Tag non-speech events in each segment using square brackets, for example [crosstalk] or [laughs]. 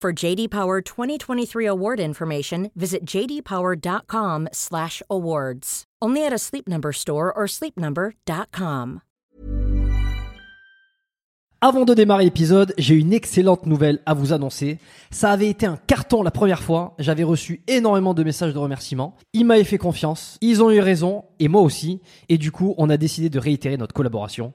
For JD Power 2023 award information, visit jdpower.com/awards. Only at a Sleep Number store or sleepnumber.com. Avant de démarrer l'épisode, j'ai une excellente nouvelle à vous annoncer. Ça avait été un carton la première fois. J'avais reçu énormément de messages de remerciements. Ils m'avaient fait confiance. Ils ont eu raison. Et moi aussi. Et du coup, on a décidé de réitérer notre collaboration.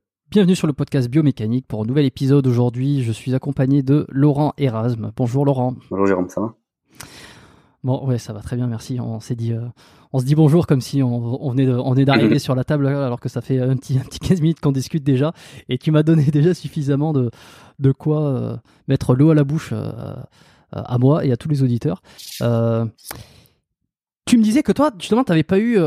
Bienvenue sur le podcast Biomécanique pour un nouvel épisode. Aujourd'hui, je suis accompagné de Laurent Erasme. Bonjour Laurent. Bonjour Jérôme, ça va? Bon, ouais, ça va très bien, merci. On s'est dit, euh, on se dit bonjour comme si on, on venait de- on est d'arriver [laughs] sur la table alors que ça fait un petit, un petit 15 minutes qu'on discute déjà et tu m'as donné [laughs] déjà suffisamment de, de quoi euh, mettre l'eau à la bouche euh, à moi et à tous les auditeurs. Tu me disais que toi, justement, tu n'avais pas eu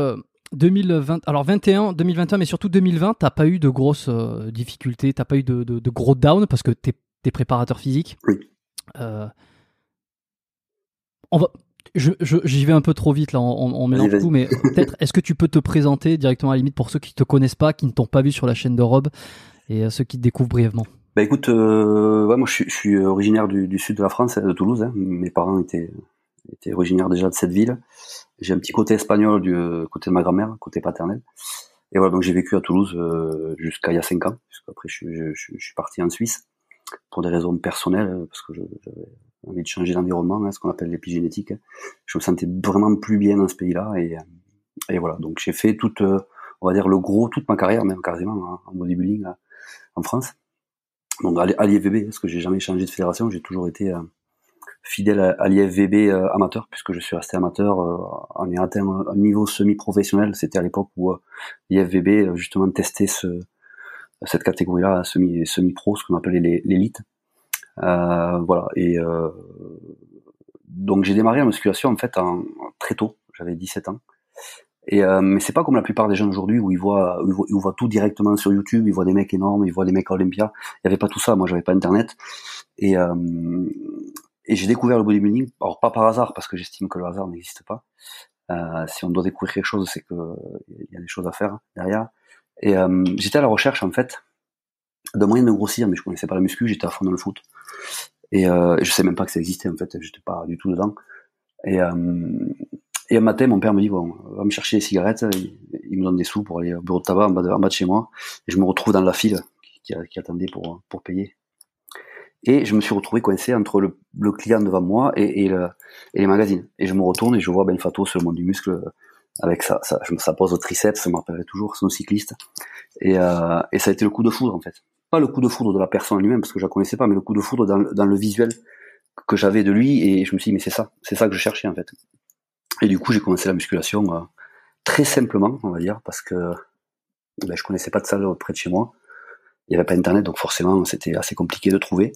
2020, alors 21, 2021, mais surtout 2020, tu pas eu de grosses euh, difficultés, tu pas eu de, de- de gros down parce que tu es, préparateur physique. Oui. Euh, on va, je- j'y vais un peu trop vite là, on, mélange tout, mais peut-être est-ce que tu peux te présenter directement à la limite pour ceux qui te connaissent pas, qui ne t'ont pas vu sur la chaîne de Rob et ceux qui te découvrent brièvement? Bah écoute, euh, ouais, moi je suis, je suis originaire du, du sud de la France, de Toulouse. hein. Mes parents étaient, étaient originaires déjà de cette ville. J'ai un petit côté espagnol du euh, côté de ma grand-mère, côté paternel. Et voilà, donc j'ai vécu à Toulouse euh, jusqu'à il y a cinq ans, puisqu'après je, je, je, je suis parti en Suisse pour des raisons personnelles, euh, parce que j'avais envie de changer d'environnement, hein, ce qu'on appelle l'épigénétique. Je me sentais vraiment plus bien dans ce pays-là, et, et voilà, donc j'ai fait toute, on va dire le gros, toute ma carrière, même quasiment en, en bodybuilding en France. Donc à l'IFBB, parce que j'ai jamais changé de fédération, j'ai toujours été fidèle à, l'IFVB amateur, puisque je suis resté amateur en ayant atteint un, niveau semi-professionnel. C'était à l'époque où l'IFVB justement testait ce, cette catégorie-là, semi, semi-pro, ce qu'on appelait l'élite. voilà. Et donc j'ai démarré la musculation en fait en, très tôt, j'avais 17 ans. Et euh, mais c'est pas comme la plupart des gens aujourd'hui où ils voient, ils voient, tout directement sur YouTube, ils voient des mecs énormes, ils voient des mecs à Olympia. Il y avait pas tout ça, moi j'avais pas internet. Et euh, et j'ai découvert le bodybuilding, alors pas par hasard parce que j'estime que le hasard n'existe pas. Euh, si on doit découvrir quelque chose, c'est que il y a des choses à faire derrière. Et euh, j'étais à la recherche en fait de moyens de grossir, mais je connaissais pas la muscu, j'étais à fond dans le foot. Et euh, je sais même pas que ça existait en fait, j'étais pas du tout dedans. Et, euh, et un matin, mon père me dit bon, va me chercher des cigarettes. Il, me donne des sous pour aller au bureau de tabac en bas de, en bas de chez moi. Et je me retrouve dans la file qui, qui, attendait pour pour payer. Et je me suis retrouvé coincé entre le, le client devant moi et, et, le, et, les magazines. Et je me retourne et je vois Ben Fato sur le monde du muscle avec sa, sa, sa pose au triceps, ça me rappellerait toujours, son cycliste. Et, euh, et ça a été le coup de foudre en fait pas le coup de foudre de la personne lui-même parce que je la connaissais pas, mais le coup de foudre dans, dans le visuel que j'avais de lui et je me suis dit mais c'est ça, c'est ça que je cherchais en fait. Et du coup j'ai commencé la musculation euh, très simplement on va dire parce que ben, je connaissais pas de salle près de chez moi, il y avait pas internet donc forcément c'était assez compliqué de trouver.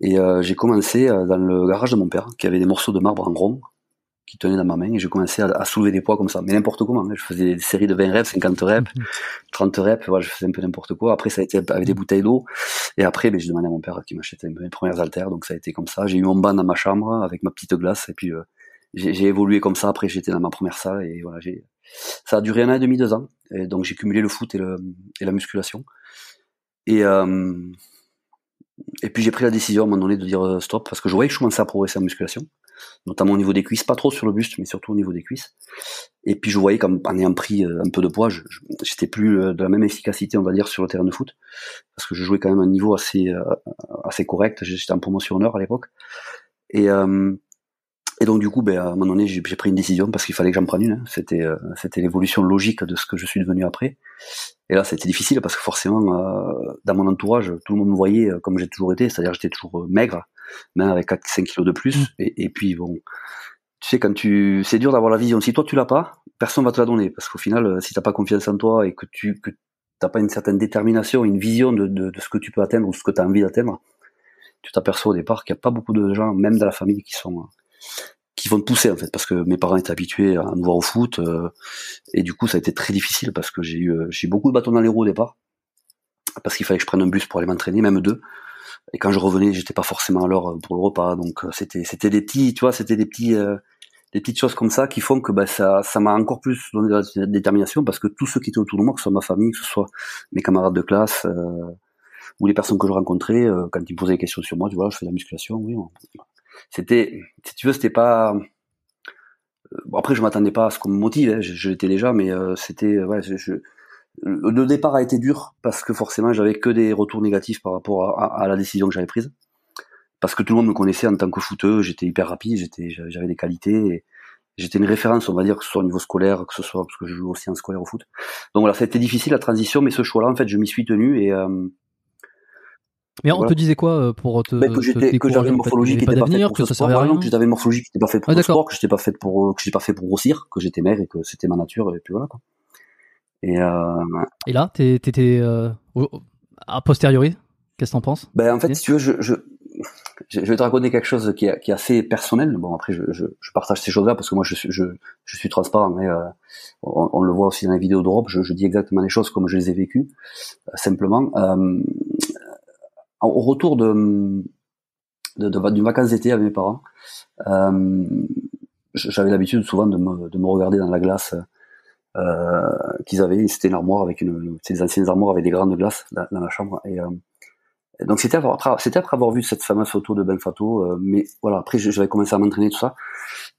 Et euh, j'ai commencé euh, dans le garage de mon père qui avait des morceaux de marbre en rond qui tenait dans ma main et j'ai commencé à, soulever des poids comme ça, mais n'importe comment. Hein. Je faisais des séries de 20 reps, 50 reps, 30 reps, voilà, je faisais un peu n'importe quoi. Après, ça a été avec des bouteilles d'eau. Et après, ben, j'ai demandé à mon père qui m'achetait mes premières haltères, donc ça a été comme ça. J'ai eu mon banc dans ma chambre avec ma petite glace et puis euh, j'ai évolué comme ça. Après, j'étais dans ma première salle et voilà, j'ai ça a duré un an et demi, deux ans. Et donc j'ai cumulé le foot et, le, et la musculation. Et euh, et puis j'ai pris la décision à un moment donné de dire euh, stop parce que je voyais que je commençais à progresser en musculation notamment au niveau des cuisses, pas trop sur le buste, mais surtout au niveau des cuisses. Et puis je voyais qu'en ayant pris euh, un peu de poids, j'étais plus euh, de la même efficacité, on va dire, sur le terrain de foot, parce que je jouais quand même un niveau assez euh, assez correct. J'étais en promotion honneur à l'époque. Et et donc du coup, ben, à un moment donné, j'ai pris une décision parce qu'il fallait que j'en prenne une. Hein. C'était c'était l'évolution logique de ce que je suis devenu après. Et là, c'était difficile parce que forcément, dans mon entourage, tout le monde me voyait comme j'ai toujours été, c'est-à-dire j'étais toujours maigre, même avec 4-5 kilos de plus. Mm. Et, et, puis bon, tu sais, quand tu, c'est dur d'avoir la vision. Si toi tu l'as pas, personne va te la donner, parce qu'au final, euh, si t'as pas confiance en toi et que tu que t'as pas une certaine détermination, une vision de, de, de ce que tu peux atteindre ou ce que tu as envie d'atteindre, tu t'aperçois au départ qu'il n'y a pas beaucoup de gens, même dans la famille, qui sont qui vont te pousser en fait, parce que mes parents étaient habitués à nous voir au foot, euh, et du coup ça a été très difficile parce que j'ai eu euh, j'ai beaucoup de bâtons dans les roues au départ, parce qu'il fallait que je prenne un bus pour aller m'entraîner, même deux. Et quand je revenais, j'étais pas forcément à l'heure pour le repas, donc euh, c'était c'était des petits, tu vois, c'était des petits des petites choses comme ça qui font que bah, ça ça m'a encore plus donné de la détermination parce que tous ceux qui étaient autour de moi, que ce soit ma famille, que ce soit mes camarades de classe ou les personnes que je rencontrais, quand ils me posaient des questions sur moi, tu vois, je fais de la musculation, oui. C'était, si tu veux, c'était pas. Bon, après, je m'attendais pas à ce qu'on me motive, hein, je, je l'étais déjà, mais c'était, ouais, je, le départ a été dur parce que forcément j'avais que des retours négatifs par rapport à, la décision que j'avais prise. Parce que tout le monde me connaissait en tant que footeux, j'étais hyper rapide, j'étais, j'avais des qualités, j'étais une référence, on va dire, que ce soit au niveau scolaire, que ce soit parce que je joue aussi en scolaire au foot. Donc voilà, ça a été difficile la transition, mais ce choix-là, en fait, je m'y suis tenu et. Euh, mais on te disait quoi euh, pour te, ben, que, j'étais, que j'avais une morphologie qui était pas faite pour que rien. que j'avais une morphologie qui était pas faite pour ah, le sport, que j'étais pas faite pour, que j'étais pas fait pour grossir, que j'étais maigre et que c'était ma nature et puis voilà quoi. Et, euh, et là, t'étais euh, a posteriori, qu'est-ce que t'en penses? Ben en fait, si tu veux, je, je, je vais te raconter quelque chose qui est, qui est assez personnel. Bon après, je, je, je partage ces choses-là parce que moi, je suis, je, je suis transparent. Mais euh, on, on, le voit aussi dans les vidéos d'Europe. Je, je, dis exactement les choses comme je les ai vécues, euh, simplement. Euh, au retour de, de, d'été avec mes parents, euh, j'avais l'habitude souvent de me, de me regarder dans la glace euh, qu'ils avaient. C'était une armoire avec une, ces anciennes armoires avec des grandes glaces dans, la chambre. Et, euh, donc c'était après, avoir vu cette fameuse photo de Ben Fato, mais voilà. Après, j'avais commencé à m'entraîner tout ça.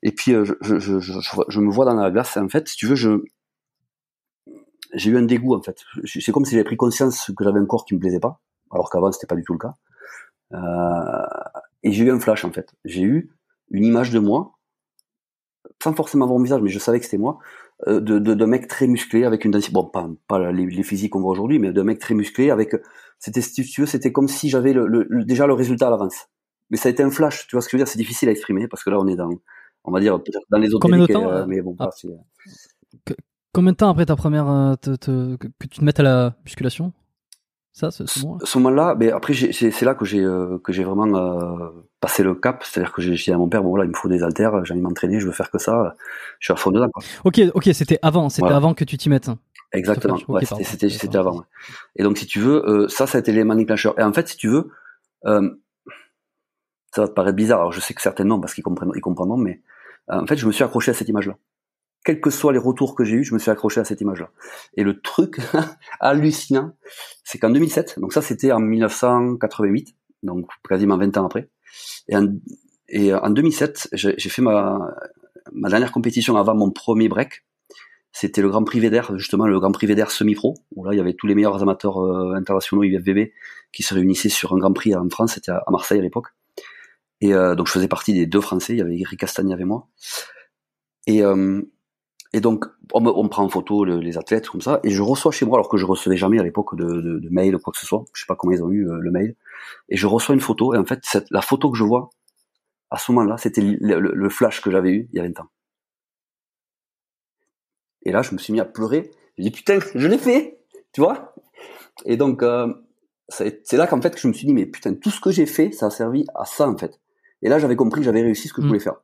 Et puis je, me vois dans la glace. En fait, si tu veux, j'ai eu un dégoût en fait. C'est comme si j'avais pris conscience que j'avais un corps qui me plaisait pas, alors qu'avant c'était pas du tout le cas. Euh, et j'ai eu un flash en fait. J'ai eu une image de moi, sans forcément avoir mon visage, mais je savais que c'était moi, euh, de, de, de mecs très musclés avec une densité, bon pas, pas les, les physiques qu'on voit aujourd'hui, mais de mecs très musclés avec, c'était si tu veux, c'était comme si j'avais le, le, déjà le résultat à l'avance. mais ça a été un flash. Tu vois ce que je veux dire? C'est difficile à exprimer parce que là, on est dans, on va dire, dans les autres Combien de temps, euh, mais bon, ah. Combien de temps après ta première te- te- que que tu te mettes à la musculation? Ça, c'est bon. ce moment-là, mais après, j'ai- c'est c'est là que j'ai euh, que j'ai vraiment euh, passé le cap. C'est-à-dire que j'ai j'ai dit à mon père, bon voilà, il me faut des haltères, j'ai envie de m'entraîner, je veux faire que ça. Je suis à fond dedans. Quoi. Ok, ok, c'était avant, c'était Voilà. avant que tu t'y mettes. Exactement. Ouais, c'était avant. ouais. Et donc, si tu veux, euh, ça, ça a été l'élément déclencheur. Et en fait, si tu veux, euh, ça va te paraître bizarre. Alors, je sais que certains non, parce qu'ils comprennent, ils comprendront, mais euh, en fait, je me suis accroché à cette image-là. Quels que soient les retours que j'ai eus, je me suis accroché à cette image-là. Et le truc [laughs] hallucinant, c'est qu'en 2007, donc ça, c'était en 1988, donc quasiment 20 ans après. Et en, et en 2007, j'ai j'ai fait ma, dernière compétition avant mon premier break. C'était le Grand Prix Védère, justement le Grand Prix Védère semi-pro, où là il y avait tous les meilleurs amateurs euh, internationaux IFBB qui se réunissaient sur un Grand Prix en France, c'était à, Marseille à l'époque. Et euh, donc je faisais partie des deux Français, il y avait Eric Castagna avec moi. Et, euh, et donc on me, on me prend en photo le- les athlètes comme ça, et je reçois chez moi, alors que je recevais jamais à l'époque de, de, de mail ou quoi que ce soit, je sais pas comment ils ont eu euh, le mail, et je reçois une photo, et en fait cette, la photo que je vois à ce moment-là, c'était le, le- le flash que j'avais eu il y a 20 ans. Et là, je me suis mis à pleurer. J'ai dit putain, je l'ai fait, tu vois. Et donc, euh, c'est là qu'en fait que je me suis dit mais putain, tout ce que j'ai fait, ça a servi à ça en fait. Et là, j'avais compris que j'avais réussi ce que je Mm. voulais faire.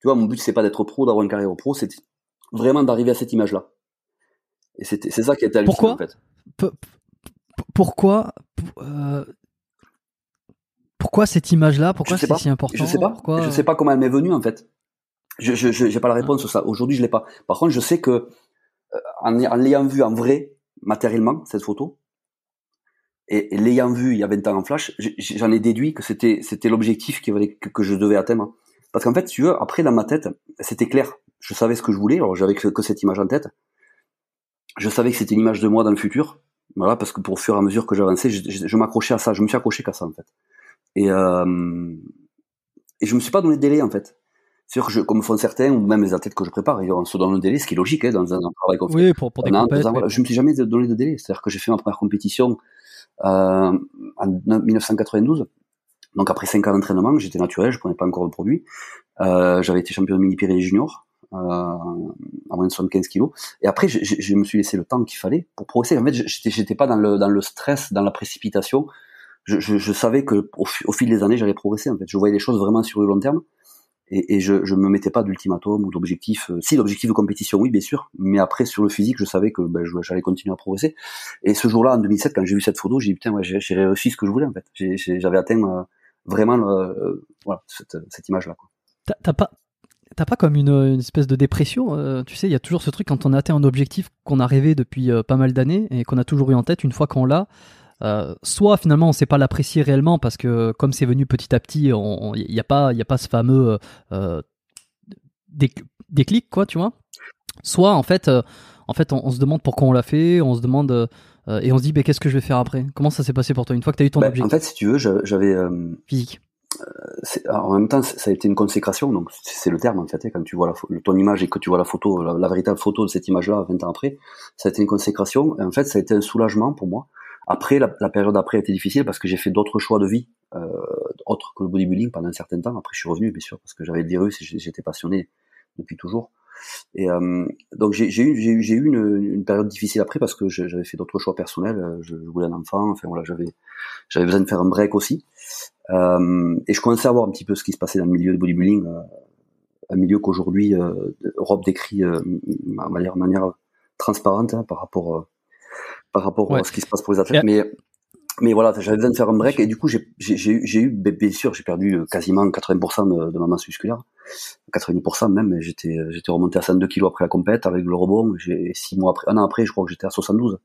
Tu vois, mon but c'est pas d'être pro, d'avoir une carrière pro, c'est vraiment d'arriver à cette image-là. Et c'était, c'est ça qui était hallucinant Pourquoi en fait. P- pourquoi euh, pourquoi cette image-là? Pourquoi c'est si important? Je sais pas. Pourquoi Je sais pas comment elle m'est venue en fait. Je je je- j'ai pas la réponse sur ça. Aujourd'hui, je l'ai pas. Par contre, je sais que euh, en, en l'ayant vu en vrai, matériellement, cette photo, et, et l'ayant vu il y a 20 ans en flash, j'en ai déduit que c'était c'était l'objectif que, que je devais atteindre. Parce qu'en fait, tu veux, après dans ma tête, c'était clair. Je savais ce que je voulais. Alors j'avais que, que cette image en tête. Je savais que c'était une image de moi dans le futur. Voilà, parce que pour au fur et à mesure que j'avançais, je, je, je m'accrochais à ça. Je me suis accroché qu'à ça en fait. Et euh, et je me suis pas donné de délai en fait. C'est sûr que je, comme font certains ou même les athlètes que je prépare, on se donne un délai, ce qui est logique hein, dans un, un travail qu'on fait. Oui, pour, pour des an, compètes, ans. Je me suis jamais donné de délai. C'est-à-dire que j'ai fait ma première compétition euh, en 1992. Donc après cinq ans d'entraînement, j'étais naturel, je prenais pas encore de produit. Euh, J'avais été champion de mini-Pyrénées junior à moins de 75 kilos. Et après, je, je, je me suis laissé le temps qu'il fallait pour progresser. En fait, j'étais j'étais pas dans le dans le stress, dans la précipitation. Je, je, je savais que au, fi- au fil des années, j'allais progresser. En fait, je voyais les choses vraiment sur le long terme. Et, et je, je me mettais pas d'ultimatum ou d'objectif. Euh, si l'objectif de compétition, oui, bien sûr. Mais après, sur le physique, je savais que ben, j'allais continuer à progresser. Et ce jour-là, en 2007, quand j'ai vu cette photo, j'ai dit putain, ouais, j'ai j'ai réussi ce que je voulais en fait. J'ai- j'ai- J'avais atteint euh, vraiment euh, voilà cette, cette image-là. quoi. T'as t'as pas T'as pas comme une, une espèce de dépression euh, Tu sais, il y a toujours ce truc quand on atteint un objectif qu'on a rêvé depuis euh, pas mal d'années et qu'on a toujours eu en tête, une fois qu'on l'a, euh, soit finalement on sait pas l'apprécier réellement parce que comme c'est venu petit à petit, il n'y a, pas- y a pas ce fameux déc- déclic, quoi, tu vois. Soit en fait, en fait on, on se demande pourquoi on l'a fait, on se demande et on se dit ben, qu'est-ce que je vais faire après? Comment ça s'est passé pour toi une fois que tu as eu ton Ben, en objectif? fait, si tu veux, j'avais- physique en même temps, ça a été une consécration, donc c'est le terme en fait. hein, Quand tu vois la, ton image et que tu vois la photo, la, véritable photo de cette image-là, 20 ans après, ça a été une consécration. Et en fait, ça a été un soulagement pour moi. Après, la, la période après a été difficile parce que j'ai fait d'autres choix de vie, euh, autres que le bodybuilding pendant un certain temps. Après, je suis revenu, bien sûr, parce que j'avais le virus et j'étais passionné depuis toujours. Et euh, donc j'ai eu, eu, eu une, une période difficile après parce que j'avais fait d'autres choix personnels. euh, Je, je voulais un enfant. Enfin voilà, j'avais besoin de faire un break aussi. Euh, et je commençais à voir un petit peu ce qui se passait dans le milieu du bodybuilding, euh, un milieu qu'aujourd'hui euh, Europe décrit euh, de manière, transparente hein, par rapport par rapport Ouais. à ce qui se passe pour les athlètes. Mais mais voilà, j'avais besoin de faire un break et du coup j'ai eu, eu bien sûr j'ai perdu quasiment 80% de, de ma masse musculaire, 90% même. J'étais j'étais remonté à 102 kilos après la compète avec le rebond. J'ai six mois après, un an après, je crois que j'étais à 72.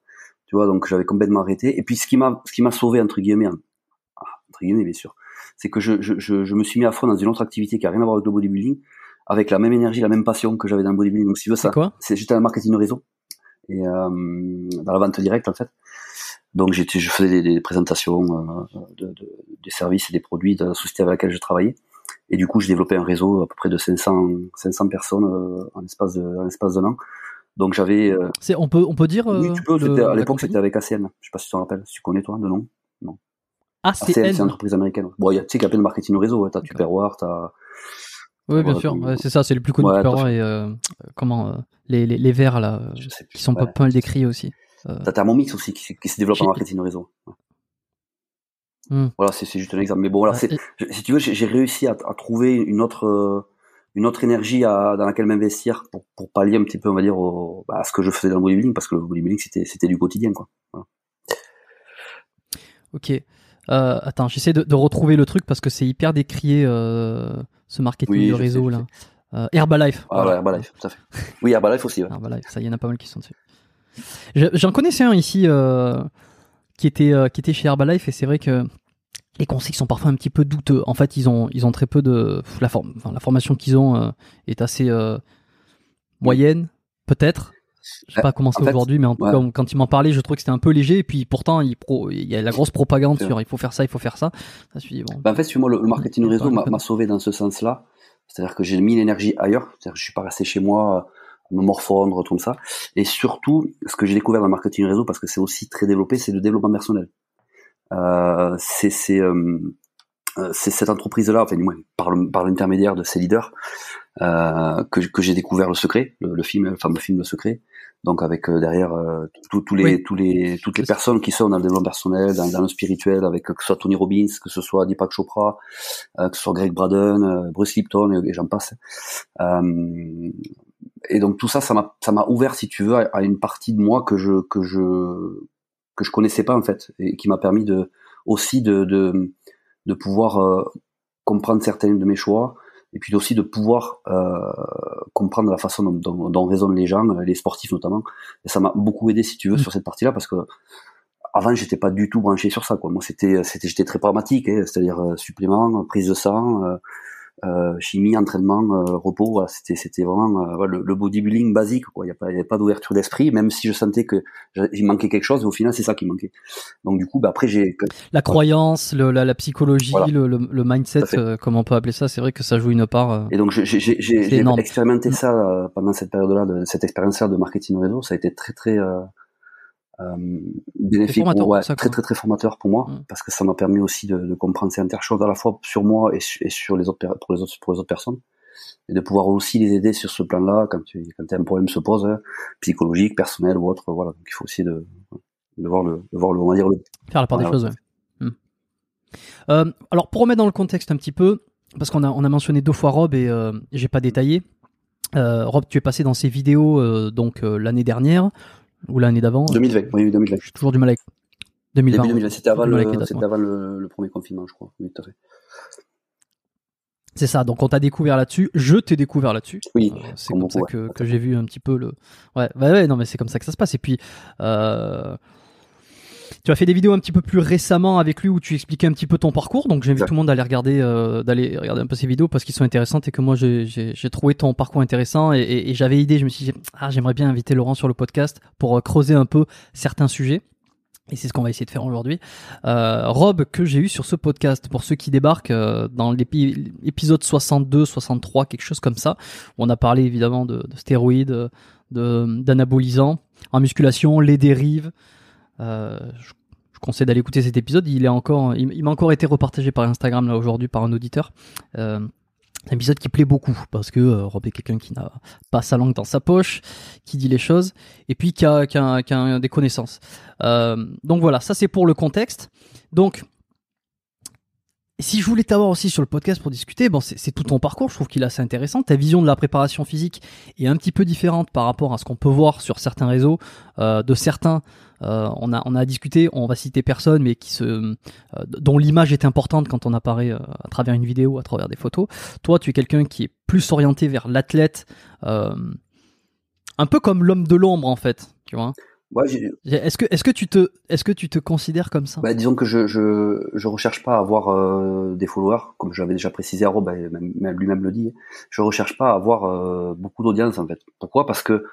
Tu vois, donc j'avais complètement arrêté. Et puis ce qui m'a ce qui m'a sauvé entre guillemets ah, entre guillemets bien sûr, c'est que je, je, je, je me suis mis à fond dans une autre activité qui a rien à voir avec le bodybuilding, avec la même énergie, la même passion que j'avais dans le bodybuilding. Donc si tu veux ça, C'est j'étais dans le marketing de réseau et euh, dans la vente directe en fait. Donc j'étais, je faisais des, des présentations euh, de, de- des services et des produits de la société avec laquelle je travaillais. Et du coup, j'ai développé un réseau à peu près de 500, 500 personnes euh, en espace de, en espace d'un an. Donc j'avais, euh, on peut on peut dire oui, tu peux. le- à l'époque, c'était avec ACN. Je sais pas si tu te rappelles, si tu connais toi, de nom? ACN. ACN, c'est une entreprise américaine. Bon, il y a, tu sais qu'il y a plein de marketing au réseau. Ouais. T'as Tupperware, t'as. Oui, bien Voilà, sûr. Ouais, c'est ça, c'est le plus connu Ouais, Tupperware et euh, comment euh, les, les, les verts là, euh, Je sais plus. qui sont pas, mal décriés aussi. Euh, T'as Thermomix aussi qui, qui se développe en marketing au réseau. Hmm. Voilà, c'est juste un exemple. Mais bon, voilà, c'est, et- je- si tu veux, j'ai réussi à, à trouver une autre, une autre énergie à, dans laquelle m'investir pour, pour pallier un petit peu, on va dire, au, bah, à ce que je faisais dans le bodybuilding, parce que le bodybuilding c'était, du quotidien, quoi. Ok. Euh, attends, j'essaie de, de retrouver le truc parce que c'est hyper décrié euh, ce marketing Oui, de sais, réseau là. Euh, Herbalife. Ah voilà. Herbalife, tout à fait. Oui, Herbalife aussi, ouais. Herbalife, ça y en a pas mal qui sont dessus. Je- J'en connaissais un ici qui était qui était chez Herbalife et c'est vrai que les conseils sont parfois un petit peu douteux. En fait, ils ont ils ont très peu de la forme, enfin, la formation qu'ils ont est assez moyenne, peut-être. Je sais pas comment c'est aujourd'hui, mais en tout ouais. cas, quand ils m'en parlaient, je trouvais que c'était un peu léger. Et puis pourtant, il, pro- il y a la grosse propagande sur il faut faire ça, il faut faire ça. Ça je me suis dit, bon, Bah, en fait, moi, le, le marketing Il réseau m'a sauvé dans ce sens-là. C'est-à-dire que j'ai mis l'énergie ailleurs. C'est-à-dire que je suis pas resté chez moi à me morfondre, tout ça. Et surtout, ce que j'ai découvert dans le marketing réseau, parce que c'est aussi très développé, c'est le développement personnel. Euh, c'est euh, euh, c'est cette entreprise-là, enfin du moins par l'intermédiaire de ces leaders, euh, que, que j'ai découvert le secret, le, le film, le fameux film Le Secret. Donc avec euh, derrière euh, tous les Oui. tous les toutes les personnes qui sont dans le développement personnel, dans, dans le spirituel, avec euh, que ce soit Tony Robbins, que ce soit Deepak Chopra, euh, que ce soit Greg Braden, euh, Bruce Lipton et, et j'en passe. Euh, et donc tout ça, ça m'a ça m'a ouvert, si tu veux, à, à une partie de moi que je que je que je connaissais pas en fait et qui m'a permis de aussi de de, de pouvoir euh, comprendre certains de mes choix et puis aussi de pouvoir euh, comprendre la façon dont, dont, dont raisonnent les gens, les sportifs notamment. Et ça m'a beaucoup aidé, si tu veux, Mm. sur cette partie-là, parce que avant, j'étais pas du tout branché sur ça. Quoi. Moi, c'était, c'était, j'étais très pragmatique, hein, c'est-à-dire euh, supplément, prise de sang, euh, euh, chimie, entraînement, euh, repos. Voilà, c'était, c'était vraiment euh, voilà, le, le bodybuilding basique. Quoi. Il n'y a pas, y avait pas d'ouverture d'esprit, même si je sentais que il manquait quelque chose. Et au final, c'est ça qui manquait. Donc du coup, bah, après, j'ai la croyance, le, la, la psychologie, Voilà. le, le, le mindset, euh, comme on peut appeler ça, c'est vrai que ça joue une part. euh, Et donc j'ai expérimenté ça euh, pendant cette période-là, de cette expérience-là de marketing réseau. Ça a été très très euh, bénéfique, ouais, ça, très très très formateur pour moi Mm. parce que ça m'a permis aussi de, de comprendre certaines choses à la fois sur moi et, su- et sur les autres pour les autres pour les autres personnes et de pouvoir aussi les aider sur ce plan-là quand tu quand un problème se pose, hein, psychologique, personnel ou autre. Voilà, donc il faut aussi de de voir le de voir le on va dire le Faire la part des choses, ouais. Hmm. Euh, alors, pour remettre dans le contexte un petit peu, parce qu'on a, on a mentionné deux fois Rob et euh, j'ai pas détaillé. Euh, Rob, tu es passé dans ces vidéos euh, donc euh, l'année dernière ou l'année d'avant. 2020, oui 2020. J'ai toujours du mal avec 2020. Début 2020, c'était avant le dates, avant le, le premier confinement, je crois. Oui, tout à fait. C'est ça. Donc on t'a découvert là-dessus. Je t'ai découvert là-dessus. Oui, Euh, c'est comme ça que, que j'ai vu un petit peu le. Ouais, ouais, ouais, non, mais c'est comme ça que ça se passe. Et puis, euh, tu as fait des vidéos un petit peu plus récemment avec lui où tu expliquais un petit peu ton parcours. Donc j'invite tout le monde à aller regarder, euh, d'aller regarder un peu ces vidéos parce qu'ils sont intéressantes et que moi j'ai- trouvé ton parcours intéressant et, et- et j'avais idée. Je me suis dit, ah, j'aimerais bien inviter Laurent sur le podcast pour euh, creuser un peu certains sujets. Et c'est ce qu'on va essayer de faire aujourd'hui. Euh, Rob, que j'ai eu sur ce podcast, pour ceux qui débarquent euh, dans l'épi- l'épisode 62, 63, quelque chose comme ça, où on a parlé évidemment de, de stéroïdes, de- d'anabolisants en musculation, les dérives. Euh, je, je conseille d'aller écouter cet épisode. Il est encore, il, m'a encore été repartagé par Instagram là aujourd'hui par un auditeur. Euh, un épisode qui plaît beaucoup parce que euh, Rob est quelqu'un qui n'a pas sa langue dans sa poche, qui dit les choses et puis qui a, qui a- qui a des connaissances. Euh, donc voilà, ça c'est pour le contexte. Donc, si je voulais t'avoir aussi sur le podcast pour discuter, bon, c'est tout ton parcours, je trouve qu'il est assez intéressant. Ta vision de la préparation physique est un petit peu différente par rapport à ce qu'on peut voir sur certains réseaux. Euh, de certains, euh, on, a, on a discuté, on va citer personne, mais qui se, euh, dont l'image est importante quand on apparaît euh, à travers une vidéo, à travers des photos. Toi, tu es quelqu'un qui est plus orienté vers l'athlète, euh, un peu comme l'homme de l'ombre en fait, tu vois. Est-ce que, est-ce que tu te, est-ce que tu te considères comme ça? Bah, disons que je, je, je recherche pas à avoir euh, des followers, comme j'avais déjà précisé à Rob, même lui-même le dit. Je recherche pas à avoir euh, beaucoup d'audience en fait. Pourquoi? Parce que euh,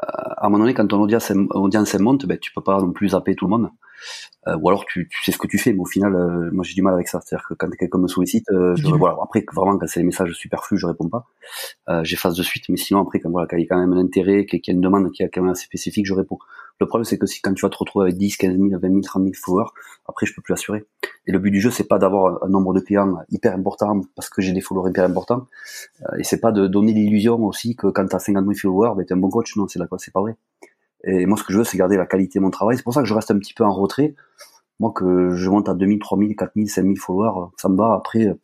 à un moment donné, quand ton audience, audience monte, ben, tu peux pas non plus zapper tout le monde. Euh, ou alors tu, tu sais ce que tu fais, mais au final, euh, moi j'ai du mal avec ça. C'est-à-dire que quand quelqu'un me sollicite, euh, je, voilà, après vraiment quand c'est des messages superflus, je réponds pas. Euh, J'efface de suite, mais sinon après quand voilà, quand il y a quand même un intérêt, qu'il y a une demande qui est quand même assez spécifique, je réponds. Le problème, c'est que si quand tu vas te retrouver avec 10, 15 000, 20 000, 30 000 followers, après, je peux plus assurer. Et le but du jeu, c'est pas d'avoir un nombre de clients hyper important parce que j'ai des followers hyper importants. Euh, et c'est pas de donner l'illusion aussi que quand tu as 50 000 followers, ben, tu es un bon coach. Non, c'est là quoi, c'est pas vrai. Et moi, ce que je veux, c'est garder la qualité de mon travail. C'est pour ça que je reste un petit peu en retrait. Moi, que je monte à 2000, 3000, 4000, 5000 followers, ça me va. Après,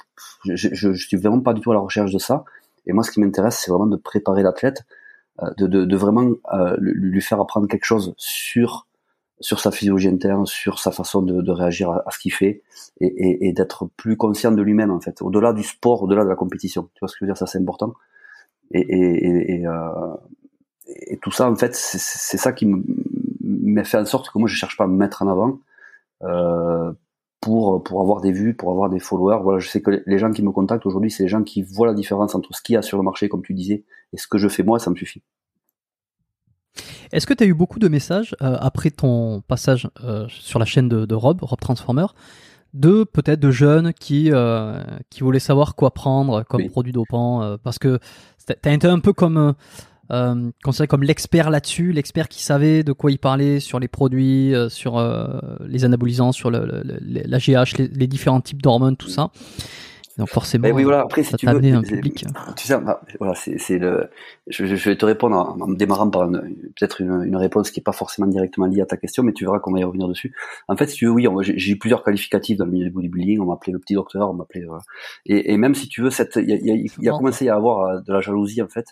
je, je, je suis vraiment pas du tout à la recherche de ça. Et moi, ce qui m'intéresse, c'est vraiment de préparer l'athlète, de, de, de, vraiment euh, lui faire apprendre quelque chose sur sur sa physiologie interne, sur sa façon de, de réagir à, ce qu'il fait, et, et, et d'être plus conscient de lui-même en fait, au-delà du sport, au-delà de la compétition. Tu vois ce que je veux dire Ça, c'est important. Et, et, et, euh, et, tout ça, en fait, c'est ça qui m'a fait en sorte que moi, je cherche pas à me mettre en avant euh, pour pour avoir des vues, pour avoir des followers. Voilà, je sais que les gens qui me contactent aujourd'hui, c'est les gens qui voient la différence entre ce qu'il y a sur le marché, comme tu disais, et ce que je fais moi, ça me suffit. Est-ce que tu as eu beaucoup de messages euh, après ton passage euh, sur la chaîne de, de Rob, Rob Transformer, de peut-être de jeunes qui euh, qui voulaient savoir quoi prendre comme produit dopant parce que tu as été un peu comme euh, considéré comme l'expert là-dessus, l'expert qui savait de quoi il parlait sur les produits, euh, sur euh, les anabolisants, sur le, l'AGH, les, différents types d'hormones, tout ça. Donc forcément, oui, voilà. Après, si ça tu veux, un public. Tu sais, bah, voilà, c'est, c'est le. Je, je, vais te répondre en, en démarrant par peut-être une, une, réponse qui est pas forcément directement liée à ta question, mais tu verras qu'on va y revenir dessus. En fait, si tu veux, oui, j'ai, j'ai eu plusieurs qualificatifs dans le milieu du bodybuilding. On m'appelait le petit docteur, on m'appelait. Voilà. Et, et, même si tu veux, cette, il y a, y a, y a commencé à y avoir de la jalousie en fait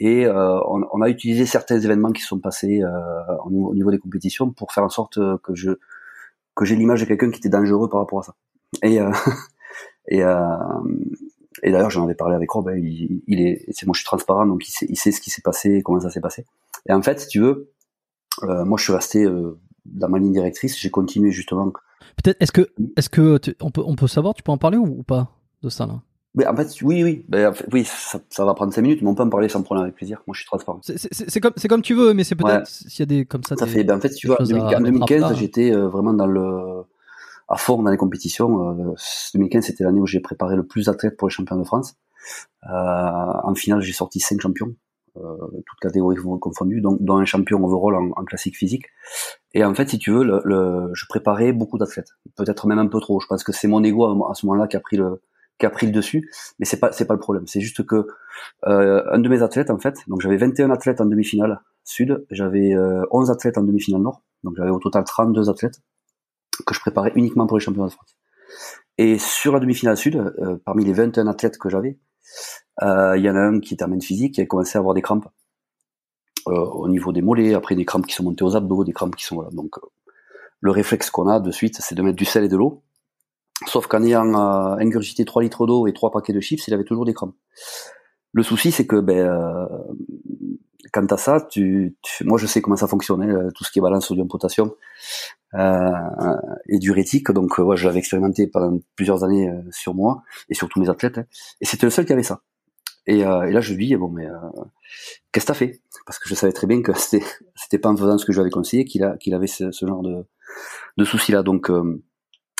et euh, on, on, a utilisé certains événements qui sont passés euh, au, niveau, des compétitions pour faire en sorte que je que j'ai l'image de quelqu'un qui était dangereux par rapport à ça. Et euh, [laughs] et, et d'ailleurs j'en avais parlé avec Rob. Hein, il, il, est c'est moi je suis transparent donc il sait, il sait ce qui s'est passé, comment ça s'est passé. Et en fait si tu veux, moi je suis resté dans ma ligne directrice. J'ai continué justement. Peut-être est-ce que est-ce que on peut on peut savoir tu peux en parler ou, ou pas de ça là? Mais en fait, oui, oui, ben, oui, ça, ça, va prendre 5 minutes, mais on peut en parler sans problème avec plaisir. Moi, je suis transparent. C'est comme, comme tu veux, mais c'est peut-être s'il y a des comme ça. Ça fait. Ben, en fait, tu vois, en 2015, j'étais euh, vraiment dans le à fond dans les compétitions. Euh, 2015, c'était l'année où j'ai préparé le plus d'athlètes pour les champions de France. Euh, en finale, j'ai sorti 5 champions, euh, toutes catégories confondues, donc dont un champion overall en, en classique physique. Et en fait, si tu veux, le, le je préparais beaucoup d'athlètes, peut-être même un peu trop. Je pense que c'est mon ego à, à ce moment-là qui a pris le qui a pris le dessus, mais c'est pas c'est pas le problème. C'est juste que euh, un de mes athlètes en fait, donc j'avais 21 athlètes en demi-finale sud, j'avais euh, 11 athlètes en demi-finale nord, donc j'avais au total 32 athlètes que je préparais uniquement pour les championnats de France. Et sur la demi-finale sud, euh, parmi les 21 athlètes que j'avais, euh, il y en a un qui termine physique, qui a commencé à avoir des crampes euh, au niveau des mollets, après des crampes qui sont montées aux abdos, des crampes qui sont voilà. Donc le réflexe qu'on a de suite, c'est de mettre du sel et de l'eau Sauf qu'en ayant euh, ingurgité 3 litres d'eau et 3 paquets de chips, il avait toujours des crampes. Le souci, c'est que ben, euh, quant à ça, tu, moi je sais comment ça fonctionne, hein, tout ce qui est balance sodium-potassium euh, et diurétique. Donc euh, ouais, je l'avais expérimenté pendant plusieurs années euh, sur moi et sur tous mes athlètes. Hein. et c'était le seul qui avait ça. Et, euh, et là je lui dis bon mais qu'est-ce que t'as fait? Parce que je savais très bien que c'était c'était pas en faisant ce que je lui avais conseillé qu'il a qu'il avait ce, genre de, de soucis là. Donc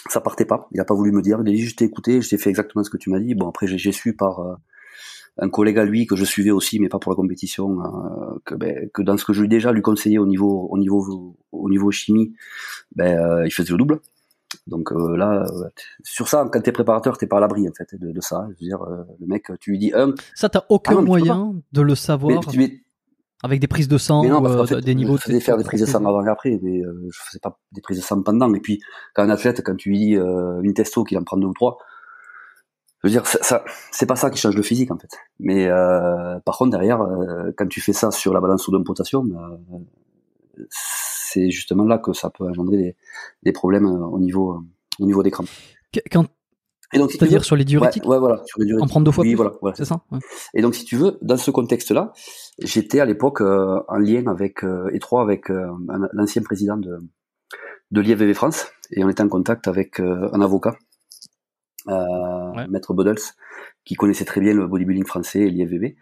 ça partait pas. Il a pas voulu me dire. Il a dit, je t'ai écouté, j'ai fait exactement ce que tu m'as dit. Bon, après, j'ai su par euh, un collègue à lui que je suivais aussi, mais pas pour la compétition, euh, que, ben, que dans ce que je lui déjà lui conseillais au niveau, au niveau, au niveau chimie, ben, euh, il faisait le double. Donc là, sur ça, quand t'es préparateur, t'es pas à l'abri en fait de, de, ça. Je veux dire, le mec, tu lui dis un. Ça, t'as aucun ah moyen de le savoir. Avec des prises de sang, non, parce fait, des niveaux. Je faisais faire des prises de sang avant et après, mais euh, je faisais pas des prises de sang pendant. Et puis, quand un athlète, quand tu lui dis euh, une testo qu'il en prend deux ou trois, je veux dire, ça, ça c'est pas ça qui change le physique en fait. Mais euh, par contre, derrière, euh, quand tu fais ça sur la balance sodium-potassium, euh, c'est justement là que ça peut engendrer des, des problèmes au niveau au niveau des crampes. Quand et donc, C'est-à-dire sur les diurétiques ouais, voilà, sur les diurétiques. En prendre deux fois oui, plus voilà, voilà. C'est ça ouais. Et donc, si tu veux, dans ce contexte-là, j'étais à l'époque euh, en lien avec, euh, étroit avec euh, l'ancien président de, de l'IFVV France, et on était en contact avec euh, un avocat, ouais. Maître Bodels, qui connaissait très bien le bodybuilding français et l'IFVV.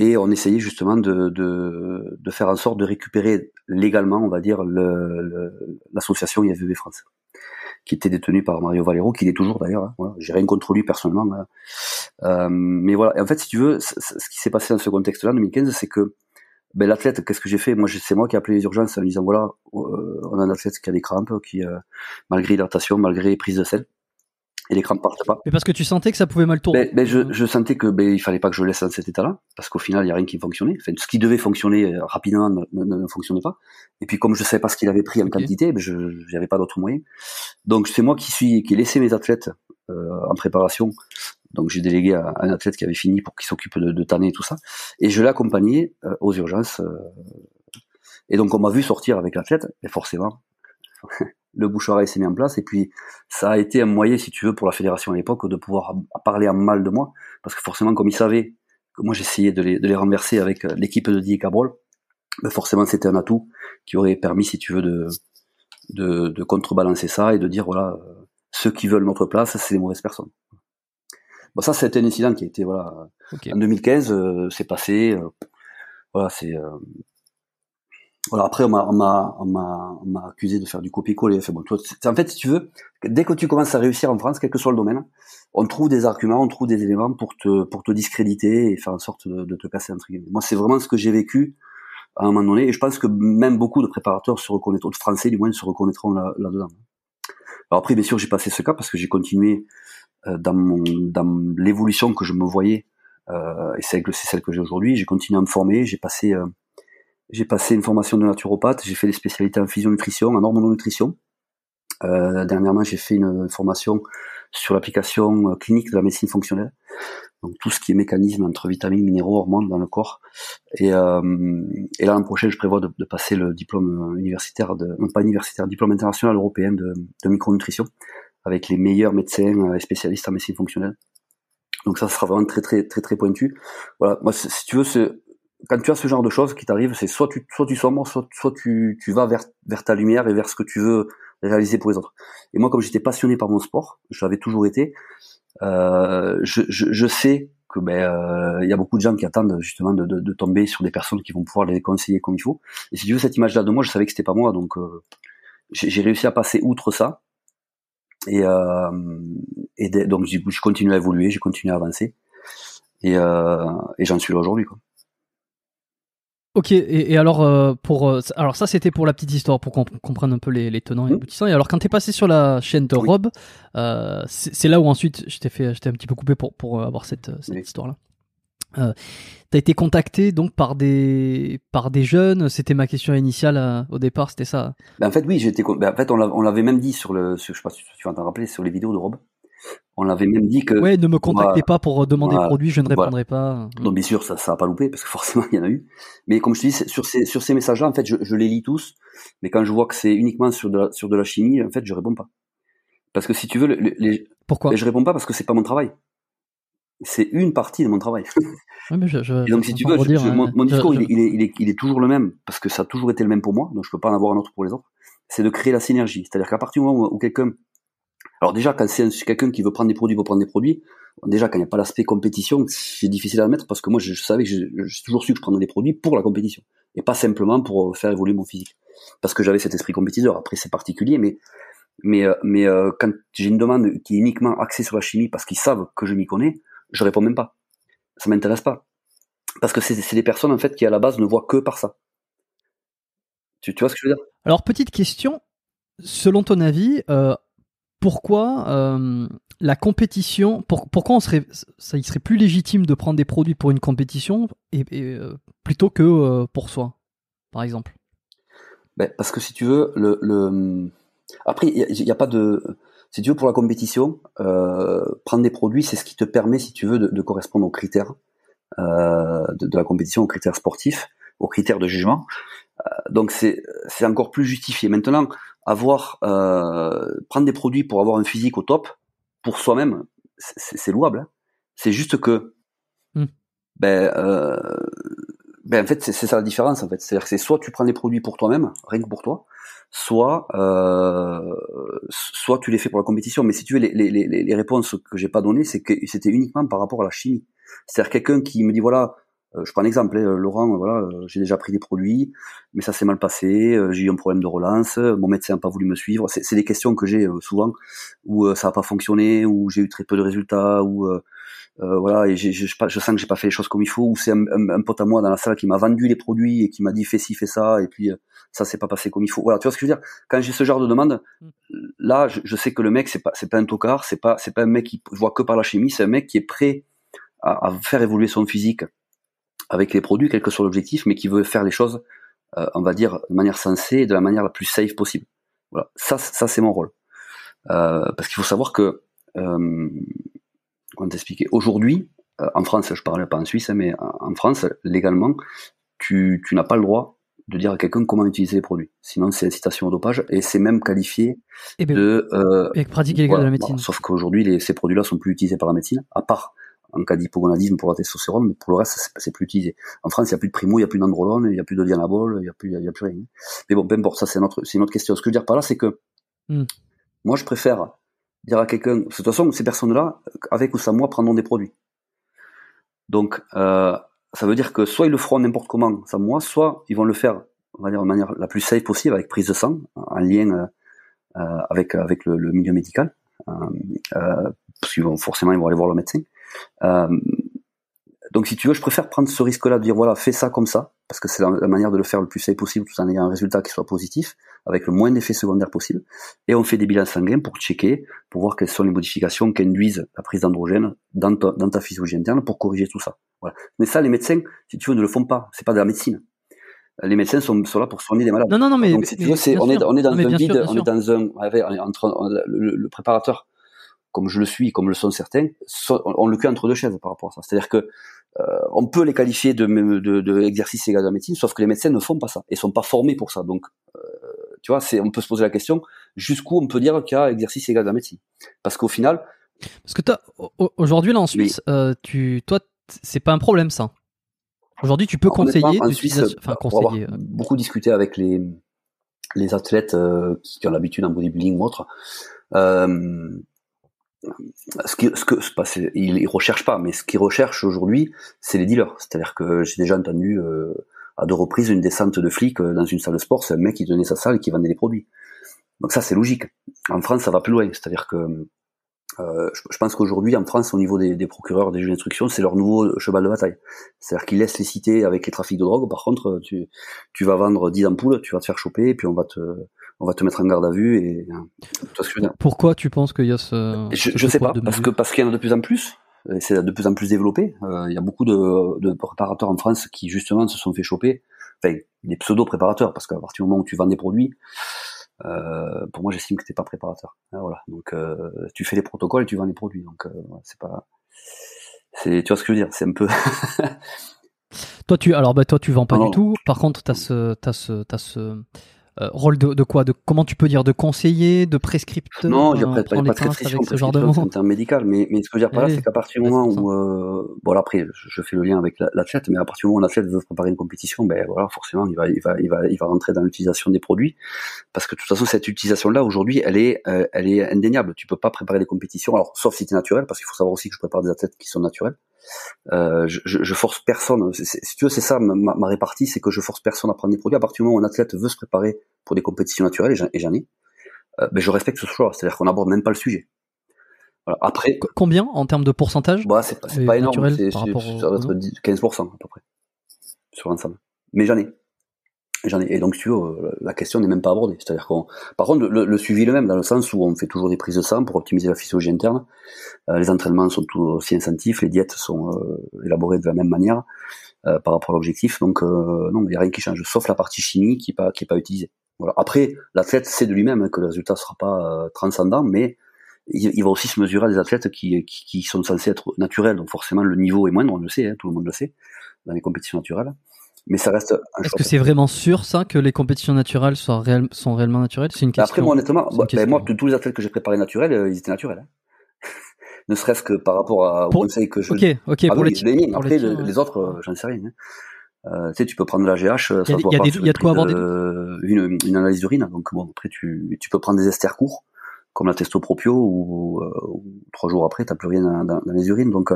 Et on essayait justement de, de, de, faire en sorte de récupérer légalement, on va dire, l'association le, IFVV France qui était détenu par Mario Valero, qui est toujours d'ailleurs. Hein, voilà. J'ai rien contre lui personnellement. Hein. Euh, mais voilà. Et en fait, si tu veux, ce qui s'est passé dans ce contexte-là, en 2015, c'est que ben l'athlète, qu'est-ce que j'ai fait? Moi, c'est moi qui ai appelé les urgences en disant voilà, euh, on a un athlète qui a des crampes, qui malgré hydratation, malgré prise de sel, et les crampes partent pas. Mais parce que tu sentais que ça pouvait mal tourner. Ben, ben je, je, sentais que ben, il fallait pas que je laisse dans cet état-là, parce qu'au final il y a rien qui fonctionnait. Enfin, ce qui devait fonctionner euh, rapidement ne, ne, fonctionnait pas. Et puis comme je savais pas ce qu'il avait pris en quantité, ben, je n'avais pas d'autre moyen. Donc c'est moi qui suis qui ai laissé mes athlètes euh, en préparation. Donc j'ai délégué à, un athlète qui avait fini pour qu'il s'occupe de, de tanner et tout ça. Et je l'ai accompagné euh, aux urgences. Euh, et donc on m'a vu sortir avec l'athlète, et forcément le bouche à s'est mis en place. Et puis ça a été un moyen si tu veux pour la fédération à l'époque de pouvoir parler en mal de moi. Parce que forcément comme ils savaient que moi j'essayais de les, de les renverser avec euh, l'équipe de Didier Cabrol ben forcément c'était un atout qui aurait permis si tu veux de, de, de contrebalancer ça et de dire voilà euh, ceux qui veulent notre place c'est des mauvaises personnes. Bon ça c'était un incident qui a été voilà en 2015 euh, c'est passé voilà c'est voilà, après, on m'a, accusé de faire du copier-coller. En fait, si tu veux, dès que tu commences à réussir en France, quel que soit le domaine, on trouve des arguments, on trouve des éléments pour te, pour te discréditer et faire en sorte de, te casser entre guillemets. Moi, c'est vraiment ce que j'ai vécu à un moment donné, et je pense que même beaucoup de préparateurs se reconnaîtront, de Français du moins, se reconnaîtront là, là-dedans. Alors après, bien sûr, j'ai passé ce cas parce que j'ai continué euh, dans mon, dans l'évolution que je me voyais, euh, et c'est celle que j'ai aujourd'hui. J'ai continué à me former, j'ai passé euh, j'ai passé une formation de naturopathe, j'ai fait des spécialités en physionutrition, en hormononutrition. Euh, dernièrement, j'ai fait une formation sur l'application euh, clinique de la médecine fonctionnelle, donc tout ce qui est mécanisme entre vitamines, minéraux, hormones dans le corps. Et, euh, et l'an prochain, je prévois de, de, passer le diplôme universitaire, de, non pas universitaire, diplôme international européen de, de micronutrition, avec les meilleurs médecins et spécialistes en médecine fonctionnelle. Donc ça, sera vraiment très très très très pointu. Voilà, moi si tu veux, quand tu as ce genre de choses qui t'arrivent, c'est soit tu soit tu sombres, soit, tu, tu vas vers, vers ta lumière et vers ce que tu veux réaliser pour les autres. Et moi, comme j'étais passionné par mon sport, je l'avais toujours été, euh, je, je, je, sais que ben il euh, y a beaucoup de gens qui attendent justement de, de, de, tomber sur des personnes qui vont pouvoir les conseiller comme il faut. Et si tu veux cette image-là de moi, je savais que c'était pas moi, donc euh, j'ai réussi à passer outre ça. Et, euh, et donc je continue à évoluer, j'ai continué à avancer, et, euh, et j'en suis là aujourd'hui. Quoi. Ok, et, alors euh, pour euh, alors ça c'était pour la petite histoire pour qu'on comprenne un peu les, les tenants et les aboutissants. Et alors quand t'es passé sur la chaîne de Rob, euh, c'est là où ensuite je t'ai fait j'étais un petit peu coupé pour pour avoir cette, cette histoire là. Euh, T'as été contacté donc par des par des jeunes. C'était ma question initiale au départ, c'était ça. Ben en fait oui, j'étais. Ben en fait on l'avait même dit sur le, sur, je sais pas si tu vas t'en rappeler, sur les vidéos de Rob. On l'avait même dit que. Ouais, ne me contactez pas pour euh, demander des produits, je ne répondrai pas. Non, bien sûr, ça, ça a pas loupé parce que [laughs] forcément il y en a eu. Mais comme je te dis, sur ces sur ces messages-là, en fait, je, je, les lis tous. Mais quand je vois que c'est uniquement sur de la, sur de la chimie, en fait, je réponds pas. Parce que si tu veux, les, pourquoi? Je réponds pas parce que c'est pas mon travail. C'est une partie de mon travail. [laughs] Ouais, mais je, je, Et donc, si tu veux, mon, mon, discours, il est, il, est, il, est, il est toujours le même parce que ça a toujours été le même pour moi, donc je peux pas en avoir un autre pour les autres. C'est de créer la synergie. C'est-à-dire qu'à partir du moment où quelqu'un alors déjà, quand c'est quelqu'un qui veut prendre des produits pour prendre des produits, déjà quand il n'y a pas l'aspect compétition, c'est difficile à admettre parce que moi je, savais que j'ai toujours su que je prenais des produits pour la compétition et pas simplement pour faire évoluer mon physique. Parce que j'avais cet esprit compétiteur. Après c'est particulier, mais mais euh, mais euh, quand j'ai une demande qui est uniquement axée sur la chimie parce qu'ils savent que je m'y connais, je réponds même pas. Ça m'intéresse pas parce que c'est des personnes en fait qui à la base ne voient que par ça. Tu, vois ce que je veux dire? Alors petite question, selon ton avis, euh, pourquoi euh, la compétition, pourquoi ça il serait plus légitime de prendre des produits pour une compétition euh, plutôt que euh, pour soi, par exemple? Ben, Parce que si tu veux, après il n'y a, pas de, si tu veux pour la compétition, prendre des produits c'est ce qui te permet, si tu veux, de, correspondre aux critères de, de, la compétition, aux critères sportifs, aux critères de jugement. donc c'est encore plus justifié. Maintenant, avoir euh, prendre des produits pour avoir un physique au top pour soi-même, c'est louable. Hein. C'est juste que hmm. ben, euh, ben en fait c'est ça la différence en fait. C'est-à-dire que c'est soit tu prends des produits pour toi-même, rien que pour toi, soit euh, soit tu les fais pour la compétition. Mais si tu veux les, les, les, les réponses que j'ai pas données, c'est que c'était uniquement par rapport à la chimie. C'est-à-dire quelqu'un qui me dit voilà je prends un exemple, hein, Laurent, voilà, j'ai déjà pris des produits, mais ça s'est mal passé, j'ai eu un problème de relance, mon médecin n'a pas voulu me suivre. C'est des questions que j'ai souvent où ça n'a pas fonctionné, où j'ai eu très peu de résultats, où euh, voilà, et je, je, je, sens que j'ai pas fait les choses comme il faut, ou c'est un, un, pote à moi dans la salle qui m'a vendu les produits et qui m'a dit fais ci, fais ça, et puis euh, ça s'est pas passé comme il faut. Voilà, tu vois ce que je veux dire? Quand j'ai ce genre de demande, mm. là, je, je, sais que le mec c'est pas c'est pas un tocard, c'est pas c'est pas un mec qui voit que par la chimie, c'est un mec qui est prêt à, à, faire évoluer son physique avec les produits, quel que soit l'objectif, mais qui veut faire les choses, euh, on va dire, de manière sensée et de la manière la plus safe possible. Voilà, ça, ça c'est mon rôle. Euh, parce qu'il faut savoir que euh, comment t'expliquer? Aujourd'hui, euh, en France, je parle pas en Suisse, hein, mais en France, légalement, tu, tu n'as pas le droit de dire à quelqu'un comment utiliser les produits. Sinon, c'est incitation au dopage et c'est même qualifié eh ben, de euh, pratique illégale de la médecine. sauf qu'aujourd'hui, ces produits-là sont plus utilisés par la médecine, à part en cas d'hypogonadisme pour la testostérone, mais pour le reste, c'est plus utilisé. En France, il n'y a plus de primo, il n'y a plus d'androlone, il n'y a plus de dianabol, il n'y a plus, il y a plus rien. Mais bon, peu importe, ça c'est notre, c'est une autre question. Ce que je veux dire par là, c'est que hmm. moi, je préfère dire à quelqu'un, de toute façon, ces personnes-là, avec ou sans moi, prendront des produits. Donc, euh, ça veut dire que soit ils le feront n'importe comment sans moi, soit ils vont le faire, on va dire, de manière la plus safe possible, avec prise de sang, en lien euh, avec avec le, le, milieu médical, euh parce qu'ils vont forcément ils vont aller voir le médecin. Euh, donc si tu veux, je préfère prendre ce risque-là de dire voilà, fais ça comme ça, parce que c'est la, manière de le faire le plus safe possible tout en ayant un résultat qui soit positif, avec le moins d'effets secondaires possible. Et on fait des bilans sanguins pour checker, pour voir quelles sont les modifications qu'induisent la prise d'androgène dans ta, dans ta physiologie interne pour corriger tout ça. Voilà. Mais ça, les médecins, si tu veux, ne le font pas. C'est pas de la médecine. Les médecins sont, sont là pour soigner les malades. Non, non, non, mais Donc, si tu veux, on, est, on est dans un vide, on est dans un, entre, le préparateur comme je le suis, comme le sont certains, on le cul entre deux chaises par rapport à ça. C'est-à-dire que euh, on peut les qualifier de, de, de exercice égal de la médecine, sauf que les médecins ne font pas ça et sont pas formés pour ça. Donc, euh, tu vois, c'est, on peut se poser la question jusqu'où on peut dire qu'il y a exercice égal de la médecine, parce qu'au final, parce que aujourd'hui là en Suisse, euh, tu, toi, c'est pas un problème ça. Aujourd'hui, tu peux conseiller, en Suisse, enfin conseiller. beaucoup discuté avec les les athlètes qui ont l'habitude en bodybuilding ou autre. Euh, ce, qui, ce que recherchent pas, mais ce qu'ils recherchent aujourd'hui, c'est les dealers. C'est-à-dire que j'ai déjà entendu euh, à deux reprises une descente de flics euh, dans une salle de sport, c'est un mec qui donnait sa salle et qui vendait des produits. Donc ça, c'est logique. En France, ça va plus loin. C'est-à-dire que euh, je, pense qu'aujourd'hui, en France, au niveau des, des procureurs, des juges d'instruction, c'est leur nouveau cheval de bataille. C'est-à-dire qu'ils laissent les cités avec les trafics de drogue. Par contre, tu, tu vas vendre 10 ampoules, tu vas te faire choper, et puis on va te, on va te mettre en garde à vue et Pourquoi tu penses qu'il y a ce Je, je sais pas parce que parce qu'il y en a de plus en plus. C'est de plus en plus développé. Euh, il y a beaucoup de, de, préparateurs en France qui justement se sont fait choper. Enfin, des pseudo préparateurs parce qu'à partir du moment où tu vends des produits, euh, pour moi j'estime que t'es pas préparateur. Hein, voilà. Donc euh, tu fais les protocoles et tu vends les produits. Donc c'est pas. C'est tu vois ce que je veux dire. C'est un peu. [laughs] toi tu alors bah toi tu vends pas du tout. Par contre t'as ce t'as ce t'as ce euh, rôle de, de, quoi? De comment tu peux dire De conseiller, de prescripteur Non, il n'y a, pas, pas de prescription. Avec ce genre de c'est un terme médical. Mais, mais ce que je veux dire par là, eh c'est qu'à partir du moment où, euh, bon après, je fais le lien avec l'athlète, mais à partir du moment où l'athlète veut préparer une compétition, ben voilà, forcément, il va, il va, il va, il va rentrer dans l'utilisation des produits, parce que de toute façon, cette utilisation-là aujourd'hui, elle est, euh, elle est indéniable. Tu peux pas préparer des compétitions, alors sauf si tu es naturel, parce qu'il faut savoir aussi que je prépare des athlètes qui sont naturels. Euh, je, je, force personne. Si tu veux, c'est ça ma, ma répartie, c'est que je force personne à prendre des produits. À partir du moment où un athlète veut se préparer pour des compétitions naturelles, et j'en ai, euh, mais je respecte ce choix. C'est-à-dire qu'on n'aborde même pas le sujet. Voilà. Après, combien en termes de pourcentage bah, c'est pas, pas énorme. C'est, ça doit être 15% à peu près sur l'ensemble. Mais j'en ai. Et donc, tu veux, la question n'est même pas abordée. C'est-à-dire qu'on, par contre, le, suivi le même, dans le sens où on fait toujours des prises de sang pour optimiser la physiologie interne. Euh, les entraînements sont tous aussi incentifs, les diètes sont euh, élaborées de la même manière euh, par rapport à l'objectif. Donc, euh, non, il n'y a rien qui change, sauf la partie chimie qui n'est pas, est utilisée. Après, l'athlète sait de lui-même que le résultat sera pas transcendant, mais il, va aussi se mesurer à des athlètes qui, sont censés être naturels. Donc, forcément, le niveau est moindre, on le sait, hein, tout le monde le sait, dans les compétitions naturelles mais ça reste. Est-ce que c'est vraiment sûr ça que les compétitions naturelles sont, réel, sont réellement naturelles? C'est une question. Après moi honnêtement, bah, ben, moi tous les athlètes que j'ai préparés naturels, euh, ils étaient naturels. Hein. [laughs] ne serait-ce que par rapport à, pour... conseil que je. Ok, ok. Ah, pour, les... Après les, autres, euh, j'en sais rien. Hein. Euh, tu sais, tu peux prendre la GH, ça Il y, a, des, y a de quoi avoir des... une, une analyse d'urine. Donc bon, après tu, tu peux prendre des esters courts, comme la testopropio, ou, ou trois jours après, t'as plus rien dans, dans, les urines. Donc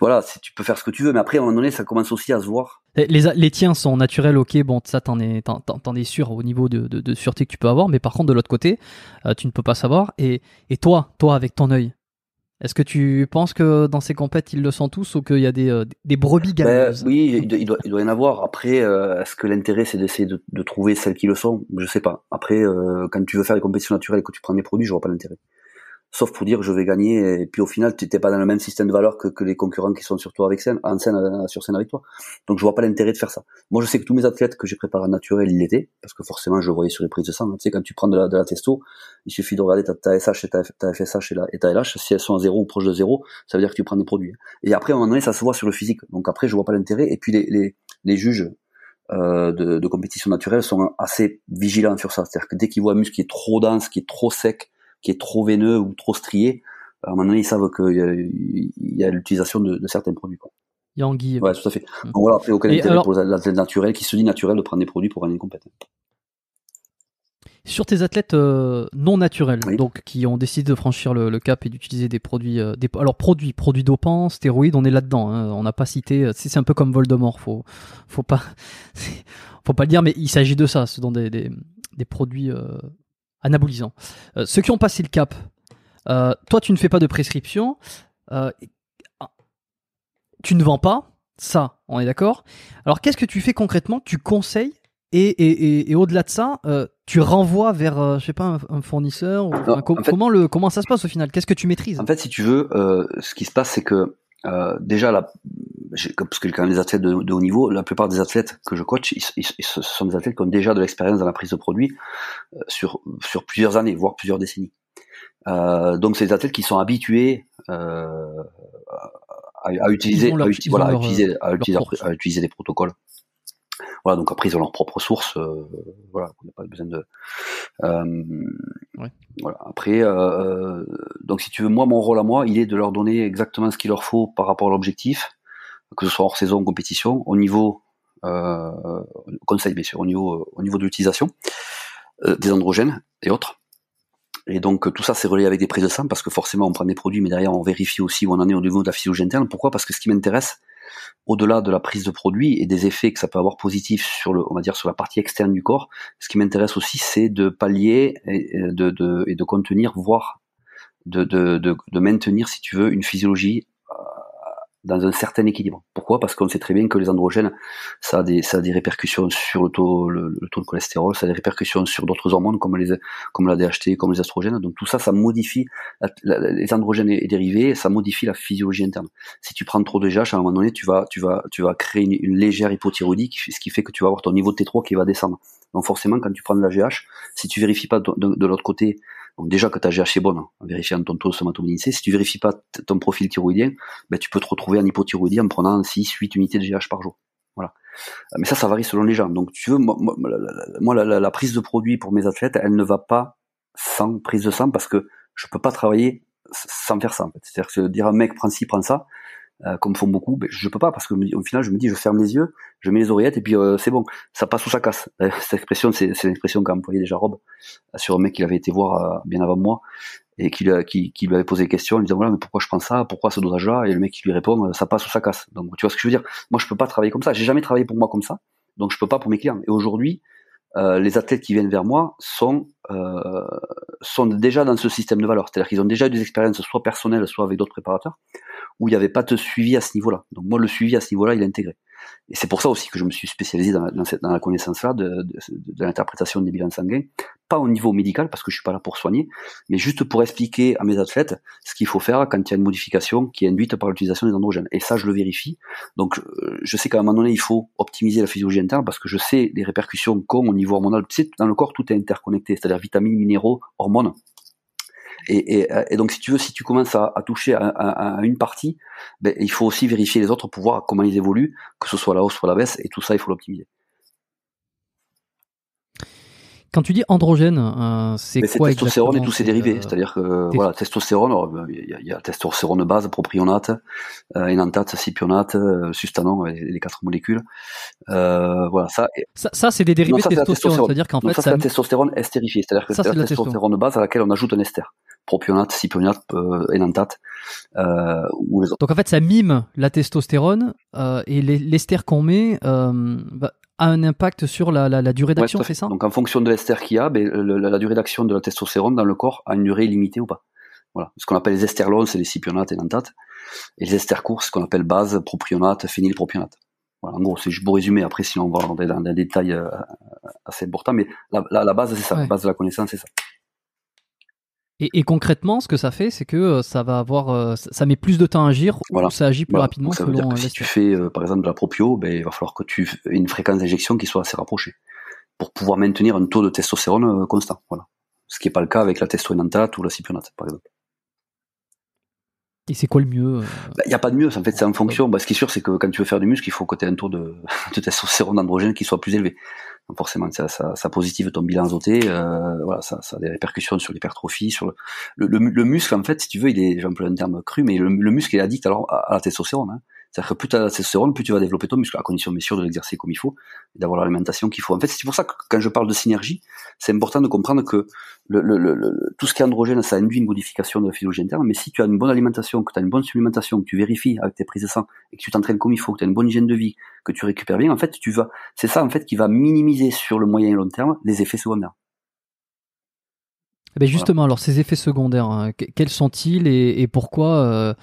voilà, tu peux faire ce que tu veux, mais après, à un moment donné, ça commence aussi à se voir. Les, les tiens sont naturels, ok, bon, ça, t'en es, t'en, es sûr au niveau de, de, de, sûreté que tu peux avoir, mais par contre, de l'autre côté, euh, tu ne peux pas savoir. Et, et toi, toi, avec ton œil, est-ce que tu penses que dans ces compètes, ils le sont tous ou qu'il y a des, euh, des brebis ben, gagneuses Oui, il doit, il doit, y en avoir. Après, euh, est-ce que l'intérêt, c'est d'essayer de, de, trouver celles qui le sont? Je sais pas. Après, quand tu veux faire des compétitions naturelles et que tu prends des produits, je vois pas l'intérêt sauf pour dire je vais gagner et puis au final tu n'étais pas dans le même système de valeur que, que les concurrents qui sont sur toi avec scène en scène euh, sur scène avec toi. Donc je vois pas l'intérêt de faire ça. Moi je sais que tous mes athlètes que j'ai préparés en naturel ils l'étaient parce que forcément je le voyais sur les prises de sang. Tu sais quand tu prends de la, de la testo il suffit de regarder ta, ta SH et ta, ta FSH et, et ta LH si elles sont à zéro ou proche de zéro ça veut dire que tu prends des produits et après à un moment donné ça se voit sur le physique. Donc après je vois pas l'intérêt. Et puis les, les, les juges euh, de, de, compétition naturelle sont assez vigilants sur ça. C'est-à-dire que dès qu'ils voient un muscle qui est trop dense qui est trop sec qui est trop veineux ou trop strié à un moment donné, ils savent qu'il y a, l'utilisation de, certains produits. Quoi. Yang Ouais, tout à fait. Mm. Donc voilà, après, aucun intérêt pour l'athlète naturel qui se dit naturel de prendre des produits pour gagner une compétition. Sur tes athlètes euh, non naturels, donc qui ont décidé de franchir le, cap et d'utiliser des produits, euh, des, alors produits, produits dopants, stéroïdes, on est là-dedans. Hein. on n'a pas cité, euh, c'est un peu comme Voldemort, faut, faut pas, [laughs] faut pas le dire, mais il s'agit de ça, ce sont des, des, des produits anabolisants. ceux qui ont passé le cap, euh, toi, tu ne fais pas de prescription. Euh, tu ne vends pas. Ça, on est d'accord. Alors, qu'est-ce que tu fais concrètement Tu conseilles et, au-delà de ça, euh, tu renvoies vers, je sais pas, un, fournisseur Comment le comment ça se passe au final? Qu'est-ce que tu maîtrises? En fait, si tu veux, ce qui se passe, c'est que déjà là, parce que j'ai quand même des athlètes de, haut niveau, la plupart des athlètes que je coach, ils, ce sont des athlètes qui ont déjà de l'expérience dans la prise de produits sur sur plusieurs années, voire plusieurs décennies. Euh, donc c'est des athlètes qui sont habitués euh, à, utiliser, à, voilà, à, utiliser, à, utiliser, à utiliser des protocoles. Voilà, donc après ils ont leur propre source, euh, voilà, on n'a pas besoin de. Euh, ouais. Voilà. Après, euh, donc si tu veux, moi mon rôle à moi, il est de leur donner exactement ce qu'il leur faut par rapport à l'objectif, que ce soit hors saison, compétition, au niveau conseil bien sûr, au niveau au niveau de l'utilisation des androgènes et autres. Et donc tout ça c'est relié avec des prises de sang parce que forcément on prend des produits mais derrière on vérifie aussi où on en est au niveau de la physiologie interne. Pourquoi? Parce que ce qui m'intéresse au-delà de la prise de produits et des effets que ça peut avoir positifs sur le, on va dire sur la partie externe du corps, ce qui m'intéresse aussi c'est de pallier et de, contenir, voire de, maintenir si tu veux une physiologie dans un certain équilibre. Pourquoi? Parce qu'on sait très bien que les androgènes, ça a des, ça a des répercussions sur le taux, le, taux de cholestérol, ça a des répercussions sur d'autres hormones comme les, comme la DHT, comme les estrogènes. Donc tout ça, ça modifie les androgènes et, dérivés, ça modifie la physiologie interne. Si tu prends trop de GH, à un moment donné, tu vas, tu vas, tu vas créer une, légère hypothyroïdie, ce qui fait que tu vas avoir ton niveau de T3 qui va descendre. Donc forcément, quand tu prends de la GH, si tu vérifies pas de l'autre côté donc déjà que ta GH est bonne, hein, en vérifiant ton taux C, si tu vérifies pas ton profil thyroïdien, ben, tu peux te retrouver en hypothyroïdie en prenant 6, 8 unités de GH par jour. Voilà. Mais ça, ça varie selon les gens. Donc tu veux, moi, la, prise de produit pour mes athlètes, elle ne va pas sans prise de sang parce que je peux pas travailler sans faire ça. C'est-à-dire que dire un mec prends ci, prends ça, euh, comme font beaucoup, ben, je peux pas parce que au final je me dis je ferme les yeux, je mets les oreillettes et puis euh, c'est bon, ça passe ou ça casse. Euh, cette expression c'est l'expression qu'a employé déjà Rob sur un mec qui avait été voir bien avant moi et qui, qui, lui avait posé des questions, il disait voilà mais pourquoi je prends ça, pourquoi ce dosage là et le mec qui lui répond ça passe ou ça casse. Donc tu vois ce que je veux dire? Moi je peux pas travailler comme ça, j'ai jamais travaillé pour moi comme ça, donc je peux pas pour mes clients. Et aujourd'hui euh, les athlètes qui viennent vers moi sont euh, sont déjà dans ce système de valeur, c'est-à-dire qu'ils ont déjà eu des expériences soit personnelles, soit avec d'autres préparateurs, où il n'y avait pas de suivi à ce niveau-là. Donc moi, le suivi à ce niveau-là, il est intégré. Et c'est pour ça aussi que je me suis spécialisé dans, la connaissance-là de, l'interprétation des bilans sanguins, pas au niveau médical parce que je suis pas là pour soigner, mais juste pour expliquer à mes athlètes ce qu'il faut faire quand il y a une modification qui est induite par l'utilisation des androgènes. Et ça, je le vérifie. Donc, euh, je sais qu'à un moment donné, il faut optimiser la physiologie interne parce que je sais les répercussions qu'ont au niveau hormonal. Dans le corps, tout est interconnecté, c'est-à-dire vitamines, minéraux, hormones. Et, et, donc, si tu veux, si tu commences à, à toucher à, à, une partie, ben, il faut aussi vérifier les autres pour voir comment ils évoluent, que ce soit la hausse, soit la baisse, et tout ça, il faut l'optimiser. Quand tu dis androgène, euh, c'est quoi testostérone et tous ses dérivés. Euh, C'est-à-dire que voilà, testostérone, il y, a, testostérone base, propionate, euh, énanthate, cipionate, euh, sustanon, les, quatre molécules. Voilà, ça. Ça, ça c'est des dérivés de testostérone. C'est-à-dire qu'en fait, ça, c'est la testostérone estérifiée. C'est-à-dire que c'est la, testostérone base à laquelle on ajoute un ester. Propionate, cypionate, euh, énantate euh, ou les autres. Donc en fait, ça mime la testostérone euh, et l'ester qu'on met euh, bah, a un impact sur la, la, la durée d'action, Ouais, c'est ça? Donc en fonction de l'ester qu'il y a, ben, le- la, la durée d'action de la testostérone dans le corps a une durée limitée ou pas. Voilà. Ce qu'on appelle les esters longs, c'est les cypionates et énantates. Et les esters courts, ce qu'on appelle base, propionate, phénylpropionate. Voilà, en gros, c'est juste pour résumer. Après, sinon, on va rentrer dans des détails euh, assez importants. Mais la, base, c'est ça. Ouais. La base de la connaissance, c'est ça. Et, et concrètement, ce que ça fait, c'est que euh, ça va avoir, euh, ça met plus de temps à agir Voilà. ou ça agit plus Voilà. rapidement Donc, ça veut dire selon que si tu fais, euh, par exemple, de la propio, ben, il va falloir que tu aies une fréquence d'injection qui soit assez rapprochée pour pouvoir maintenir un taux de testostérone constant. Voilà. Ce qui n'est pas le cas avec la testoénantate ou la cypionate, par exemple. Et c'est quoi le mieux euh, Il n'y a pas de mieux, en fait, c'est en fonction. Bah, ce qui est sûr, c'est que quand tu veux faire du muscle, il faut que tu aies un taux de, [laughs] de testostérone androgène qui soit plus élevé. Forcément, ça, ça, ça positive ton bilan azoté, euh, voilà, ça, ça a des répercussions sur l'hypertrophie, sur le, le, le, le muscle, en fait, si tu veux, il est, j'emploie un terme cru, mais le, le muscle est addict alors à, à la testostérone. Hein. C'est-à-dire que plus tu as la testostérone, plus tu vas développer ton muscle, à condition bien sûr de l'exercer comme il faut, d'avoir l'alimentation qu'il faut. En fait, c'est pour ça que quand je parle de synergie, c'est important de comprendre que le, le, le, tout ce qui est androgène, ça induit une modification de la physiologie interne, mais si tu as une bonne alimentation, que tu as une bonne supplémentation, que tu vérifies avec tes prises de sang, et que tu t'entraînes comme il faut, que tu as une bonne hygiène de vie, que tu récupères bien, en fait, tu vas, c'est ça, en fait, qui va minimiser sur le moyen et long terme les effets secondaires. Eh ben justement, alors ces effets secondaires, hein, que- quels sont-ils et, et pourquoi euh,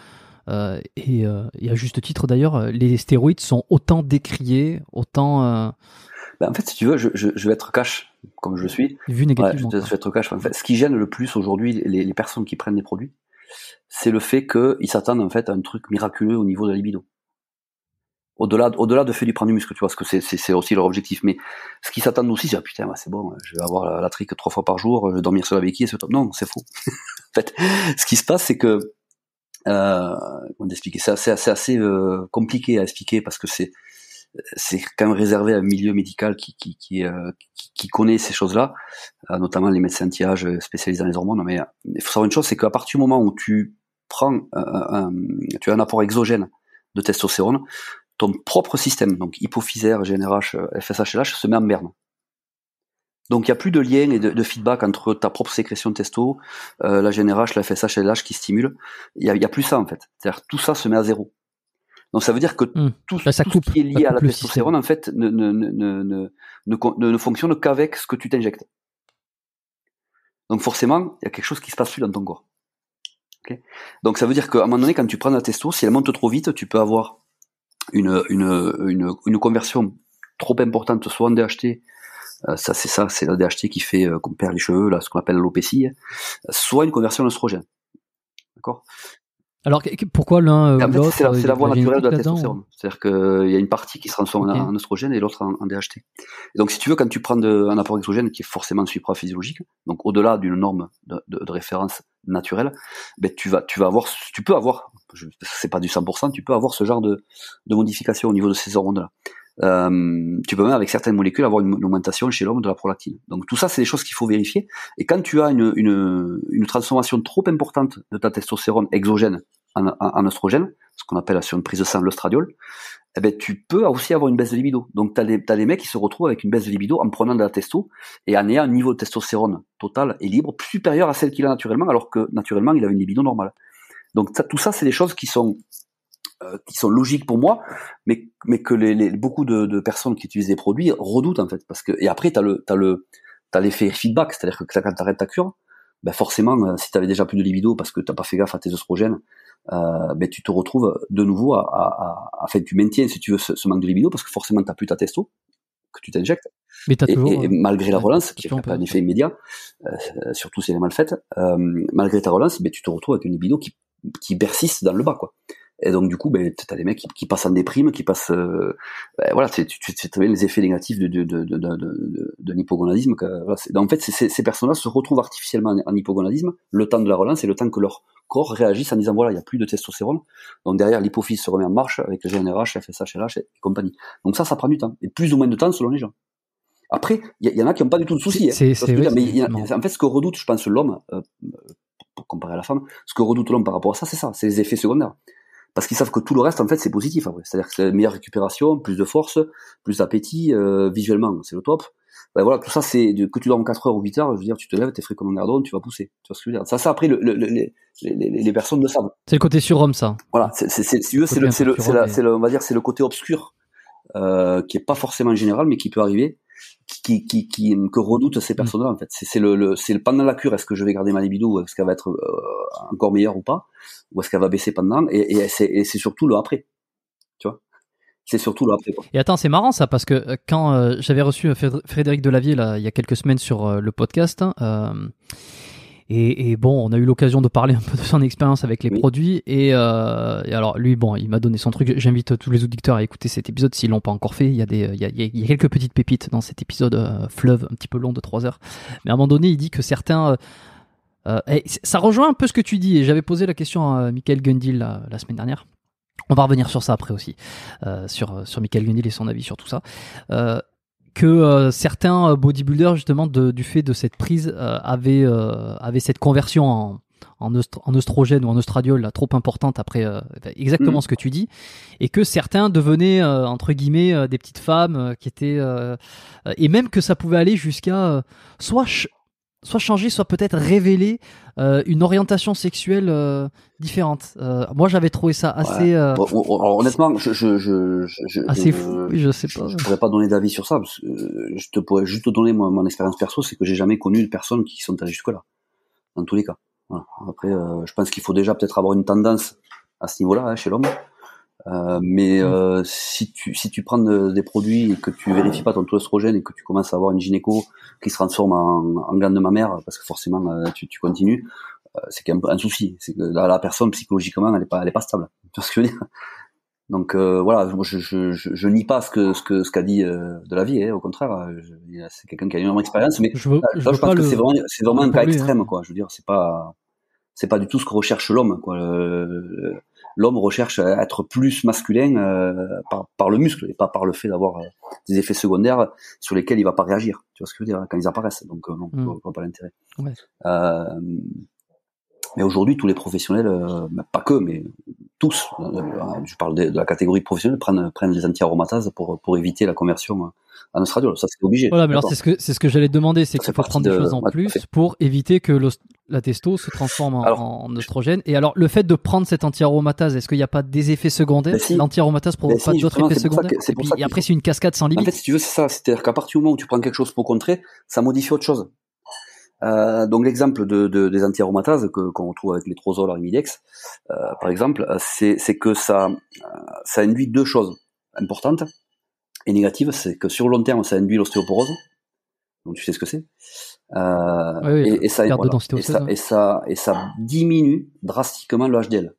euh, et, euh, et à juste titre d'ailleurs, euh, les stéroïdes sont autant décriés, autant euh, Ben, en fait, si tu veux, je, je, je vais être cash, comme je suis. Ouais, négativement. je vais être cash. En fait, ce qui gêne le plus aujourd'hui les, les personnes qui prennent des produits, c'est le fait qu'ils s'attendent en fait à un truc miraculeux au niveau de la libido. Au-delà, au-delà de fait du prendre du muscle, tu vois, parce que c'est, aussi leur objectif. Mais ce qu'ils s'attendent aussi, c'est ah, putain, bah, c'est bon, je vais avoir la, la trique trois fois par jour, je vais dormir sur la béquille, et c'est top. Non, c'est faux. [laughs] en fait, ce qui se passe, c'est que euh, comment expliquer ça, c'est assez, euh, compliqué à expliquer parce que c'est c'est quand même réservé à un milieu médical qui qui qui, euh, qui, connaît ces choses-là, euh, notamment les médecins anti-âge spécialisés dans les hormones. Mais euh, il faut savoir une chose, c'est qu'à partir du moment où tu prends un, tu as un apport exogène de testostérone, ton propre système, donc hypophysaire, GNRH, FSH, LH, se met en berne. Donc il n'y a plus de lien et de, de feedback entre ta propre sécrétion de testo, euh, la GNRH, la FSH et LH qui stimule. Il n'y a, plus ça en fait. C'est-à-dire tout ça se met à zéro. Donc ça veut dire que Hmm. tout, Bah, ça tout coupe, ce qui est lié à la testostérone en fait ne, ne, ne, ne, fonctionne qu'avec ce que tu t'injectes. Donc forcément, il y a quelque chose qui se passe plus dans ton corps. Donc ça veut dire qu'à un moment donné, quand tu prends la testo, si elle monte trop vite, tu peux avoir une, une, une, une conversion trop importante, soit en DHT, ça c'est ça, c'est la DHT qui fait euh, qu'on perd les cheveux, là, ce qu'on appelle l'alopécie, soit une conversion en oestrogène. D'accord? Alors pourquoi l'un euh, ou fait, l'autre c'est la, euh, voie naturelle de la testostérone. C'est-à-dire qu'il y a une partie qui se transforme en- Ok. en, oestrogène et l'autre en, en DHT. Et donc, si tu veux, quand tu prends de- un apport exogène qui est forcément supraphysiologique, donc au-delà d'une norme de, de- de référence naturelle, ben tu vas, tu vas avoir, tu peux avoir, c'est pas du 100%, tu peux avoir ce genre de, de modification au niveau de ces hormones-là. Euh, tu peux même avec certaines molécules avoir une, augmentation chez l'homme de la prolactine. Donc tout ça, c'est des choses qu'il faut vérifier. Et quand tu as une, une, transformation trop importante de ta testostérone exogène en, en, oestrogène, ce qu'on appelle sur une prise de sang l'ostradiol, eh ben, tu peux aussi avoir une baisse de libido. Donc, tu as, t'as des mecs qui se retrouvent avec une baisse de libido en prenant de la testo et en ayant un niveau de testostérone total et libre supérieur à celle qu'il a naturellement, alors que naturellement, il a une libido normale. Donc, tout ça, c'est des choses qui sont euh, qui sont logiques pour moi, mais, mais que les, les- beaucoup de, de personnes qui utilisent des produits redoutent en fait. Parce que, et après, tu as le, t'as le, t'as l'effet feedback, c'est-à-dire que quand tu arrêtes ta cure, ben forcément, euh, si tu avais déjà plus de libido parce que t'as pas fait gaffe à tes oestrogènes, euh, ben tu te retrouves de nouveau à, à, à, à fait, tu maintiens si tu veux ce, ce manque de libido parce que forcément t'as plus ta testo que tu t'injectes Mais t'as et, toujours. et euh, malgré la relance qui n'a pas un effet immédiat, euh, surtout si elle est mal faite, euh, malgré ta relance, ben tu te retrouves avec une libido qui qui persiste dans le bas quoi. Et donc du coup, ben t'as des mecs qui, qui passent en déprime, qui passent, euh, ben, voilà, tu tu les effets négatifs de de de de de, de, l'hypogonadisme. voilà, en fait, c'est- ces, ces personnes-là se retrouvent artificiellement en, en hypogonadisme le temps de la relance et le temps que leur corps réagisse en disant voilà, il y a plus de testostérone. Donc derrière, l'hypophyse se remet en marche avec le GNRH, FSH, LH et compagnie. Donc ça, ça prend du temps et plus ou moins de temps selon les gens. Après, il y, y en a qui n'ont pas du tout de soucis. Hein. dire, mais a- en fait, ce que redoute, je pense, l'homme, euh, pour comparer à la femme, ce que redoute l'homme par rapport à ça, c'est ça, c'est les effets secondaires. Parce qu'ils savent que tout le reste, en fait, c'est positif après. C'est-à-dire que c'est une meilleure récupération, plus de force, plus d'appétit, euh, visuellement, c'est le top. ben voilà, tout ça, c'est que tu dormes 4 heures ou 8 heures, je veux dire, tu te lèves, t'es frais comme un gardon, tu vas pousser. Tu vois ce que je veux dire? Ça, ça après, le, le, les, les, les, personnes le savent. C'est le côté surhomme, ça. Voilà, c'est, c'est, c'est, c'est le, c'est le, c'est le, on va dire, c'est le côté obscur, euh, qui est pas forcément général, mais qui peut arriver, qui, qui, qui, que redoutent ces mm. personnes-là, en fait. C'est, le, le, c'est le pendant la cure, est-ce que je vais garder ma libido, ou est-ce qu'elle va être euh, encore meilleure ou pas, ou est-ce qu'elle va baisser pendant, et, et c'est, surtout le après. Tu vois? C'est surtout là après. Et attends, c'est marrant ça parce que euh, quand euh, j'avais reçu Frédéric Delavier là, il y a quelques semaines sur le podcast, et, bon, on a eu l'occasion de parler un peu de son expérience avec les produits. Et, alors lui, bon, il m'a donné son truc. J'invite tous les auditeurs à écouter cet épisode s'ils l'ont pas encore fait. Il y a des, il y a, il y a quelques petites pépites dans cet épisode fleuve un petit peu long de 3 heures. Mais à un moment donné, il dit que certains ça rejoint un peu ce que tu dis. Et j'avais posé la question à Michael Gundil la semaine dernière. On va revenir sur ça après aussi, euh, sur, sur Michael Gundil et son avis sur tout ça. Euh, que euh, certains bodybuilders, justement, du fait de cette prise, avaient, avaient cette conversion en, en, en oestrogène ou en oestradiol là, trop importante après exactement mm. ce que tu dis, et que certains devenaient, entre guillemets, des petites femmes qui étaient... et même que ça pouvait aller jusqu'à soit soit changer, soit peut-être révéler euh, une orientation sexuelle euh, différente. Euh, moi, j'avais trouvé ça assez. honnêtement, je, je, je, je assez fou. Oui, je sais pas. Je, pourrais pas donner d'avis sur ça. Parce que je te pourrais juste te donner mon, mon expérience perso, c'est que j'ai jamais connu de personnes qui sont allées jusque là. Dans tous les cas. Voilà. Après, je pense qu'il faut déjà peut-être avoir une tendance à ce niveau-là hein, chez l'homme. Euh, mais mm. euh, si tu si tu prends des produits et que tu vérifies pas ton taux d'oestrogène et que tu commences à avoir une gynéco qui se transforme en, en glande de ma mère parce que forcément euh, tu, tu continues, euh, c'est quand même un souci. C'est que la, la, personne psychologiquement elle est pas elle est pas stable. [laughs] Tu vois ce que je veux dire? Donc voilà, moi je, je, je, je, nie pas ce que ce que ce qu'a dit de la vie. Hein, au contraire, c'est quelqu'un qui a une énorme expérience, mais je, je, pense que c'est vraiment c'est vraiment un cas hein. extrême quoi. Je veux dire, c'est pas c'est pas du tout ce que recherche l'homme quoi l'homme recherche à être plus masculin euh, par, par, le muscle et pas par le fait d'avoir euh, des effets secondaires sur lesquels il va pas réagir. Tu vois ce que je veux dire quand ils apparaissent. Donc euh, non, mm. vois pas l'intérêt. Ouais. Euh, mais aujourd'hui, tous les professionnels, euh, pas que, mais tous, je parle de, de, la catégorie professionnelle, prennent, prennent des anti-aromatases pour, pour éviter la conversion en oestradiol. Ça, c'est obligé. Voilà, mais alors c'est ce que c'est ce que j'allais demander, c'est qu'il faut prendre des choses en plus pour éviter que la testo se transforme en, en, oestrogène. Et alors, le fait de prendre cette anti-aromatase, est-ce qu'il n'y a pas des effets secondaires? Ben si. L'anti-aromatase provoque pas d'autres effets secondaires? Et, après, c'est une cascade sans limite. En fait, si tu veux, c'est ça. C'est-à-dire qu'à partir du moment où tu prends quelque chose pour contrer, ça modifie autre chose. Euh, donc l'exemple de, de, des anti-aromatases que qu'on retrouve avec les trozol, arimidex, euh, par exemple, c'est que ça ça induit deux choses importantes et négatives, c'est que sur le long terme, ça induit l'ostéoporose. Donc tu sais ce que c'est. Euh, et, ça, et, ça, et, ça, diminue drastiquement le HDL.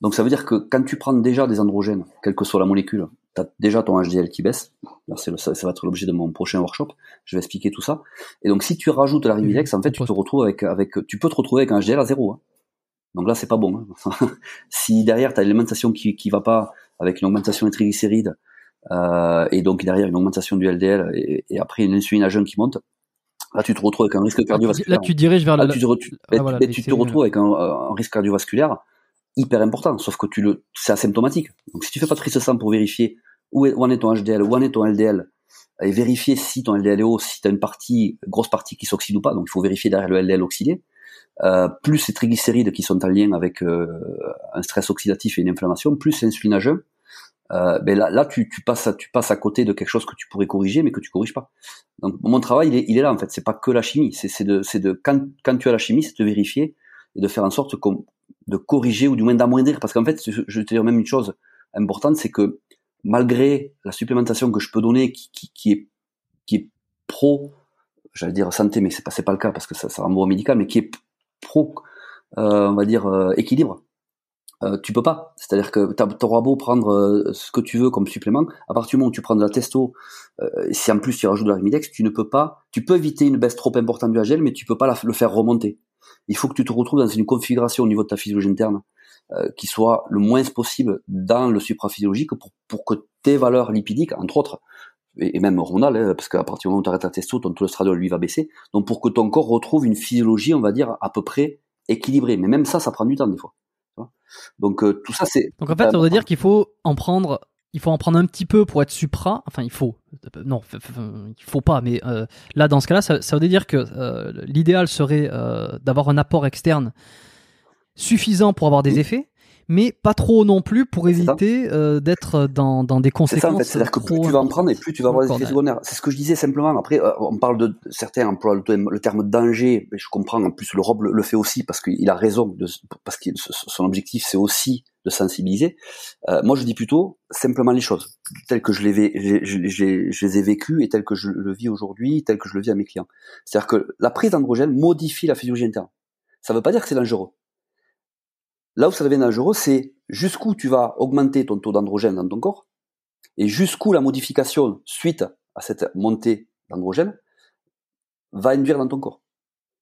Donc ça veut dire que quand tu prends déjà des androgènes, quelle que soit la molécule, tu as déjà ton HDL qui baisse. ça, ça, va être l'objet de mon prochain workshop. Je vais expliquer tout ça. Et donc si tu rajoutes la Rimidex, en fait, tu te retrouves avec, avec, tu peux te retrouver avec un HDL à zéro. Hein. Donc là, c'est pas bon. Hein. [laughs] si derrière tu as l'alimentation qui qui va pas, avec une augmentation des triglycérides, euh, et donc derrière une augmentation du LDL et, et après une insuline à jeun qui monte, là tu te retrouves avec un risque cardiovasculaire. Là tu diriges vers là, tu, te, ah, tu te retrouves avec un, un, risque cardiovasculaire hyper important, sauf que tu le, c'est asymptomatique. Donc si tu fais pas de prise sang pour vérifier où, est, où en est ton HDL, où en est ton LDL, et vérifier si ton LDL est haut, si tu as une partie, grosse partie qui s'oxyde ou pas, donc il faut vérifier derrière le LDL oxydé, euh, plus les triglycérides qui sont en lien avec euh, un stress oxydatif et une inflammation, plus l'insuline à euh, ben là, là tu, tu, passes à, tu passes à côté de quelque chose que tu pourrais corriger, mais que tu corriges pas. Donc mon travail, il est, il est là en fait. C'est pas que la chimie. C'est de, de quand, quand tu as la chimie, c'est de vérifier et de faire en sorte de corriger ou du moins d'amoindrir. Parce qu'en fait, je vais te dire même une chose importante, c'est que malgré la supplémentation que je peux donner, qui, qui, qui est, qui est pro, j'allais dire santé, mais c'est pas, pas le cas parce que ça, ça renvoie au médical, mais qui est pro, euh, on va dire euh, équilibre euh, tu peux pas. C'est-à-dire que tu auras beau prendre euh, ce que tu veux comme supplément, à partir du moment où tu prends de la testo, euh, si en plus tu rajoutes de la Rimidex, tu ne peux pas, tu peux éviter une baisse trop importante du HGL, mais tu peux pas le faire remonter. Il faut que tu te retrouves dans une configuration au niveau de ta physiologie interne qui soit le moins possible dans le supraphysiologique pour, pour que tes valeurs lipidiques, entre autres, et, même hormonales, hein, parce qu'à partir du moment où tu arrêtes la testo, ton de lui va baisser. Donc pour que ton corps retrouve une physiologie, on va dire, à peu près équilibrée. Mais même ça, ça prend du temps des fois. Donc euh, tout ça c'est. Donc en fait, ça veut dire qu'il faut en prendre il faut en prendre un petit peu pour être supra. Enfin, il faut. Non, il faut pas. Mais euh, là, dans ce cas-là, ça, ça veut dire que euh, l'idéal serait euh, d'avoir un apport externe suffisant pour avoir des effets, mais pas trop non plus pour éviter d'être dans, dans des conséquences. C'est ça, en fait. C'est-à-dire que plus tu vas en prendre et plus tu vas avoir des effets secondaires. C'est ce que je disais simplement. Après, on parle de certains emploient le, terme danger, mais je comprends. En plus, le Rob le, fait aussi parce qu'il a raison, de, parce que son objectif, c'est aussi de sensibiliser. Euh, moi, je dis plutôt simplement les choses telles que je les, les ai vécues et telles que je le vis aujourd'hui, telles que je le vis à mes clients. C'est-à-dire que la prise d'androgène modifie la physiologie interne. Ça ne veut pas dire que c'est dangereux. Là où ça devient dangereux, c'est jusqu'où tu vas augmenter ton taux d'androgène dans ton corps et jusqu'où la modification suite à cette montée d'androgène va induire dans ton corps.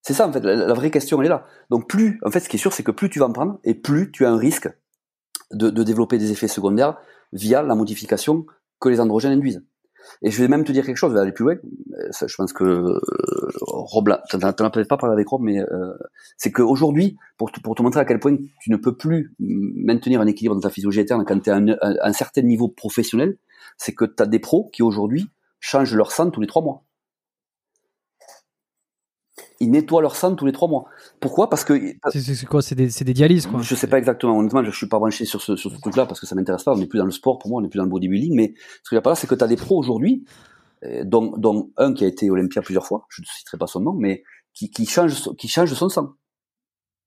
C'est ça en fait, la, vraie question elle est là. Donc plus, en fait, ce qui est sûr, c'est que plus tu vas en prendre et plus tu as un risque de, de développer des effets secondaires via la modification que les androgènes induisent. Et je vais même te dire quelque chose, je vais aller plus loin. Ça, je pense que euh, Rob, tu n'en as peut-être pas parlé avec Rob, mais euh, c'est qu'aujourd'hui, pour, pour te montrer à quel point tu ne peux plus maintenir un équilibre dans ta physiologie interne quand tu es à un, certain niveau professionnel, c'est que tu as des pros qui aujourd'hui changent leur sang tous les trois mois ils nettoient leur sang tous les trois mois. Pourquoi? Parce que c'est quoi? C'est des, des, dialyses quoi. Je sais pas exactement. Honnêtement, je suis pas branché sur ce, sur ce truc-là parce que ça m'intéresse pas. On n'est plus dans le sport pour moi, on n'est plus dans le bodybuilding. Mais ce qu'il y a pas là, c'est que tu as des pros aujourd'hui, euh, dont, dont, un qui a été Olympia plusieurs fois. Je ne citerai pas son nom, mais qui, qui change qui change son sang.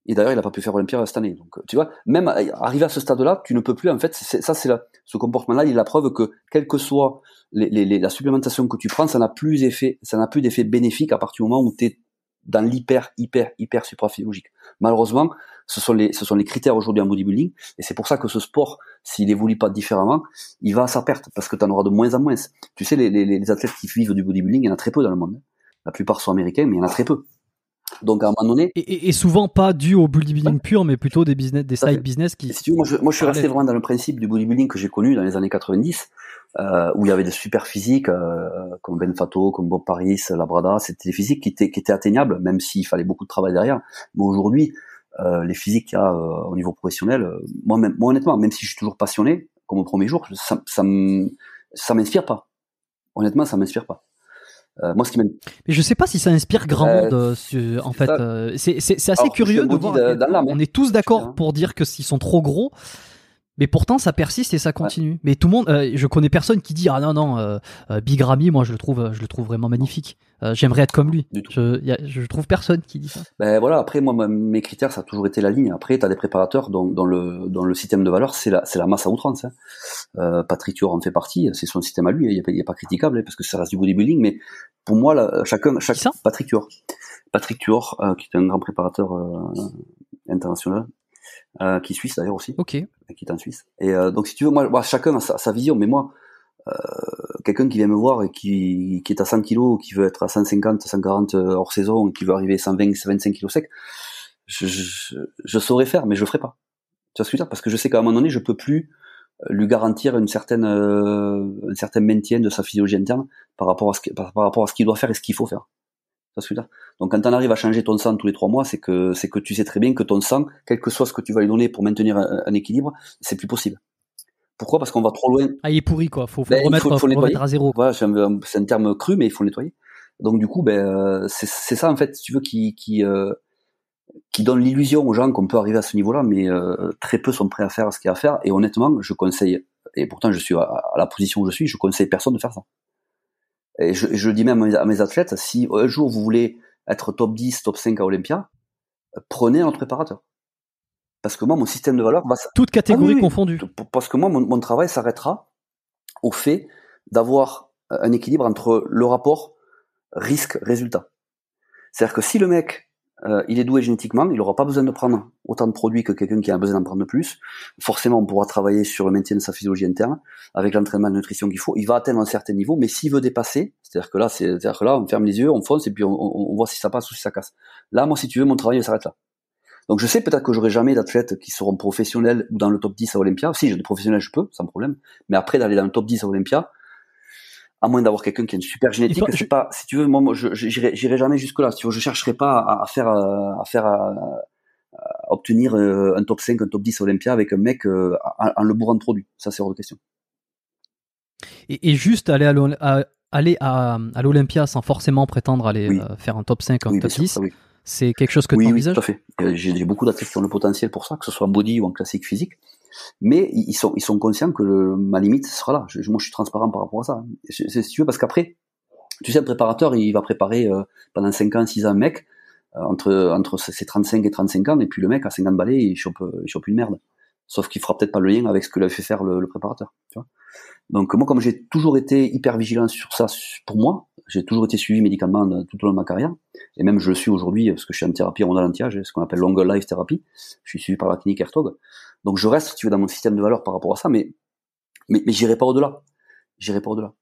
Et d'ailleurs, il n'a pas pu faire Olympia cette année. Donc, tu vois, même arrivé à ce stade-là, tu ne peux plus. En fait, ça, c'est là. Ce comportement-là, il est la preuve que, quelle que soit les, les, la supplémentation que tu prends, ça n'a plus effet, ça n'a plus d'effet bénéfique à partir du moment où tu es dans l'hyper, hyper, hyper supraphysiologique. Malheureusement, ce sont les, ce sont les critères aujourd'hui en bodybuilding, et c'est pour ça que ce sport, s'il évolue pas différemment, il va à sa perte, parce que tu en auras de moins en moins. Tu sais, les, les, les, athlètes qui vivent du bodybuilding, il y en a très peu dans le monde. La plupart sont américains, mais il y en a très peu. Donc à un moment donné. Et, et souvent pas dû au bodybuilding pur, mais plutôt des business, des side business qui. moi, je, moi, je suis resté vraiment dans le principe du bodybuilding que j'ai connu dans les années 90 euh, où il y avait des super physiques euh, comme Ben Fato, comme Bob Paris, Labrada. C'était des physiques qui étaient, qui étaient atteignables, même s'il fallait beaucoup de travail derrière. Mais aujourd'hui, euh, les physiques qu'il y a au niveau professionnel, moi, même, moi honnêtement, même si je suis toujours passionné, comme au premier jour, ça, ça, ça m'inspire pas. Honnêtement, ça m'inspire pas. Euh, moi, ce qui Mais je sais pas si ça inspire grand monde. en fait, c'est c'est assez curieux de voir. on est tous d'accord pour dire que s'ils sont trop gros, mais pourtant ça persiste et ça continue. Mais tout le monde, euh, je connais personne qui dit ah non non euh, euh, Big Ramy, moi je le trouve, je le trouve vraiment magnifique. J'aimerais être comme lui. Je, y a, je trouve personne qui dit ça. Ben voilà, après moi mes critères ça a toujours été la ligne. Après tu as des préparateurs dont, dans le dans le système de valeur c'est la c'est la masse à outrance. Hein. Patrick Tuor en fait partie, c'est son système à lui, il n'est pas, pas critiquable hein, parce que ça reste du bodybuilding. Mais pour moi là, chacun chaque Patrick Tuor, Patrick Tuor qui est un grand préparateur international euh, qui est suisse d'ailleurs aussi, ok, qui est en Suisse. Et euh, donc si tu veux, moi, chacun a sa, vision, mais moi, euh, quelqu'un qui vient me voir et qui, qui est à 100 kilos, qui veut être à 150, 140 euh, hors saison, qui veut arriver à 120, 25 kilos sec, je, je, je, saurais faire, mais je le ferai pas. Tu vois ce que je veux dire? Parce que je sais qu'à un moment donné, je peux plus lui garantir une certaine, euh, un certain maintien de sa physiologie interne par rapport à ce, par rapport à ce qu'il doit faire et ce qu'il faut faire. Donc quand on arrive à changer ton sang tous les trois mois, c'est que c'est que tu sais très bien que ton sang, quel que soit ce que tu vas lui donner pour maintenir un, équilibre, c'est plus possible. Pourquoi? Parce qu'on va trop loin. Ah, il est pourri quoi. Faut, faut, ben, remettre, faut, faut remettre, à zéro. Voilà, c'est un, un, terme cru, mais il faut le nettoyer. Donc du coup, ben c'est ça en fait, si tu veux, qui qui euh, qui donne l'illusion aux gens qu'on peut arriver à ce niveau-là, mais euh, très peu sont prêts à faire ce qu'il y a à faire. Et honnêtement, je conseille, et pourtant je suis à, à la position où je suis, je conseille personne de faire ça. Et je, je dis même à mes athlètes, si un jour vous voulez être top 10, top 5 à Olympia, prenez un préparateur. Parce que moi, mon système de valeur va... Toutes catégories ah confondues. Parce que moi, mon, mon travail s'arrêtera au fait d'avoir un équilibre entre le rapport risque-résultat. C'est-à-dire que si le mec euh, il est doué génétiquement, il n'aura pas besoin de prendre autant de produits que quelqu'un qui a besoin d'en prendre plus. Forcément, on pourra travailler sur le maintien de sa physiologie interne avec l'entraînement de nutrition qu'il faut. Il va atteindre un certain niveau, mais s'il veut dépasser, c'est-à-dire que là, c'est-à-dire que là, on ferme les yeux, on fonce et puis on, voit si ça passe ou si ça casse. Là, moi, si tu veux, mon travail s'arrête là. Donc je sais peut-être que j'aurai jamais d'athlètes qui seront professionnels ou dans le top 10 à Olympia. Si j'ai des professionnels, je peux, sans problème. Mais après d'aller dans le top 10 à Olympia, à moins d'avoir quelqu'un qui a une super génétique. C'est pas, si tu veux, moi, je j'irai jamais jusque là. Si tu veux, je chercherai pas à, faire, à faire, à, obtenir euh, un top 5, un top 10 Olympia avec un mec euh, en, le bourrant de produits. Ça, c'est hors de question. Et, et juste aller à aller l'Olympia sans forcément prétendre aller Oui. euh, faire un top 5 ou un Oui, top sûr, 10, ça, oui. c'est quelque chose que oui, tu oui, envisages tout à fait. Euh, J'ai j'ai beaucoup d'athlètes qui ont le potentiel pour ça, que ce soit en body ou en classique physique. Mais ils sont, ils sont conscients que le, ma limite sera là. Je, moi, je suis transparent par rapport à ça. C'est si tu veux, parce qu'après, tu sais, un préparateur, il va préparer euh, pendant 5 ans, 6 ans un mec, euh, entre, entre ses 35 et 35 ans, et puis le mec, à 50 balais, il chope, il chope une merde. Sauf qu'il fera peut-être pas le lien avec ce que lui a fait faire le, le préparateur. Tu vois Donc moi, comme j'ai toujours été hyper vigilant sur ça, pour moi, j'ai toujours été suivi médicalement euh, tout au long de ma carrière, et même je le suis aujourd'hui parce que je suis en thérapie en anti-âge, ce qu'on appelle long life therapy. Je suis suivi par la clinique Hertog. Donc je reste, si tu veux, dans mon système de valeurs par rapport à ça, mais mais, mais j'irai pas au-delà. J'irai pas au-delà.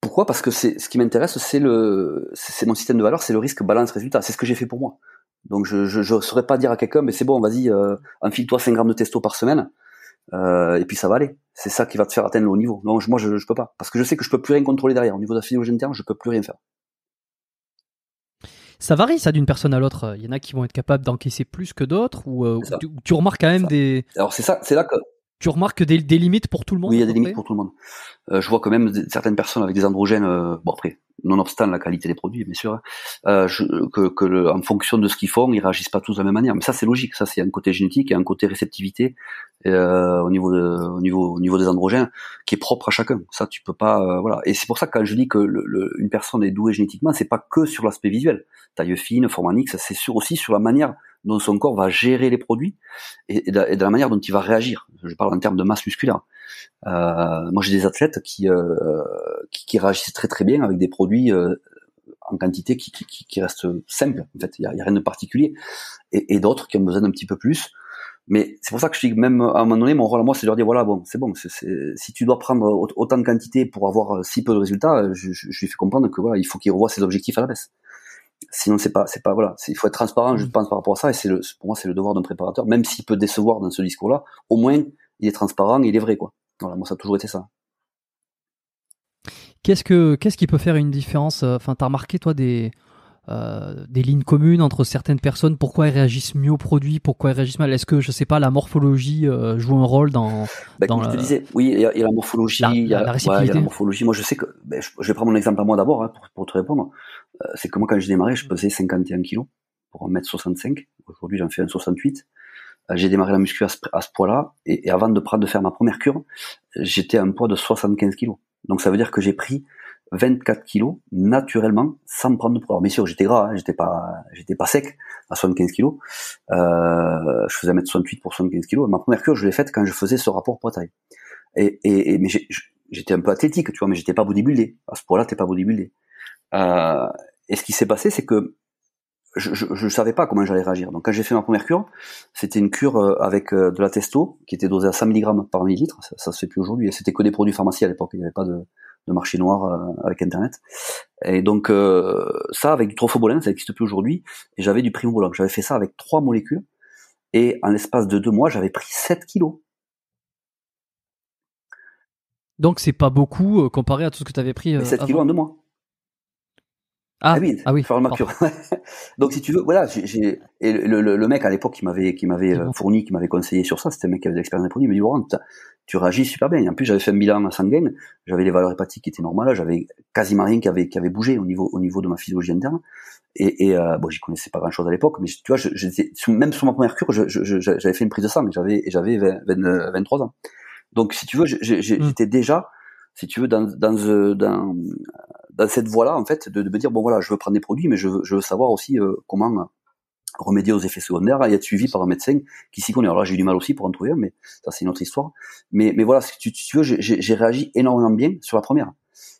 Pourquoi? Parce que c'est ce qui m'intéresse, c'est le, c'est mon système de valeurs, c'est le risque balance résultat. C'est ce que j'ai fait pour moi. Donc je je, je saurais pas dire à quelqu'un, mais c'est bon, vas-y, euh, enfile-toi 5 grammes de testo par semaine, euh, et puis ça va aller. C'est ça qui va te faire atteindre le haut niveau. Je- moi je, je peux pas, parce que je sais que je peux plus rien contrôler derrière. Au niveau de la interne, je peux plus rien faire. Ça varie ça d'une personne à l'autre. Il y en a qui vont être capables d'encaisser plus que d'autres ou euh, tu, tu remarques quand même des Alors c'est ça, c'est là que tu remarques des, des limites pour tout le monde. Oui, il y a des limites pour tout le monde. Euh, je vois quand même certaines personnes avec des androgènes, euh, bon après, nonobstant la qualité des produits, bien sûr, hein, euh, je, que, que le, en fonction de ce qu'ils font, ils réagissent pas tous de la même manière. Mais ça, c'est logique. Ça, c'est un côté génétique et un côté réceptivité euh, au niveau de, au niveau, au niveau des androgènes qui est propre à chacun. Ça, tu peux pas, euh, voilà. Et c'est pour ça que quand je dis que le, le- une personne est douée génétiquement, c'est pas que sur l'aspect visuel, taille fine, forme X, c'est sur aussi sur la manière dont son corps va gérer les produits et de la manière dont il va réagir. Je parle en termes de masse musculaire. Euh, moi, j'ai des athlètes qui, euh, qui, qui réagissent très très bien avec des produits euh, en quantité qui, qui, qui, restent simples. En fait, il y a, y a rien de particulier. Et, et d'autres qui ont besoin d'un petit peu plus. Mais c'est pour ça que je dis que même à un moment donné, mon rôle à moi, c'est de leur dire voilà, bon, c'est bon. si tu dois prendre au- autant de quantité pour avoir si peu de résultats, je, je, je lui fais comprendre que voilà, il faut qu'il revoie ses objectifs à la baisse. Sinon, c'est pas, c'est pas voilà. Il faut être transparent, je Mm. pense, par rapport à ça. Et c'est le, pour moi, c'est le devoir d'un préparateur, même s'il peut décevoir dans ce discours-là. Au moins, il est transparent, et il est vrai, quoi. Voilà, moi, ça a toujours été ça. Qu'est-ce que qu'est-ce qui peut faire une différence euh, Enfin, t'as remarqué toi des euh, des lignes communes entre certaines personnes? Pourquoi elles réagissent mieux aux produits? Pourquoi elles réagissent mal? Est-ce que je sais pas la morphologie euh, joue un rôle dans Dans comme je te disais, oui, il y, a, il y a la morphologie, La- il y a la- la ouais, il y a réceptivité. la morphologie. Moi, je sais que, ben, je, je vais prendre mon exemple à moi d'abord hein, pour, pour te répondre. Euh, c'est que moi, quand j'ai démarré, je pesais 51 kilos pour 1m65. Aujourd'hui, j'en fais un 68. Euh, j'ai démarré la muscu à ce, poids-là, et, et avant de, de faire ma première cure, j'étais à un poids de 75 kilos. Donc, ça veut dire que j'ai pris 24 kilos naturellement sans prendre de poids. Alors, bien sûr, j'étais gras, hein, j'étais pas, j'étais pas sec à 75 kilos. Euh, je faisais 1m68 pour 75 kilos. Ma première cure, je l'ai faite quand je faisais ce rapport poids-taille. Et, et, et mais j'étais un peu athlétique, tu vois, mais j'étais pas bodybuildé. À ce point-là, t'es pas bodybuildé. Euh, et ce qui s'est passé, c'est que je, je savais pas comment j'allais réagir. Donc quand j'ai fait ma première cure, c'était une cure euh, avec euh, de la testo qui était dosée à 100 mg par millilitre. Ça, ça se fait plus aujourd'hui. Et C'était que des produits pharmaciens à l'époque. Il n'y avait pas de, de marché noir euh, avec Internet. Et donc euh, ça avec du trophobolin, ça n'existe plus aujourd'hui. Et j'avais du primobolan. J'avais fait ça avec trois molécules. Et en l'espace de deux mois, j'avais pris 7 kilos. Donc c'est pas beaucoup comparé à tout ce que tu avais pris. Et 7 avant. kilos en deux mois. Ah, oui, ah oui. faire ma pardon. cure. [laughs] Donc si tu veux, voilà, j'ai- et le, le, le mec à l'époque qui m'avait qui m'avait euh, bon. fourni, qui m'avait conseillé sur ça, c'était un mec qui avait de l'expérience des produits, il m'a dit Laurent, tu réagis super bien. Et en plus j'avais fait un bilan sanguin, j'avais les valeurs hépatiques qui étaient normales, j'avais quasiment rien qui avait qui avait bougé au niveau au niveau de ma physiologie interne. Et, et euh, bon, j'y connaissais pas grand chose à l'époque, mais tu vois, je, même sur ma première cure, je- je- je- j'avais fait une prise de sang, j'avais j'avais 20 20, euh, 23 ans. Donc si tu veux, j'ai- j'ai- Mm. j'étais déjà, si tu veux, dans dans euh, dans dans cette voie-là, en fait, de, de me dire bon voilà, je veux prendre des produits, mais je veux, je veux savoir aussi euh, comment remédier aux effets secondaires et être suivi par un médecin qui s'y connaît. Alors là, j'ai eu du mal aussi pour en trouver mais ça c'est une autre histoire. Mais mais voilà, si tu, tu veux, j'ai- réagi énormément bien sur la première.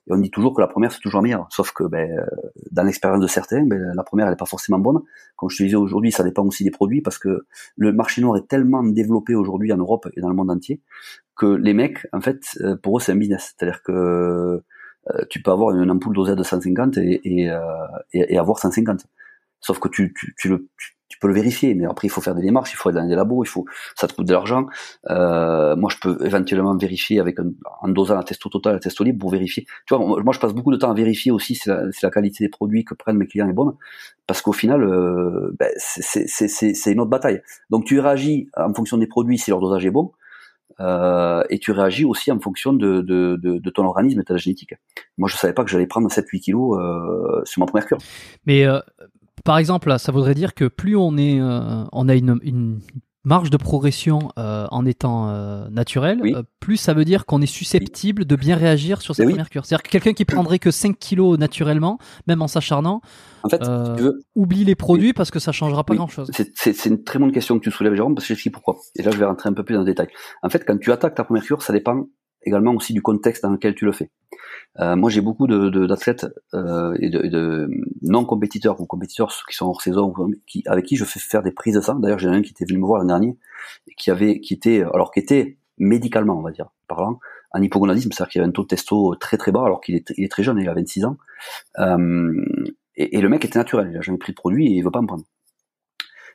Et on dit toujours que la première c'est toujours la meilleure, sauf que ben, dans l'expérience de certains, ben, la première elle est pas forcément bonne. Comme je te disais aujourd'hui, ça dépend aussi des produits parce que le marché noir est tellement développé aujourd'hui en Europe et dans le monde entier que les mecs, en fait, euh, pour eux c'est un business. C'est-à-dire que tu peux avoir une ampoule dosée à 250 et, et, euh, et, et avoir 150. Sauf que tu, tu, tu, le, tu, peux le vérifier, mais après il faut faire des démarches, il faut aller dans des labos, il faut, ça te coûte de l'argent. Euh, moi, je peux éventuellement vérifier avec un, en dosant la testo totale, la testo libre pour vérifier. Tu vois, moi, je passe beaucoup de temps à vérifier aussi si la, si la qualité des produits que prennent mes clients est bonne, parce qu'au final, euh, ben, c'est une autre bataille. Donc tu réagis en fonction des produits si leur dosage est bon. Euh, et tu réagis aussi en fonction de, de, de, ton organisme et de ta génétique. Moi, je savais pas que j'allais prendre 7-8 kilos euh, sur ma première cure. Mais euh, par exemple, ça voudrait dire que plus on est, on a une marge de progression euh, en étant euh, naturel, Oui. euh, plus ça veut dire qu'on est susceptible de bien réagir sur sa Mais oui. première cure. C'est-à-dire que quelqu'un qui prendrait que 5 kilos naturellement, même en s'acharnant, En fait, Euh, si tu veux, oublie les produits parce que ça changera pas grand-chose. c'est une très bonne question que tu soulèves, Jérôme, parce que j'explique pourquoi. Et là, je vais rentrer un peu plus dans le détail. En fait, quand tu attaques ta première cure, ça dépend également aussi du contexte dans lequel tu le fais. Euh, moi, j'ai beaucoup de- de- d'athlètes euh, et de, de non-compétiteurs ou compétiteurs qui sont hors saison, qui, avec qui je fais faire des prises de sang. D'ailleurs, j'ai un qui était venu me voir l'an dernier, et qui avait, qui était, alors qui était médicalement, on va dire, parlant, en hypogonadisme, c'est-à-dire qu'il avait un taux de testo très très bas, alors qu'il est, il est très jeune, il a 26 ans. Euh, et, et le mec était naturel, il a jamais pris de produit et il veut pas en prendre.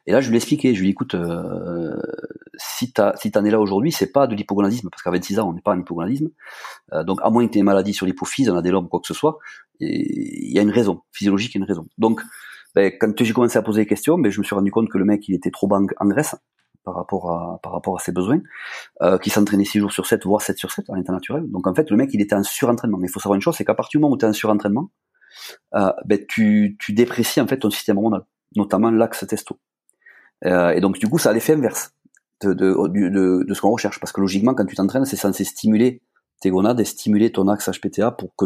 Et là, je lui ai expliqué, je lui ai dit, écoute, euh, si t'as, si t'en es là aujourd'hui, c'est pas de l'hypogonadisme, parce qu'à 26 ans, on n'est pas en hypogonadisme. Euh, donc, à moins que tu aies une maladie sur l'hypophyse, un adélome, quoi que ce soit, il y a une raison, physiologique, il y a une raison. Donc, ben, quand j'ai commencé à poser des questions, ben, je me suis rendu compte que le mec, il était trop en, en graisse par rapport à, par rapport à ses besoins, euh, qui s'entraînait 6 jours sur 7, voire 7 sur 7 en état naturel. Donc, en fait, le mec, il était en surentraînement. Mais il faut savoir une chose, c'est qu'à partir du moment où tu es en surentraînement, euh, ben, tu, tu déprécies en fait ton système hormonal, notamment l'axe testo. Euh, et donc du coup, ça a l'effet inverse de, de, de, de ce qu'on recherche, parce que logiquement, quand tu t'entraînes, c'est censé stimuler tes gonades et stimuler ton axe HPTA pour que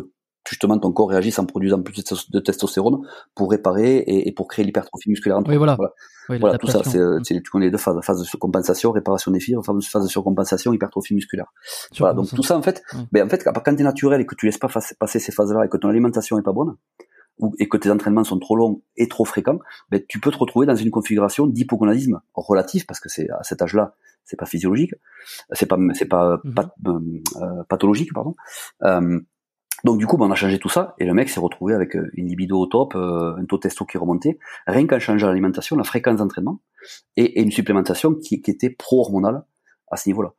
justement ton corps réagisse en produisant plus de testo- de testostérone pour réparer et, et pour créer l'hypertrophie musculaire. Oui, voilà. voilà. Oui, Voilà, tout ça, c'est, Mm. c'est- tu connais les deux phases, phase de surcompensation, réparation des fibres, phase de surcompensation, hypertrophie musculaire. Voilà, donc tout ça en fait, Ouais. ben en fait quand tu es naturel et que tu laisses pas passer ces phases-là et que ton alimentation est pas bonne ou, et que tes entraînements sont trop longs et trop fréquents, ben tu peux te retrouver dans une configuration d'hypogonadisme relatif parce que c'est à cet âge-là, c'est pas physiologique, c'est pas c'est pas Mhm. euh, euh, pathologique pardon. Euh, donc du coup, ben, on a changé tout ça et le mec s'est retrouvé avec euh, une libido au top, euh, un taux de testo qui remontait, rien qu'en changeant l'alimentation, la fréquence d'entraînement et, et une supplémentation qui, qui était pro-hormonale à ce niveau-là.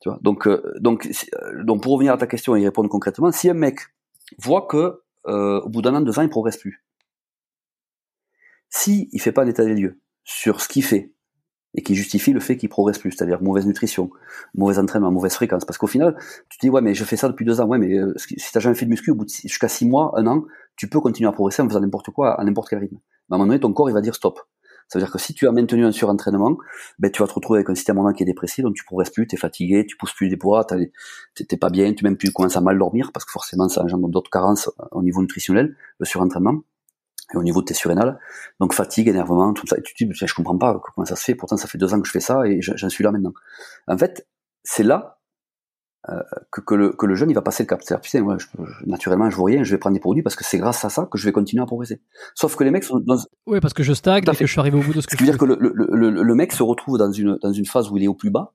Tu vois? Donc, euh, donc, euh, donc pour revenir à ta question et y répondre concrètement, si un mec voit que euh, au bout d'un an, deux ans, il progresse plus, si il fait pas l'état des lieux sur ce qu'il fait et qui justifie le fait qu'il progresse plus, c'est-à-dire mauvaise nutrition, mauvais entraînement, mauvaise fréquence, parce qu'au final, tu te dis ouais mais je fais ça depuis deux ans, ouais mais euh, si t'as jamais fait de muscu, au bout jusqu'à six mois, un an, tu peux continuer à progresser en faisant n'importe quoi à n'importe quel rythme. Mais à un moment donné, ton corps il va dire stop. Ça veut dire que si tu as maintenu un surentraînement, ben, tu vas te retrouver avec un système hormonal qui est dépressif, donc tu progresses plus, tu es fatigué, tu pousses plus des poids, les- t'es pas bien, tu même tu commences à mal dormir, parce que forcément ça engendre d'autres carences euh, au niveau nutritionnel, le surentraînement, et au niveau de tes surrénales. Donc fatigue, énervement, tout ça. Et tu te dis, je comprends pas comment ça se fait, pourtant ça fait deux ans que je fais ça et j'en suis là maintenant. En fait, c'est là euh, que, que, le, que le jeune il va passer le cap. C'est-à-dire, putain, ouais, je, je- naturellement je vois rien, je vais prendre des produits parce que c'est grâce à ça que je vais continuer à progresser. Sauf que les mecs sont dans, Oui, parce que je stagne et que je suis arrivé au bout de ce que je veut dire que le, le, le, le mec se retrouve dans une, dans une phase où il est au plus bas,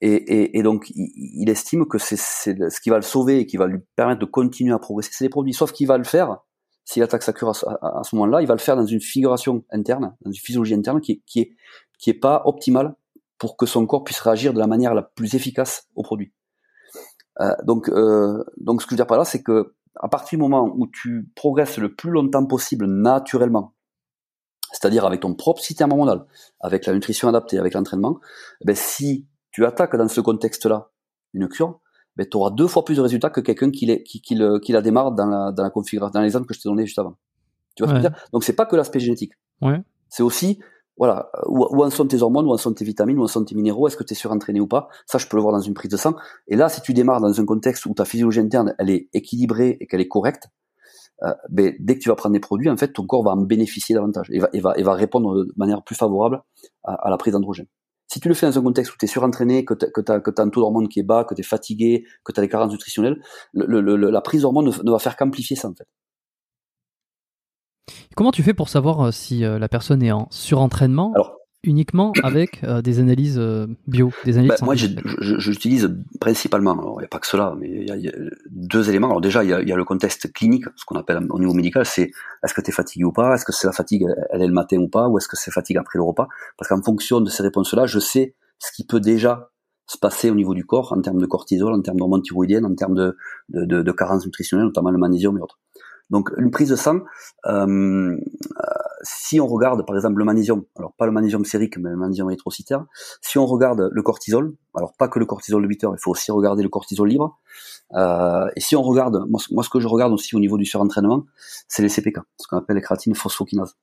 et, et, et donc il, il estime que c'est c'est ce qui va le sauver et qui va lui permettre de continuer à progresser, c'est les produits. Sauf qu'il va le faire, s'il attaque sa cure à, ce- à- à ce moment-là, il va le faire dans une figuration interne, dans une physiologie interne qui, qui, est, qui est pas optimale pour que son corps puisse réagir de la manière la plus efficace au produit. Euh, donc, euh, donc ce que je veux dire par là, c'est que à partir du moment où tu progresses le plus longtemps possible naturellement, c'est-à-dire avec ton propre système hormonal, avec la nutrition adaptée, avec l'entraînement, ben si tu attaques dans ce contexte-là une cure, ben tu auras deux fois plus de résultats que quelqu'un qui, l'est- qui, qui, le- qui la démarre dans la, dans la configuration, dans l'exemple que je t'ai donné juste avant. Tu vois ce que je veux dire? Donc c'est pas que l'aspect génétique. Ouais. C'est aussi, voilà, où, où en sont tes hormones, où en sont tes vitamines, où en sont tes minéraux, est-ce que tu es surentraîné ou pas? Ça, je peux le voir dans une prise de sang. Et là, si tu démarres dans un contexte où ta physiologie interne, elle est équilibrée et qu'elle est correcte, euh, ben, dès que tu vas prendre des produits, en fait, ton corps va en bénéficier davantage et va, et va, et va répondre de manière plus favorable à, la prise d'androgène. Si tu le fais dans un contexte où tu es surentraîné, que tu as, que as un taux d'hormones qui est bas, que tu es fatigué, que tu as des carences nutritionnelles, le, le, le- la prise d'hormones ne, ne va faire qu'amplifier ça, en fait. Comment tu fais pour savoir euh, si euh, la personne est en surentraînement Alors, uniquement [coughs] avec euh, des analyses euh, bio, des analyses Ben, moi, j'utilise principalement, alors il n'y a pas que cela, mais il y, a- il y a deux éléments. Alors déjà, il y a, il y a le contexte clinique, ce qu'on appelle au niveau médical, c'est est-ce que tu es fatigué ou pas, est-ce que c'est la fatigue, elle est le matin ou pas, ou est-ce que c'est fatigue après le repas? Parce qu'en fonction de ces réponses-là, je sais ce qui peut déjà se passer au niveau du corps en termes de cortisol, en termes d'hormones thyroïdiennes, en termes de, de, de, de carences nutritionnelles, notamment le magnésium et autres. Donc une prise de sang, euh, si on regarde par exemple le magnésium, alors pas le magnésium sérique, mais le magnésium érythrocytaire, si on regarde le cortisol, alors pas que le cortisol de 8 heures, il faut aussi regarder le cortisol libre. Euh, et si on regarde, moi, ce que je regarde aussi au niveau du surentraînement, c'est les CPK, ce qu'on appelle les créatines phosphokinases.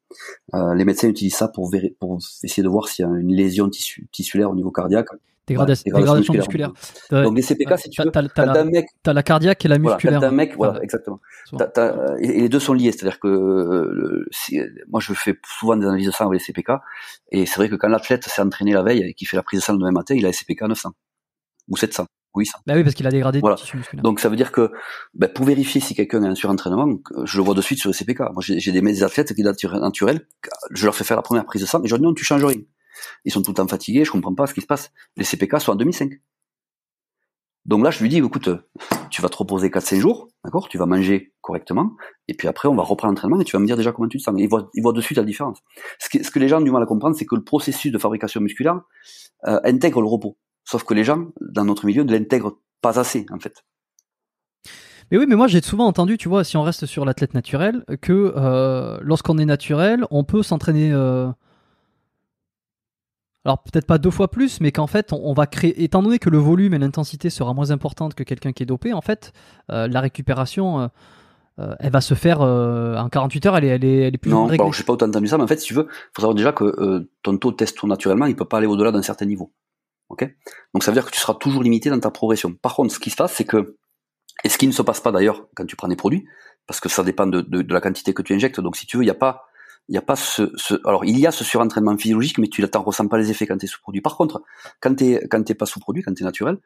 Euh, les médecins utilisent ça pour, pour essayer de voir s'il y a une lésion tissu, tissulaire au niveau cardiaque dégradation, musculaire. Donc les CPK, si tu veux, t'as la, mec, as la cardiaque et la musculaire. Voilà, mec, voilà, exactement. et, les deux sont liés, c'est-à-dire que euh, moi je fais souvent des analyses de sang avec les CPK, et c'est vrai que quand l'athlète s'est entraîné la veille et qu'il fait la prise de sang le même matin, il a les CPK 900 ou 700. Oui, ça. Bah oui, parce qu'il a dégradé voilà. tissu musculaire. Donc ça veut dire que bah, pour vérifier si quelqu'un a un surentraînement, je le vois de suite sur les CPK. Moi j'ai des, des athlètes qui sont naturels, je leur fais faire la première prise de sang et je leur dis non, tu changes rien. Ils sont tout le temps fatigués, je comprends pas ce qui se passe. Les CPK sont en 2005. Donc là, je lui dis, écoute, tu vas te reposer 4-5 jours, d'accord Tu vas manger correctement, et puis après, on va reprendre l'entraînement et tu vas me dire déjà comment tu te sens. Ils voient, ils voient de suite la différence. Ce que, ce que les gens ont du mal à comprendre, c'est que le processus de fabrication musculaire euh, intègre le repos. Sauf que les gens, dans notre milieu, ne l'intègrent pas assez, en fait. Mais oui, mais moi j'ai souvent entendu, tu vois, si on reste sur l'athlète naturel, que euh, lorsqu'on est naturel, on peut s'entraîner euh, alors peut-être pas deux fois plus, mais qu'en fait on, va créer, étant donné que le volume et l'intensité sera moins importante que quelqu'un qui est dopé, en fait euh, la récupération euh, euh, elle va se faire en 48 heures, elle est, elle est, elle est plus Non, bon, je sais pas autant entendu ça, mais en fait si tu veux, faut savoir déjà que ton taux de testo naturellement, il peut pas aller au-delà d'un certain niveau. Ok? Donc ça veut dire que tu seras toujours limité dans ta progression. Par contre, ce qui se passe, c'est que et ce qui ne se passe pas d'ailleurs quand tu prends des produits, parce que ça dépend de, de, de la quantité que tu injectes. Donc si tu veux, il n'y a pas il y a pas ce, ce, alors il y a ce surentraînement physiologique, mais tu n'en ressens pas les effets quand tu es sous-produit. Par contre, quand tu quand t'es pas sous-produit, quand tu es naturel,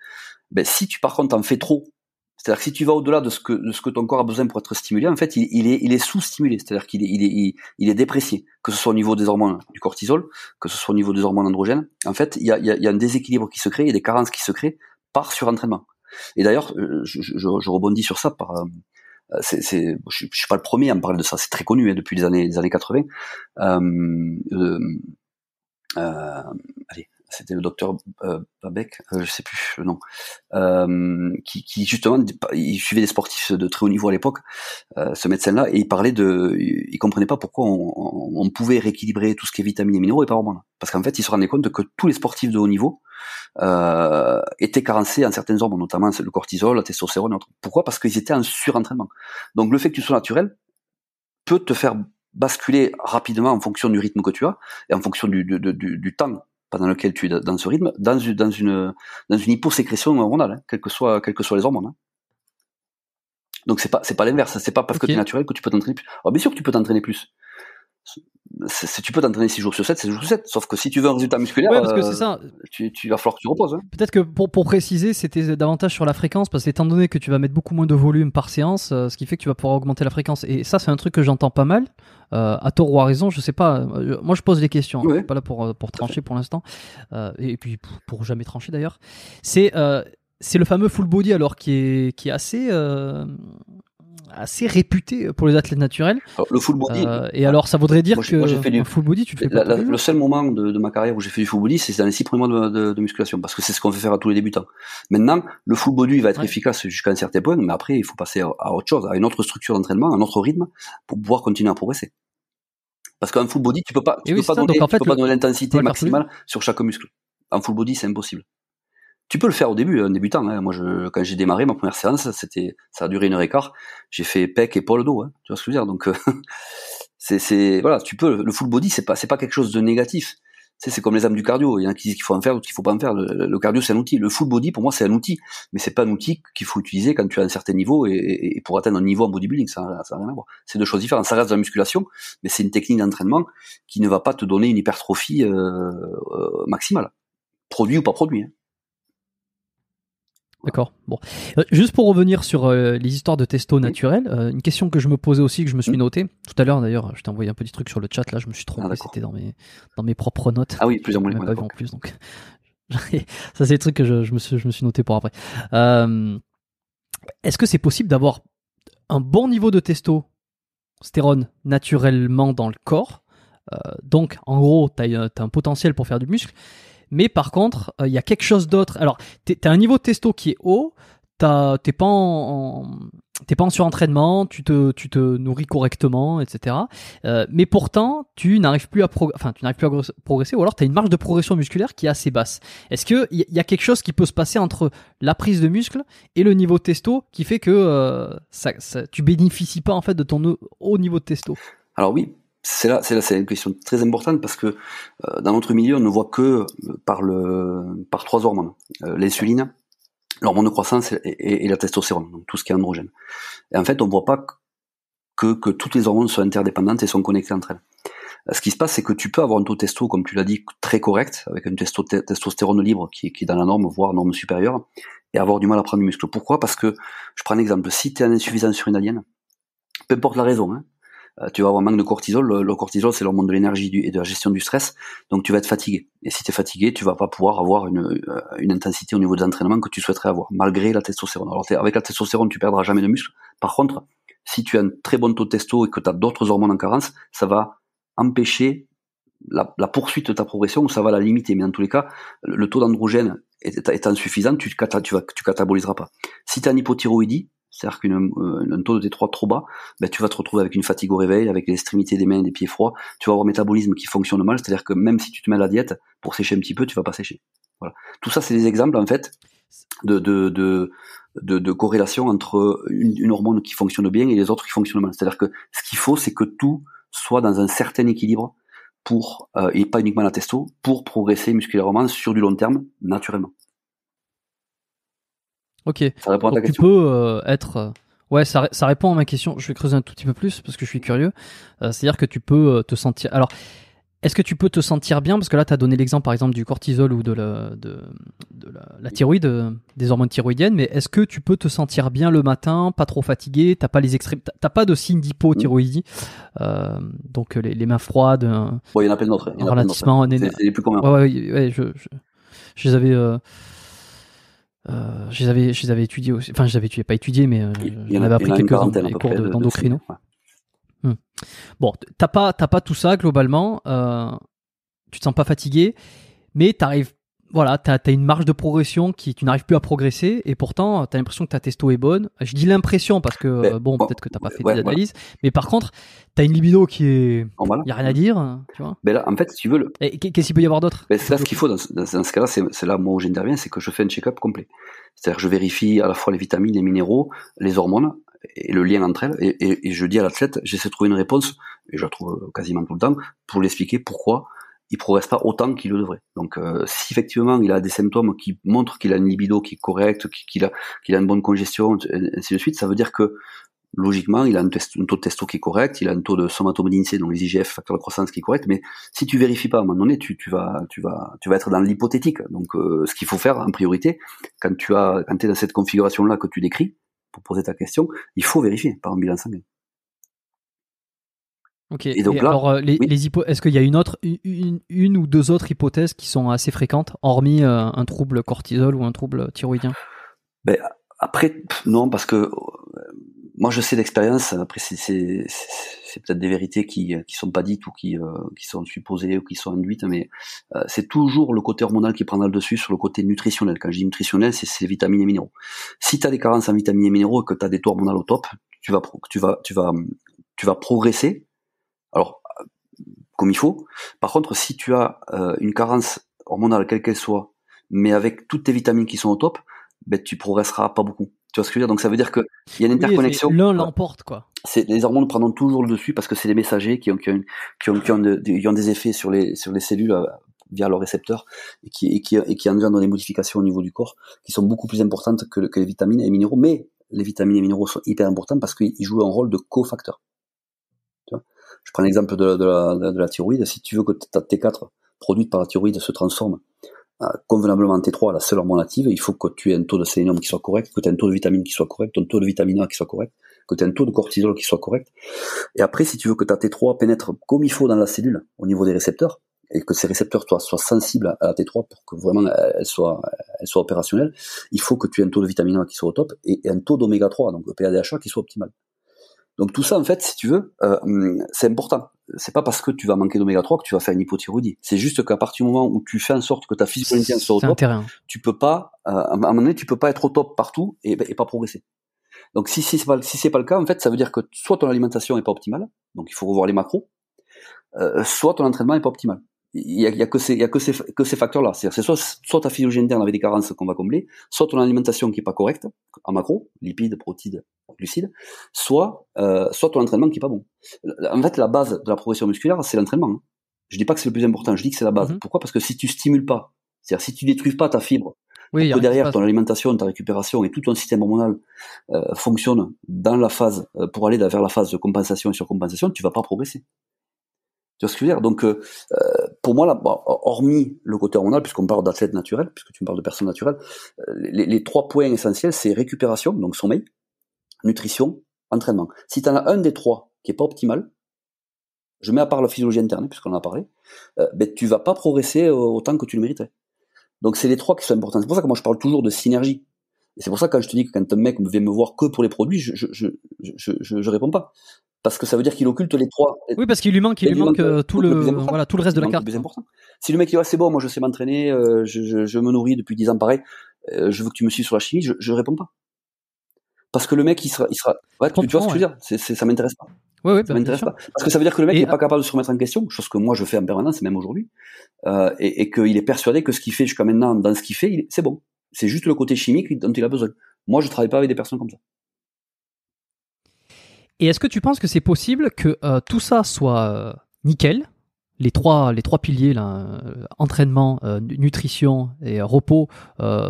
ben si tu par contre en fais trop, c'est-à-dire que si tu vas au-delà de ce que de ce que ton corps a besoin pour être stimulé, en fait, il, est il est sous-stimulé, c'est-à-dire qu'il est il est il, est déprécié, que ce soit au niveau des hormones du cortisol, que ce soit au niveau des hormones androgènes. En fait, il y a il y a, un déséquilibre qui se crée, il y a des carences qui se créent par surentraînement. Et d'ailleurs, euh, je, je, je, rebondis sur ça par euh, c'est, c'est, je, suis pas le premier à me parler de ça, c'est très connu hein, depuis les années, les années 80. Euh, euh, euh, allez, c'était le docteur euh, Babec, euh, je sais plus le nom, euh, qui, qui, justement, il suivait des sportifs de très haut niveau à l'époque, euh, ce médecin-là, et il parlait de, il comprenait pas pourquoi on, on, on, pouvait rééquilibrer tout ce qui est vitamines et minéraux et pas hormones, parce qu'en fait, il se rendait compte que tous les sportifs de haut niveau euh, étaient carencés en certaines hormones, notamment le cortisol, la testostérone, pourquoi? Parce qu'ils étaient en surentraînement. Donc le fait que tu sois naturel peut te faire basculer rapidement en fonction du rythme que tu as et en fonction du, du, du, du temps pendant lequel tu es dans ce rythme, dans une, dans une, dans une hyposécrétion hormonale, hein, quelles que soient, quelles que les hormones. Hein. Donc c'est pas, c'est pas l'inverse. C'est pas parce que tu es naturel que tu peux t'entraîner plus. Alors bien sûr que tu peux t'entraîner plus tu peux t'entraîner 6 jours sur 7, c'est 6 jours sur 7. Sauf que si tu veux un résultat musculaire, ouais, parce que c'est ça. Euh, tu, tu vas falloir que tu reposes. Hein. Peut-être que pour, pour préciser, c'était davantage sur la fréquence, parce que étant donné que tu vas mettre beaucoup moins de volume par séance, euh, ce qui fait que tu vas pouvoir augmenter la fréquence. Et ça, c'est un truc que j'entends pas mal. Euh, à tort ou à raison, je sais pas. Euh, moi, je pose des questions. Hein. Je suis pas là pour, pour trancher pour l'instant. et puis pour, pour jamais trancher d'ailleurs. C'est c'est le fameux full body alors qui est qui est assez assez réputé pour les athlètes naturels. le full body. Euh, et alors, ça voudrait dire que fait du full body, tu fais pas Le seul moment de, ma carrière où j'ai fait du full body, c'est dans les six premiers mois de, musculation, parce que c'est ce qu'on fait faire à tous les débutants. Maintenant, le full body va être efficace jusqu'à un certain point, mais après, il faut passer à autre chose, à une autre structure d'entraînement, à un autre rythme, pour pouvoir continuer à progresser. Parce qu'en full body, tu peux pas, tu peux, pas donner, peux pas donner l'intensité maximale sur chaque muscle. En full body, c'est impossible. Tu peux le faire au début, un débutant. Hein. Moi, je, quand j'ai démarré ma première séance, c'était, ça a duré une heure et quart. J'ai fait pec, épaule, dos. Hein. Tu vois ce que je veux dire? Donc, euh, [laughs] c'est, voilà, tu peux. Le full body, c'est pas, c'est pas quelque chose de négatif. C'est, c'est comme les âmes du cardio. Il y en a qui disent qu'il faut en faire, d'autres qu'il faut pas en faire. Le, cardio, c'est un outil. Le full body, pour moi, c'est un outil, mais c'est pas un outil qu'il faut utiliser quand tu as un certain niveau et, et pour atteindre un niveau en bodybuilding. Ça, ça n'a rien à voir. C'est deux choses différentes. Ça reste de la musculation, mais c'est une technique d'entraînement qui ne va pas te donner une hypertrophie euh, euh, maximale, produit ou pas produit. Hein. D'accord. Bon, euh, juste pour revenir sur euh, les histoires de testo naturel, euh, une question que je me posais aussi que je me suis noté tout à l'heure d'ailleurs. Je t'ai envoyé un petit truc sur le chat là, je me suis trompé, ah, c'était dans mes dans mes propres notes. Ah oui, plusieurs mots. Pas vu en plus donc. [laughs] Ça c'est des trucs que je, je, me suis je me suis noté pour après. Est-ce que c'est possible d'avoir un bon niveau de testostérone naturellement dans le corps? Donc en gros, tu as, as un potentiel pour faire du muscle mais par contre, euh, il y a quelque chose d'autre. Alors, t'as un niveau de testo qui est haut, t'es pas en, pas en surentraînement, tu te, tu te nourris correctement, etc. Euh, mais pourtant, tu n'arrives plus à enfin, tu plus à progresser, ou alors tu as une marge de progression musculaire qui est assez basse. Est-ce que il y, a quelque chose qui peut se passer entre la prise de muscle et le niveau de testo qui fait que euh, ça, ça, tu bénéficies pas en fait de ton haut niveau de testo? Alors oui, c'est là, c'est là, c'est une question très importante parce que euh, dans notre milieu, on ne voit que euh, par le, par trois hormones euh, l'insuline, l'hormone de croissance et, la testostérone, donc tout ce qui est androgène. Et en fait, on voit pas que, que toutes les hormones sont interdépendantes et sont connectées entre elles. Ce qui se passe, c'est que tu peux avoir un taux testo, comme tu l'as dit, très correct, avec une testostérone libre qui, est dans la norme, voire norme supérieure, et avoir du mal à prendre du muscle. Pourquoi? Parce que, je prends un exemple, si tu es en insuffisance surrénalienne, peu importe la raison, hein, tu vas avoir un manque de cortisol. Le, cortisol, c'est l'hormone de l'énergie et de la gestion du stress. Donc tu vas être fatigué. Et si tu es fatigué, tu vas pas pouvoir avoir une, euh, une intensité au niveau des entraînements que tu souhaiterais avoir, malgré la testostérone. Alors avec la testostérone, tu perdras jamais de muscle. Par contre, si tu as un très bon taux de testo et que tu as d'autres hormones en carence, ça va empêcher la, poursuite de ta progression ou ça va la limiter. Mais dans tous les cas, le taux d'androgène étant suffisant, tu, tu, tu cataboliseras pas. Si tu as une hypothyroïdie, c'est-à-dire qu'un euh, taux de T3 trop bas, ben, tu vas te retrouver avec une fatigue au réveil, avec l'extrémité des mains et des pieds froids. Tu vas avoir un métabolisme qui fonctionne mal, c'est-à-dire que même si tu te mets à la diète pour sécher un petit peu, tu vas pas sécher. Voilà. Tout ça, c'est des exemples en fait de, de, de, de, corrélation entre une, hormone qui fonctionne bien et les autres qui fonctionnent mal. C'est-à-dire que ce qu'il faut, c'est que tout soit dans un certain équilibre pour euh, et pas uniquement la testo pour progresser musculairement sur du long terme naturellement. Ok. Ça répond à ta question. Tu peux euh, être. Euh, ouais, ça, ça répond à ma question. Je vais creuser un tout petit peu plus parce que je suis curieux. Euh, c'est-à-dire que tu peux te sentir. Alors, est-ce que tu peux te sentir bien? Parce que là, tu as donné l'exemple par exemple du cortisol ou de la, de, de la, thyroïde, des hormones thyroïdiennes, mais est-ce que tu peux te sentir bien le matin, pas trop fatigué, t'as pas les extrêmes, t'as pas de signe d'hypothyroïdie, euh, donc les, les, mains froides. il y en a plein d'autres. Ralentissement. C'est les plus communs. Ouais, ouais, ouais je, je, je, les avais. Euh, je les avais, je les avais étudiés aussi. Enfin, je les avais étudiés, pas étudiés, mais euh, j'en avais appris quelques-uns dans les cours d'endocrino. Hmm. Bon, t'as pas, pas tout ça globalement. Euh, tu te sens pas fatigué, mais t'arrives voilà, tu as, une marge de progression qui tu n'arrives plus à progresser et pourtant tu as l'impression que ta testo est bonne. Je dis l'impression parce que bon, peut-être que t'as pas fait des analyses, mais par contre, tu as une libido qui est il y a rien à dire, tu vois. Ben là en fait, si tu veux le qu'est-ce qu'il peut y avoir d'autre? Ben, c'est là ce qu'il faut dans, ce cas-là, c'est là moi où j'interviens, c'est que je fais un check-up complet. C'est-à-dire je vérifie à la fois les vitamines, les minéraux, les hormones et le lien entre elles et, et je dis à l'athlète, j'essaie de trouver une réponse et je la trouve quasiment tout le temps pour l'expliquer pourquoi il progresse pas autant qu'il le devrait. Donc, euh, si effectivement il a des symptômes qui montrent qu'il a une libido qui est correcte, qu'il a, qu'il a une bonne congestion, ainsi de suite, ça veut dire que logiquement, il a un, taux de testo qui est correct, il a un taux de somatobodine donc les IGF, facteur de croissance qui est correct, mais si tu vérifies pas à un moment donné, tu vas être dans l'hypothétique. Donc, euh, ce qu'il faut faire en priorité, quand tu as, quand es dans cette configuration-là que tu décris, pour poser ta question, il faut vérifier par un bilan sanguin. Ok. Et donc là, alors, euh, les, est-ce qu'il y a une autre, une, une, ou deux autres hypothèses qui sont assez fréquentes, hormis euh, un trouble cortisol ou un trouble thyroïdien? Ben, Après, non, parce que euh, moi je sais d'expérience. Après, c'est, peut-être des vérités qui qui sont pas dites ou qui qui sont supposées ou qui sont induites, mais c'est toujours le côté hormonal qui prendra le dessus sur le côté nutritionnel. Quand je dis nutritionnel, c'est, c'est vitamines et minéraux. Si tu as des carences en vitamines et minéraux et que tu as des taux hormonaux au top, tu vas tu vas tu vas tu vas progresser alors, comme il faut. Par contre, si tu as euh, une carence hormonale, quelle qu'elle soit, mais avec toutes tes vitamines qui sont au top, ben, tu progresseras pas beaucoup. Tu vois ce que je veux dire? Donc ça veut dire qu'il y a une interconnexion. L'un l'emporte, quoi. C'est, les hormones prendront toujours le dessus parce que c'est des messagers qui ont, qui ont, qui ont, qui ont, des effets sur les, sur les cellules euh, via leurs récepteurs et qui, et qui, et qui engendrent des modifications au niveau du corps qui sont beaucoup plus importantes que, que les vitamines et les minéraux. Mais les vitamines et les minéraux sont hyper importants parce qu'ils jouent un rôle de cofacteur. Je prends l'exemple de, de, la, thyroïde. Si tu veux que ta T4 produite par la thyroïde se transforme euh, convenablement en T3, la seule hormone active, il faut que tu aies un taux de sélénium qui soit correct, que tu aies un taux de vitamine qui soit correct, ton taux de vitamine A qui soit correct, que tu aies un taux de cortisol qui soit correct. Et après, si tu veux que ta T3 pénètre comme il faut dans la cellule au niveau des récepteurs, et que ces récepteurs soient, sensibles à la T3 pour que vraiment elle soit, elle soit opérationnelle, il faut que tu aies un taux de vitamine A qui soit au top et un taux d'oméga 3, donc le PADHA qui soit optimal. Donc tout ça, en fait, si tu veux, euh, c'est important. C'est pas parce que tu vas manquer d'oméga 3 que tu vas faire une hypothyroïdie. C'est juste qu'à partir du moment où tu fais en sorte que ta physiologie soit au top, tu peux pas, euh, à un moment donné, tu peux pas être au top partout et, et pas progresser. Donc si, si c'est pas si c'est pas le cas, en fait, ça veut dire que soit ton alimentation est pas optimale, donc il faut revoir les macros, euh, soit ton entraînement est pas optimal. Il y a, y a que ces, y a que ces, que ces facteurs-là. C'est soit, soit ta physiologie interne avec des carences qu'on va combler, soit ton alimentation qui est pas correcte en macro, lipides, protides, glucides, soit, euh, soit ton entraînement qui est pas bon. En fait, la base de la progression musculaire, c'est l'entraînement. Hein. Je dis pas que c'est le plus important, je dis que c'est la base. Mm-hmm. Pourquoi? Parce que si tu stimules pas, c'est-à-dire si tu détruis pas ta fibre, oui, que derrière ton alimentation, ta récupération et tout ton système hormonal euh, fonctionne dans la phase euh, pour aller vers la phase de compensation et surcompensation, tu vas pas progresser. Tu vois ce que je veux dire? Donc, euh, euh pour moi, hormis le côté hormonal, puisqu'on parle d'athlète naturel, puisque tu me parles de personne naturelle, euh, les, trois points essentiels, c'est récupération, donc sommeil, nutrition, entraînement. Si tu en as un des trois qui est pas optimal, je mets à part la physiologie interne, puisqu'on en a parlé, euh, ben, tu vas pas progresser autant que tu le méritais. Donc c'est les trois qui sont importants. C'est pour ça que moi je parle toujours de synergie. Et c'est pour ça que quand je te dis que quand un mec vient me voir que pour les produits, je je, je, je, réponds pas parce que ça veut dire qu'il occulte les trois. Oui, parce qu'il lui manque, il lui manque, euh, tout le, voilà, tout le reste de la carte. Le plus important. Si le mec dit ah, c'est bon, moi je sais m'entraîner, euh, je, je, je, me nourris depuis dix ans pareil, euh, je veux que tu me suives sur la chimie, je, je réponds pas. Parce que le mec il sera, il sera, ouais, tu, vois ce que je veux dire, c'est, ça m'intéresse pas. Oui, oui, ça bah, m'intéresse pas. Parce que ça veut dire que le mec n'est pas capable de se remettre en question, chose que moi je fais en permanence, même aujourd'hui, euh, et, et qu'il est persuadé que ce qu'il fait jusqu'à maintenant, dans ce qu'il fait, c'est bon. C'est juste le côté chimique dont il a besoin. Moi, je travaille pas avec des personnes comme ça. Et est-ce que tu penses que c'est possible que euh, tout ça soit euh, nickel? Les trois, les trois piliers, là, euh, entraînement, nutrition et repos,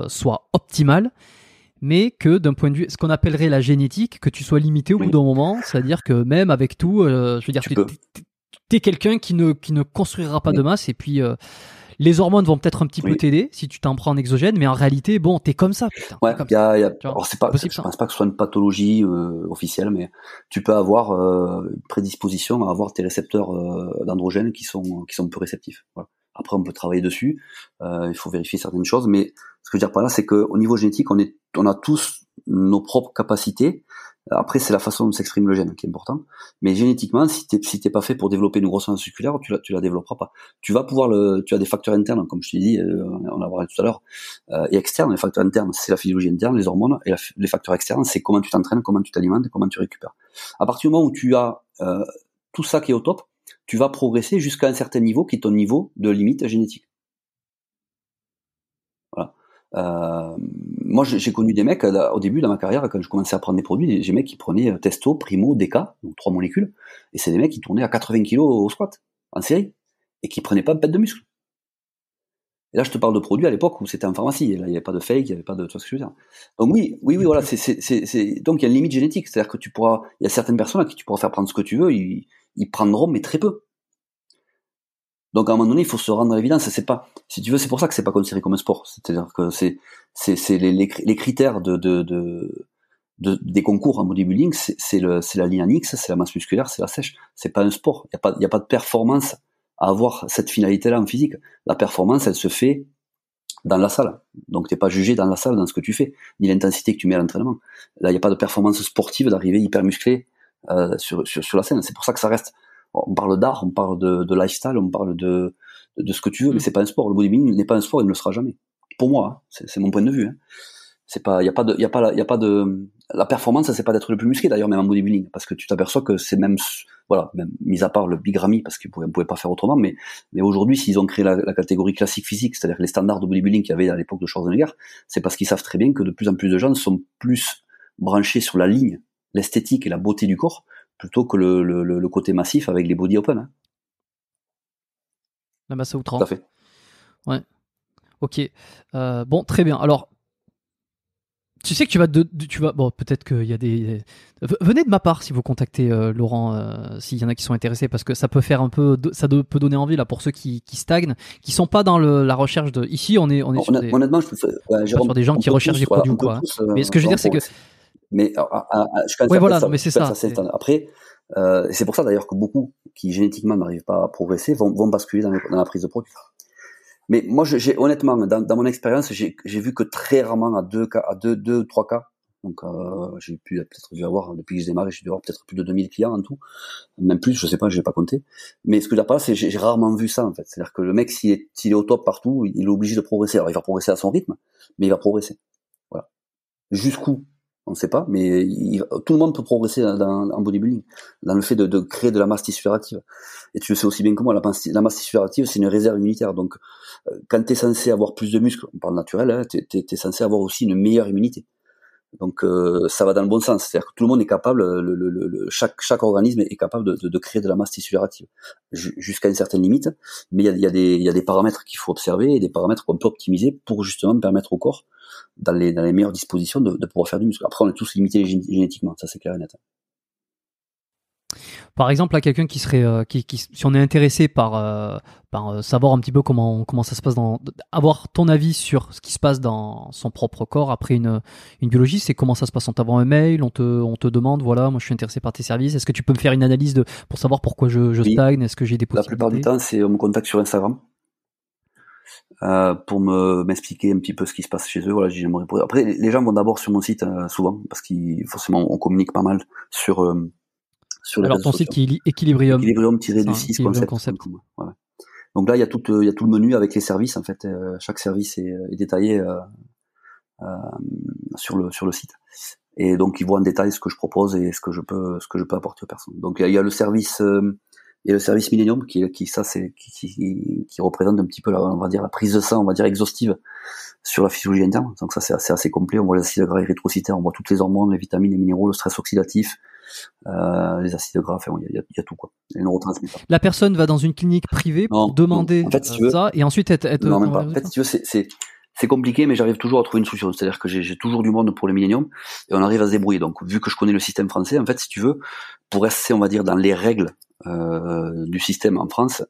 soient optimales, mais que d'un point de vue, ce qu'on appellerait la génétique, que tu sois limité au bout d'un moment, c'est-à-dire que même avec tout, je veux dire, tu es, quelqu'un qui ne, qui ne construira pas de masse, et puis les hormones vont peut-être un petit peu t'aider si tu t'en prends en exogène, mais en réalité, bon, t'es comme ça. Putain, ouais, y a, y a... Alors c'est pas, je pense pas que ce soit une pathologie euh, officielle, mais tu peux avoir euh, une prédisposition à avoir tes récepteurs euh, d'androgènes qui sont qui sont peu réceptifs. Voilà. Après, on peut travailler dessus. Euh, il faut vérifier certaines choses, mais ce que je veux dire par là, c'est qu'au niveau génétique, on est, on a tous nos propres capacités après, c'est la façon dont s'exprime le gène qui est important. Mais génétiquement, si t'es si t'es pas fait pour développer une grosse masse musculaire, tu la tu la développeras pas. Tu vas pouvoir le, tu as des facteurs internes, comme je t'ai dit, euh, on a parlé tout à l'heure, euh, et externes. Les facteurs internes, c'est la physiologie interne, les hormones, et les facteurs externes, c'est comment tu t'entraînes, comment tu t'alimentes, comment tu récupères. À partir du moment où tu as euh, tout ça qui est au top, tu vas progresser jusqu'à un certain niveau qui est ton niveau de limite génétique. Euh, moi, j'ai connu des mecs euh, au début de ma carrière, quand je commençais à prendre des produits, j'ai des mecs qui prenaient euh, Testo, Primo, DK, donc trois molécules, et c'est des mecs qui tournaient à 80 kg au squat, en série, et qui prenaient pas de pète de muscle. Et là, je te parle de produits à l'époque où c'était en pharmacie, là, il n'y avait pas de fake, il n'y avait pas de, tu vois ce que je veux dire. Donc oui, oui, oui, voilà, c'est, donc il y a une limite génétique, c'est-à-dire que tu pourras, il y a certaines personnes à qui tu pourras faire prendre ce que tu veux, ils prendront, mais très peu. Donc à un moment donné, il faut se rendre à l'évidence. C'est pas, si tu veux, c'est pour ça que c'est pas considéré comme un sport. C'est-à-dire que c'est, c'est, c'est les, critères de, de, de, de, des concours en bodybuilding, c'est, le, c'est la ligne X, c'est la masse musculaire, c'est la sèche. C'est pas un sport. Il y a pas, il y a pas de performance à avoir cette finalité-là en physique. La performance, elle se fait dans la salle. Donc t'es pas jugé dans la salle dans ce que tu fais, ni l'intensité que tu mets à l'entraînement. Là, il n'y a pas de performance sportive d'arriver hyper musclé euh, sur, sur, sur la scène. C'est pour ça que ça reste on parle d'art, on parle de, de, lifestyle, on parle de, de ce que tu veux, mais mm. c'est pas un sport. Le bodybuilding n'est pas un sport, il ne le sera jamais. Pour moi, hein, c'est mon point de vue. Hein. C'est pas, il y a pas de, il y a pas, il y a pas de, la performance, c'est pas d'être le plus musclé d'ailleurs, même en bodybuilding, parce que tu t'aperçois que c'est même, voilà, même mis à part le bigamie, parce qu'ils pouvaient, pouvaient pas faire autrement, mais, mais aujourd'hui, s'ils ont créé la, la, catégorie classique physique, c'est-à-dire les standards de bodybuilding qu'il y avait à l'époque de Schwarzenegger, c'est parce qu'ils savent très bien que de plus en plus de gens sont plus branchés sur la ligne, l'esthétique et la beauté du corps, plutôt que le, le, le, côté massif avec les body open. Hein. La masse à outrance. Tout à fait. Ouais. Ok. Euh, bon, très bien. Alors, tu sais que tu vas, de, tu vas, bon, peut-être qu'il y a des, venez de ma part si vous contactez euh, Laurent, euh, s'il y en a qui sont intéressés, parce que ça peut faire un peu, ça peut donner envie là pour ceux qui, qui stagnent, qui sont pas dans le, la recherche de. Ici, on est, on est sur, des, honnêtement, je peux, ouais, sur des gens qui recherchent des produits ou quoi. Mais ce que je veux dire, c'est que mais je ouais, voilà, mais c'est ça. Après, euh, c'est pour ça d'ailleurs que beaucoup qui génétiquement n'arrivent pas à progresser vont, vont basculer dans, dans, la prise de produit. Mais moi, j'ai honnêtement, dans, dans mon expérience, j'ai vu que très rarement à deux cas, à deux, deux, trois cas. Donc, euh, j'ai pu peut-être dû avoir depuis que j'ai démarré, j'ai dû avoir peut-être plus de 2000 clients en tout, même plus, je sais pas, je n'ai pas compté. Mais ce que j'ai c'est j'ai rarement vu ça en fait. C'est-à-dire que le mec, s'il est, est au top partout, il est obligé de progresser. Alors, il va progresser à son rythme, mais il va progresser. Voilà. Jusqu'où on ne sait pas, mais tout le monde peut progresser dans, en bodybuilding, dans le fait de, créer de la masse tissulaire active. Et tu le sais aussi bien que moi, la, masse tissulaire active, c'est une réserve immunitaire. Donc, euh, quand tu es censé avoir plus de muscles, on parle naturel, hein, tu es, censé avoir aussi une meilleure immunité. Donc euh, ça va dans le bon sens, c'est-à-dire que tout le monde est capable, le, le, le, chaque, organisme est capable de, créer de la masse tissulaire active jusqu'à une certaine limite, mais il y a, y a des paramètres qu'il faut observer et des paramètres qu'on peut optimiser pour justement permettre au corps, dans les, dans les meilleures dispositions, de, de pouvoir faire du muscle. Après, on est tous limités génétiquement, ça c'est clair et net. Par exemple, à quelqu'un qui serait, euh, qui, qui, si on est intéressé par, euh, par euh, savoir un petit peu comment comment ça se passe dans, avoir ton avis sur ce qui se passe dans son propre corps après une une biologie, c'est comment ça se passe? On t'envoie un mail, on te on te demande, voilà, moi je suis intéressé par tes services. Est-ce que tu peux me faire une analyse de pour savoir pourquoi je, je stagne? Est-ce que j'ai des possibilités La plupart du temps, c'est on me contacte sur Instagram. Euh, pour me m'expliquer un petit peu ce qui se passe chez eux. Voilà, j'aimerais. Après, les gens vont d'abord sur mon site souvent parce qu'il forcément on communique pas mal sur alors ton site qui est Equilibrium. Equilibrium-du-6 concept. concept. Donc là, il y a tout, il y a tout le menu avec les services. En fait, euh, chaque service est, est détaillé euh, euh, sur le sur le site. Et donc, ils voient en détail ce que je propose et ce que je peux ce que je peux apporter aux personnes. Donc, il y a, le service euh, y a le service Millennium qui, qui ça c'est qui, qui, qui, représente un petit peu la, on va dire la prise de sang on va dire exhaustive sur la physiologie interne donc ça c'est assez, assez complet on voit les acides gras érythrocytaires on voit toutes les hormones les vitamines les minéraux le stress oxydatif euh, les acides gras, enfin, il y, y, a tout quoi. Les neurotransmetteurs. La personne va dans une clinique privée pour demander en fait, si tu veux, ça et ensuite être. être non, même pas. En fait, si tu veux, c'est c'est compliqué, mais j'arrive toujours à trouver une solution. C'est-à-dire que j'ai toujours du monde pour le millénium et on arrive à se débrouiller. Donc, vu que je connais le système français, en fait, si tu veux, pour rester, on va dire, dans les règles euh, du système en France,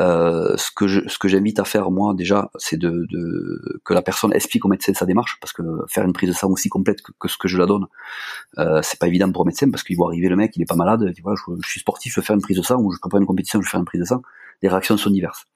euh, ce que je, ce que j'invite à faire moi déjà, c'est de, de, que la personne explique au médecin sa démarche, parce que faire une prise de sang aussi complète que, ce que je la donne, euh, c'est pas évident pour le médecin, parce qu'il voit arriver le mec, il est pas malade, il dit voilà, je, suis sportif, je veux faire une prise de sang, ou je prépare une compétition, je veux faire une prise de sang. Les réactions sont diverses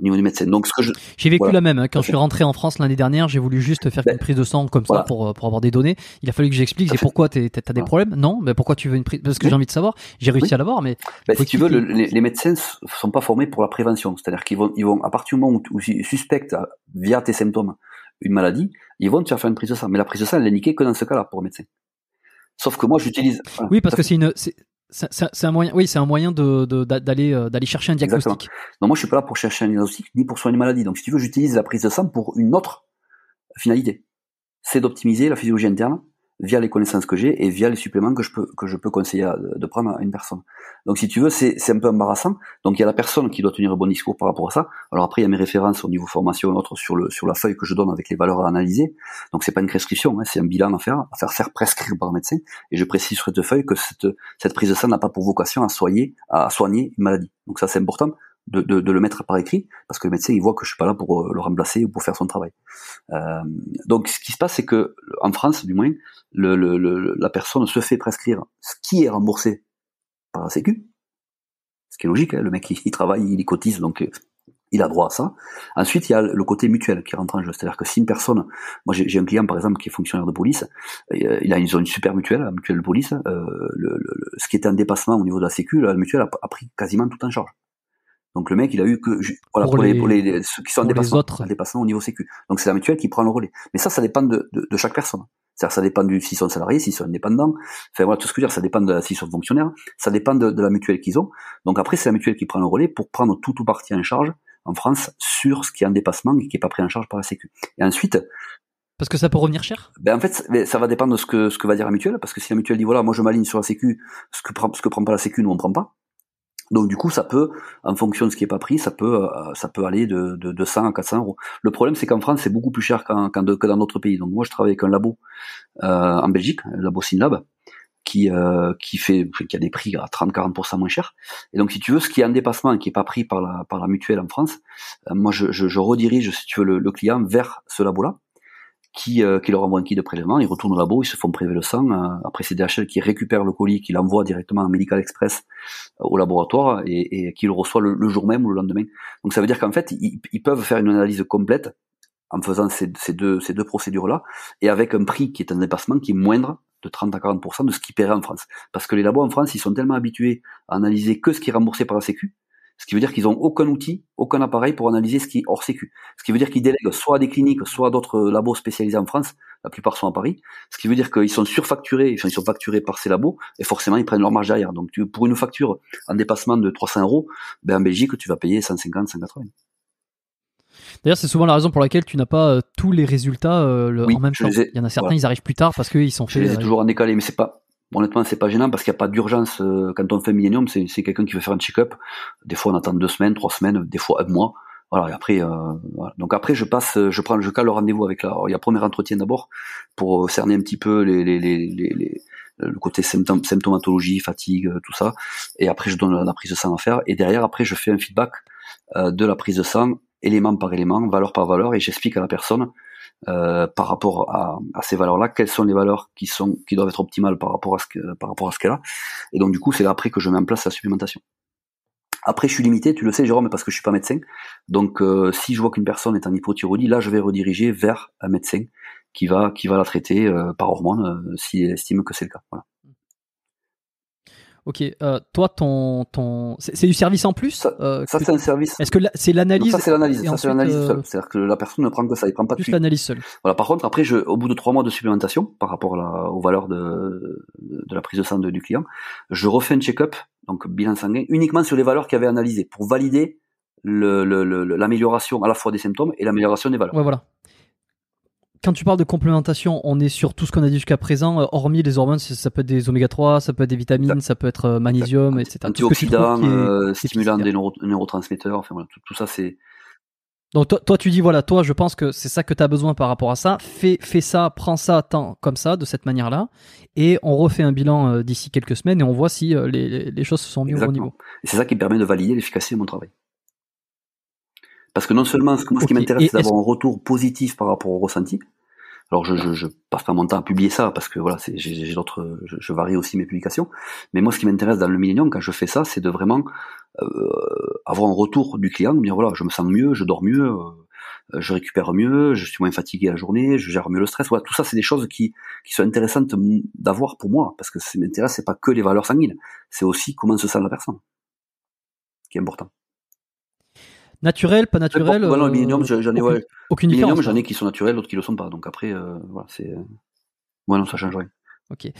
au niveau du médecin. Donc ce que je j'ai vécu la même hein. quand je suis rentré en France l'année dernière, j'ai voulu juste faire ben, une prise de sang comme ça pour euh, pour avoir des données. Il a fallu que j'explique. Et pourquoi t'as as des problèmes Non, mais pourquoi tu veux une prise Parce que j'ai envie de savoir. J'ai réussi à l'avoir, mais ben, si tu veux, les, les, médecins sont pas formés pour la prévention. C'est-à-dire qu'ils vont ils vont à partir du moment où tu suspectes via tes symptômes une maladie, ils vont te faire une prise de sang. Mais la prise de sang, elle est niquée que dans ce cas-là pour le médecin. Sauf que moi, j'utilise. oui, parce que c'est une, c'est un moyen, oui, c'est un moyen de d'aller euh, d'aller chercher un diagnostic. Exactement. Non, moi je suis pas là pour chercher un diagnostic ni pour soigner une maladie. Donc si tu veux, j'utilise la prise de sang pour une autre finalité. C'est d'optimiser la physiologie interne via les connaissances que j'ai et via les suppléments que je peux que je peux conseiller de prendre à une personne. Donc si tu veux, c'est c'est un peu embarrassant. Donc il y a la personne qui doit tenir un bon discours par rapport à ça. Alors après il y a mes références au niveau formation, autre sur le sur la feuille que je donne avec les valeurs à analyser. Donc c'est pas une prescription, hein, c'est un bilan à faire, à faire faire prescrire par un médecin. Et je précise sur cette feuille que cette cette prise de sang n'a pas pour vocation à soigner à soigner une maladie. Donc ça c'est important de, de, de, le mettre par écrit, parce que le médecin il voit que je suis pas là pour euh, le remplacer ou pour faire son travail. Euh, donc ce qui se passe, c'est que en France, du moins, le, le, la personne se fait prescrire ce qui est remboursé par la Sécu, ce qui est logique. Hein, le mec il, travaille, il cotise, donc euh, il a droit à ça. Ensuite, il y a le côté mutuel qui rentre en jeu. C'est-à-dire que si une personne, moi j'ai un client par exemple qui est fonctionnaire de police, il a une zone super mutuelle, la mutuelle de police, euh, le, ce qui était un dépassement au niveau de la sécu, la mutuelle a, pris quasiment tout en charge. Donc le mec, il a eu que voilà pour, les, pour les, ceux qui sont en dépassement, dépassement au niveau sécu. Donc c'est la mutuelle qui prend le relais. Mais ça, ça dépend de, de, de chaque personne. C'est-à-dire ça dépend du s'ils sont salariés, s'ils sont indépendants. Enfin voilà tout ce que je veux dire, ça dépend de s'ils sont fonctionnaires, ça dépend de, de la mutuelle qu'ils ont. Donc après, c'est la mutuelle qui prend le relais pour prendre tout ou partie en charge en France sur ce qui est en dépassement et qui est pas pris en charge par la sécu. Et ensuite, parce que ça peut revenir cher? Ben en fait, ça va dépendre de ce que ce que va dire la mutuelle, parce que si la mutuelle dit voilà, moi je m'aligne sur la sécu, ce que prend ce que prend pas la sécu, nous on prend pas. Donc du coup, ça peut, en fonction de ce qui est pas pris, ça peut, euh, ça peut aller de, de, de 100 à 400 euros. Le problème, c'est qu'en France, c'est beaucoup plus cher qu'en, que dans d'autres pays. Donc moi, je travaille avec un labo euh, en Belgique, le labo Synlab, qui, euh, qui fait, qui a des prix à 30-40% moins cher. Et donc, si tu veux, ce qui est en dépassement et qui est pas pris par la, par la mutuelle en France, euh, moi, je, je, je, redirige, si tu veux, le, le client vers ce labo-là qui, euh, qui leur envoie un kit de prélèvement, ils retournent au labo, ils se font prélever le sang, euh, après c'est DHL qui récupère le colis, qui l'envoie directement en Medical Express euh, au laboratoire et, qui le reçoit le, jour même ou le lendemain. Donc ça veut dire qu'en fait, ils, peuvent faire une analyse complète en faisant ces, ces deux, ces deux procédures-là, et avec un prix qui est un dépassement qui est moindre de 30 à 40% de ce qu'ils paieraient en France. Parce que les labos en France, ils sont tellement habitués à analyser que ce qui est remboursé par la Sécu, Ce qui veut dire qu'ils ont aucun outil, aucun appareil pour analyser ce qui est hors sécu. Ce qui veut dire qu'ils délèguent soit à des cliniques, soit à d'autres labos spécialisés en France. La plupart sont à Paris. Ce qui veut dire qu'ils sont surfacturés, enfin, ils sont facturés par ces labos, et forcément, ils prennent leur marge derrière. Donc, tu, pour une facture en dépassement de 300 euros, ben, en Belgique, tu vas payer 150, 180. D'ailleurs, c'est souvent la raison pour laquelle tu n'as pas euh, tous les résultats euh, en même temps. Il y en a certains, ils arrivent plus tard parce qu'ils sont faits. Je les ai toujours en décalé, mais c'est pas. Honnêtement, c'est pas gênant parce qu'il n'y a pas d'urgence. Euh, quand on fait Millennium, c'est quelqu'un qui veut faire un check-up. Des fois, on attend deux semaines, trois semaines, des fois un mois. Voilà. Et après, voilà. donc après, je passe, je prends, je cale le rendez-vous avec la. Il y a premier entretien d'abord pour cerner un petit peu les, les, les, les le côté symptomatologie, fatigue, tout ça. Et après, je donne la prise de sang à faire. Et derrière, après, je fais un feedback de la prise de sang élément par élément, valeur par valeur, et j'explique à la personne euh, par rapport à, à ces valeurs-là, quelles sont les valeurs qui sont qui doivent être optimales par rapport à ce que, par rapport à ce qu'elle a? Et donc du coup, c'est après que je mets en place la supplémentation. Après, je suis limité, tu le sais, Jérôme, parce que je suis pas médecin. Donc, euh, si je vois qu'une personne est en hypothyroïdie, là, je vais rediriger vers un médecin qui va qui va la traiter euh, par hormone euh, s'il estime que c'est le cas. Voilà. Ok, euh, toi, ton, ton... c'est du service en plus Ça, euh, ça c'est un service. Est-ce que c'est l'analyse Ça, c'est l'analyse. Ça, c'est l'analyse euh... seule. C'est-à-dire que la personne ne prend que ça, il prend pas de Juste l'analyse seule. Voilà. Par contre, après, je, au bout de trois mois de supplémentation, par rapport à la, aux valeurs de, de la prise de sang de, du client, je refais un check-up, donc bilan sanguin, uniquement sur les valeurs qu'il avait analysées, pour valider l'amélioration le, le, à la fois des symptômes et l'amélioration des valeurs. Ouais, voilà quand tu parles de complémentation, on est sur tout ce qu'on a dit jusqu'à présent, euh, hormis les hormones, ça peut être des oméga 3, ça peut être des vitamines, ça peut être euh, magnésium, etc. Antioxydants, euh, stimulants des neuro neurotransmetteurs, enfin voilà, tout, tout ça c'est. Donc toi, toi, tu dis voilà, toi, je pense que c'est ça que tu as besoin par rapport à ça. Fais, fais ça, prends ça, tant, comme ça, de cette manière-là, et on refait un bilan euh, d'ici quelques semaines et on voit si euh, les, les, choses se sont mises au niveau. Et c'est ça qui permet de valider l'efficacité de mon travail. Parce que non seulement, ce, moi, ce qui m'intéresse, c'est d'avoir un retour positif par rapport au ressenti. Alors je, je, je, passe pas mon temps à publier ça parce que voilà, j'ai d'autres, je, je, varie aussi mes publications. Mais moi, ce qui m'intéresse dans le Millennium quand je fais ça, c'est de vraiment euh, avoir un retour du client, de dire voilà, je me sens mieux, je dors mieux, euh, je récupère mieux, je suis moins fatigué la journée, je gère mieux le stress. Voilà, tout ça, c'est des choses qui, qui sont intéressantes d'avoir pour moi parce que ce qui m'intéresse, c'est pas que les valeurs sanguines, c'est aussi comment se sent la personne, qui est important. Naturel, pas naturel. Voilà, le millénium, j'en ai, aucune, ouais. aucune différence. j'en ai qui sont naturels, d'autres qui le sont pas. Donc après, euh, voilà, c'est. Ouais, non, ça change rien. Ok.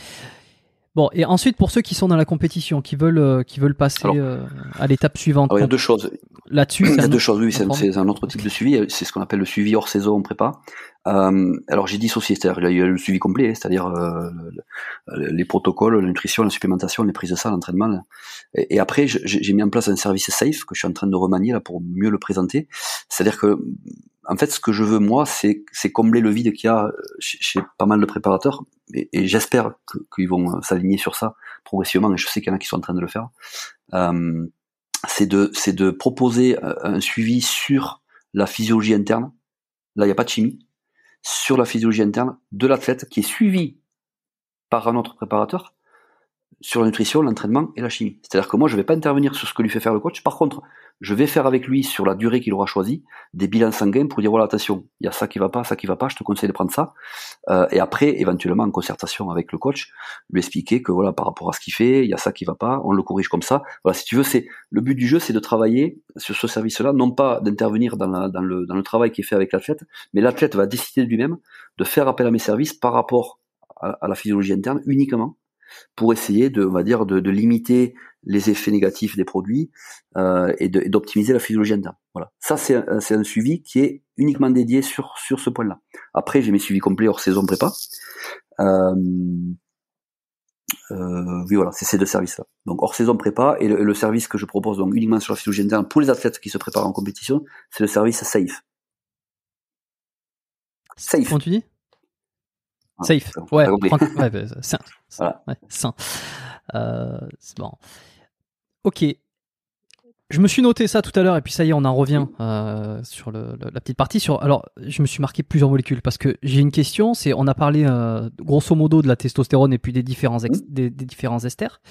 Bon, et ensuite pour ceux qui sont dans la compétition, qui veulent, euh, qui veulent passer alors, euh, à l'étape suivante. Alors, il y a deux choses. Là-dessus, il y a deux choses. Oui, c'est un autre type de suivi. C'est ce qu'on appelle le suivi hors saison en prépa. Euh, alors j'ai dissocié, c'est-à-dire il y a le suivi complet, c'est-à-dire euh, les protocoles, la nutrition, la supplémentation, les prises de sang, l'entraînement. Et, et, après, j'ai mis en place un service safe que je suis en train de remanier là pour mieux le présenter. C'est-à-dire que en fait, ce que je veux moi, c'est combler le vide qu'il y a chez, chez, pas mal de préparateurs, et, et j'espère qu'ils vont s'aligner sur ça progressivement. Et je sais qu'il y en a qui sont en train de le faire. Euh, c'est de proposer un suivi sur la physiologie interne. Là, il n'y a pas de chimie sur la physiologie interne de l'athlète qui est suivi par un autre préparateur sur la nutrition, l'entraînement et la chimie. C'est-à-dire que moi, je ne vais pas intervenir sur ce que lui fait faire le coach. Par contre, je vais faire avec lui sur la durée qu'il aura choisi des bilans sanguins pour dire voilà attention, il y a ça qui va pas, ça qui va pas, je te conseille de prendre ça. Euh, et après, éventuellement en concertation avec le coach, lui expliquer que voilà par rapport à ce qu'il fait, il y a ça qui va pas, on le corrige comme ça. Voilà, si tu veux, c'est le but du jeu, c'est de travailler sur ce service-là, non pas d'intervenir dans, dans, le, travail qui est fait avec l'athlète, mais l'athlète va décider de lui-même de faire appel à mes services par rapport à la physiologie interne uniquement pour essayer de, on va dire, de, de limiter les effets négatifs des produits euh, et d'optimiser la physiologie interne. Voilà. Ça, c'est un, un, suivi qui est uniquement dédié sur, sur ce point-là. Après, j'ai mes suivis complets hors saison prépa. Euh, euh, oui, voilà, c'est ces deux services-là. Donc hors saison prépa et le, le, service que je propose donc uniquement sur la physiologie interne pour les athlètes qui se préparent en compétition, c'est le service SAFE. Safe. Comment tu dis? Safe. Ouais, ouais, bah, sain. [laughs] Voilà. Ouais, sain. Euh, c'est bon. Ok. Je me suis noté ça tout à l'heure et puis ça y est, on en revient euh, sur le, le, la petite partie. Sur alors, je me suis marqué plusieurs molécules parce que j'ai une question. C'est on a parlé euh, grosso modo de la testostérone et puis des différents ex, des, des différents esters.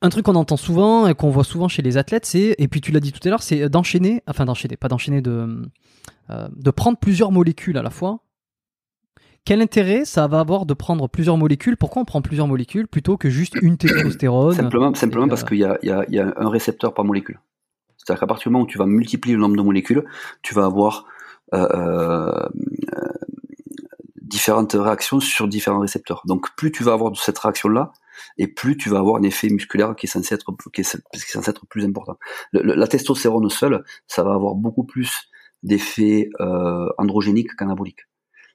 Un truc qu'on entend souvent et qu'on voit souvent chez les athlètes, c'est et puis tu l'as dit tout à l'heure, c'est d'enchaîner, enfin d'enchaîner, pas d'enchaîner, de euh, de prendre plusieurs molécules à la fois quel intérêt ça va avoir de prendre plusieurs molécules? Pourquoi on prend plusieurs molécules plutôt que juste une testostérone Simplement, simplement parce qu'il y a, y, a, y a un récepteur par molécule. C'est-à-dire qu'à partir du moment où tu vas multiplier le nombre de molécules, tu vas avoir euh, euh, différentes réactions sur différents récepteurs. Donc plus tu vas avoir de cette réaction-là, et plus tu vas avoir un effet musculaire qui est censé être qui est, censé être plus important. la testostérone seule, ça va avoir beaucoup plus d'effets euh, androgéniques qu'anaboliques.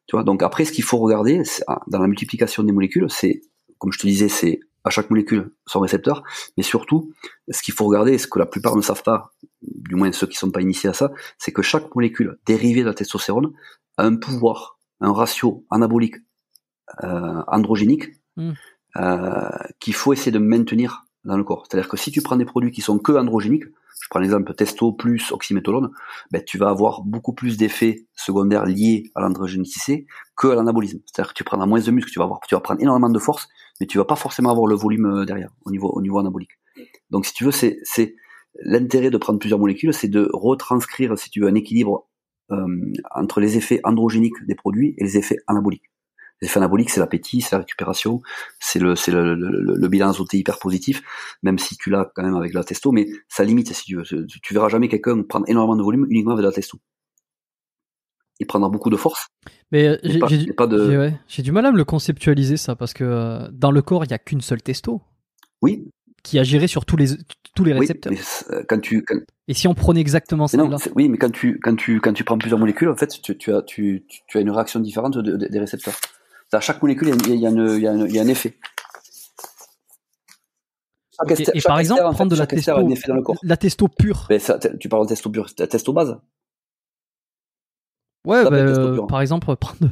Tu vois, donc après, ce qu'il faut regarder ah, dans la multiplication des molécules, c'est, comme je te disais, c'est à chaque molécule son récepteur, mais surtout, ce qu'il faut regarder, ce que la plupart ne savent pas, du moins ceux qui ne sont pas initiés à ça, c'est que chaque molécule dérivée de la testostérone a un pouvoir, un ratio anabolique euh, androgénique hmm. euh, qu'il faut essayer de maintenir dans le corps. C'est-à-dire que si tu prends des produits qui sont que androgéniques, je prends l'exemple testo plus oxymétolone, ben, tu vas avoir beaucoup plus d'effets secondaires liés à l'androgénicité que à l'anabolisme. C'est-à-dire que tu prends moins de muscles, tu vas avoir, tu vas prendre énormément de force, mais tu vas pas forcément avoir le volume euh, derrière au niveau, au niveau anabolique. Donc si tu veux, c'est, c'est l'intérêt de prendre plusieurs molécules, c'est de retranscrire, si tu veux, un équilibre euh, entre les effets androgéniques des produits et les effets anaboliques. L'effet anabolique, c'est l'appétit, c'est la récupération, c'est le, c'est le, le, bilan azoté hyper positif, même si tu l'as quand même avec la testo, mais ça limite si tu veux. Tu verras jamais quelqu'un prendre énormément de volume uniquement avec la testo. Il prendra beaucoup de force. Mais j'ai, du, mal à me le conceptualiser ça, parce que euh, dans le corps, il n'y a qu'une seule testo. Oui. Qui agirait sur tous les, tous les récepteurs. Euh, quand tu, Et si on prenait exactement ça Oui, mais quand tu, quand, tu, quand tu prends plusieurs molécules, en fait, tu, as, tu, tu as une réaction différente des récepteurs. À chaque molécule, il y a, un effet. et, par exemple, prendre de la testo, la testo pure. tu parles de testo pure, la testo base. Ouais, bah, euh, par exemple, prendre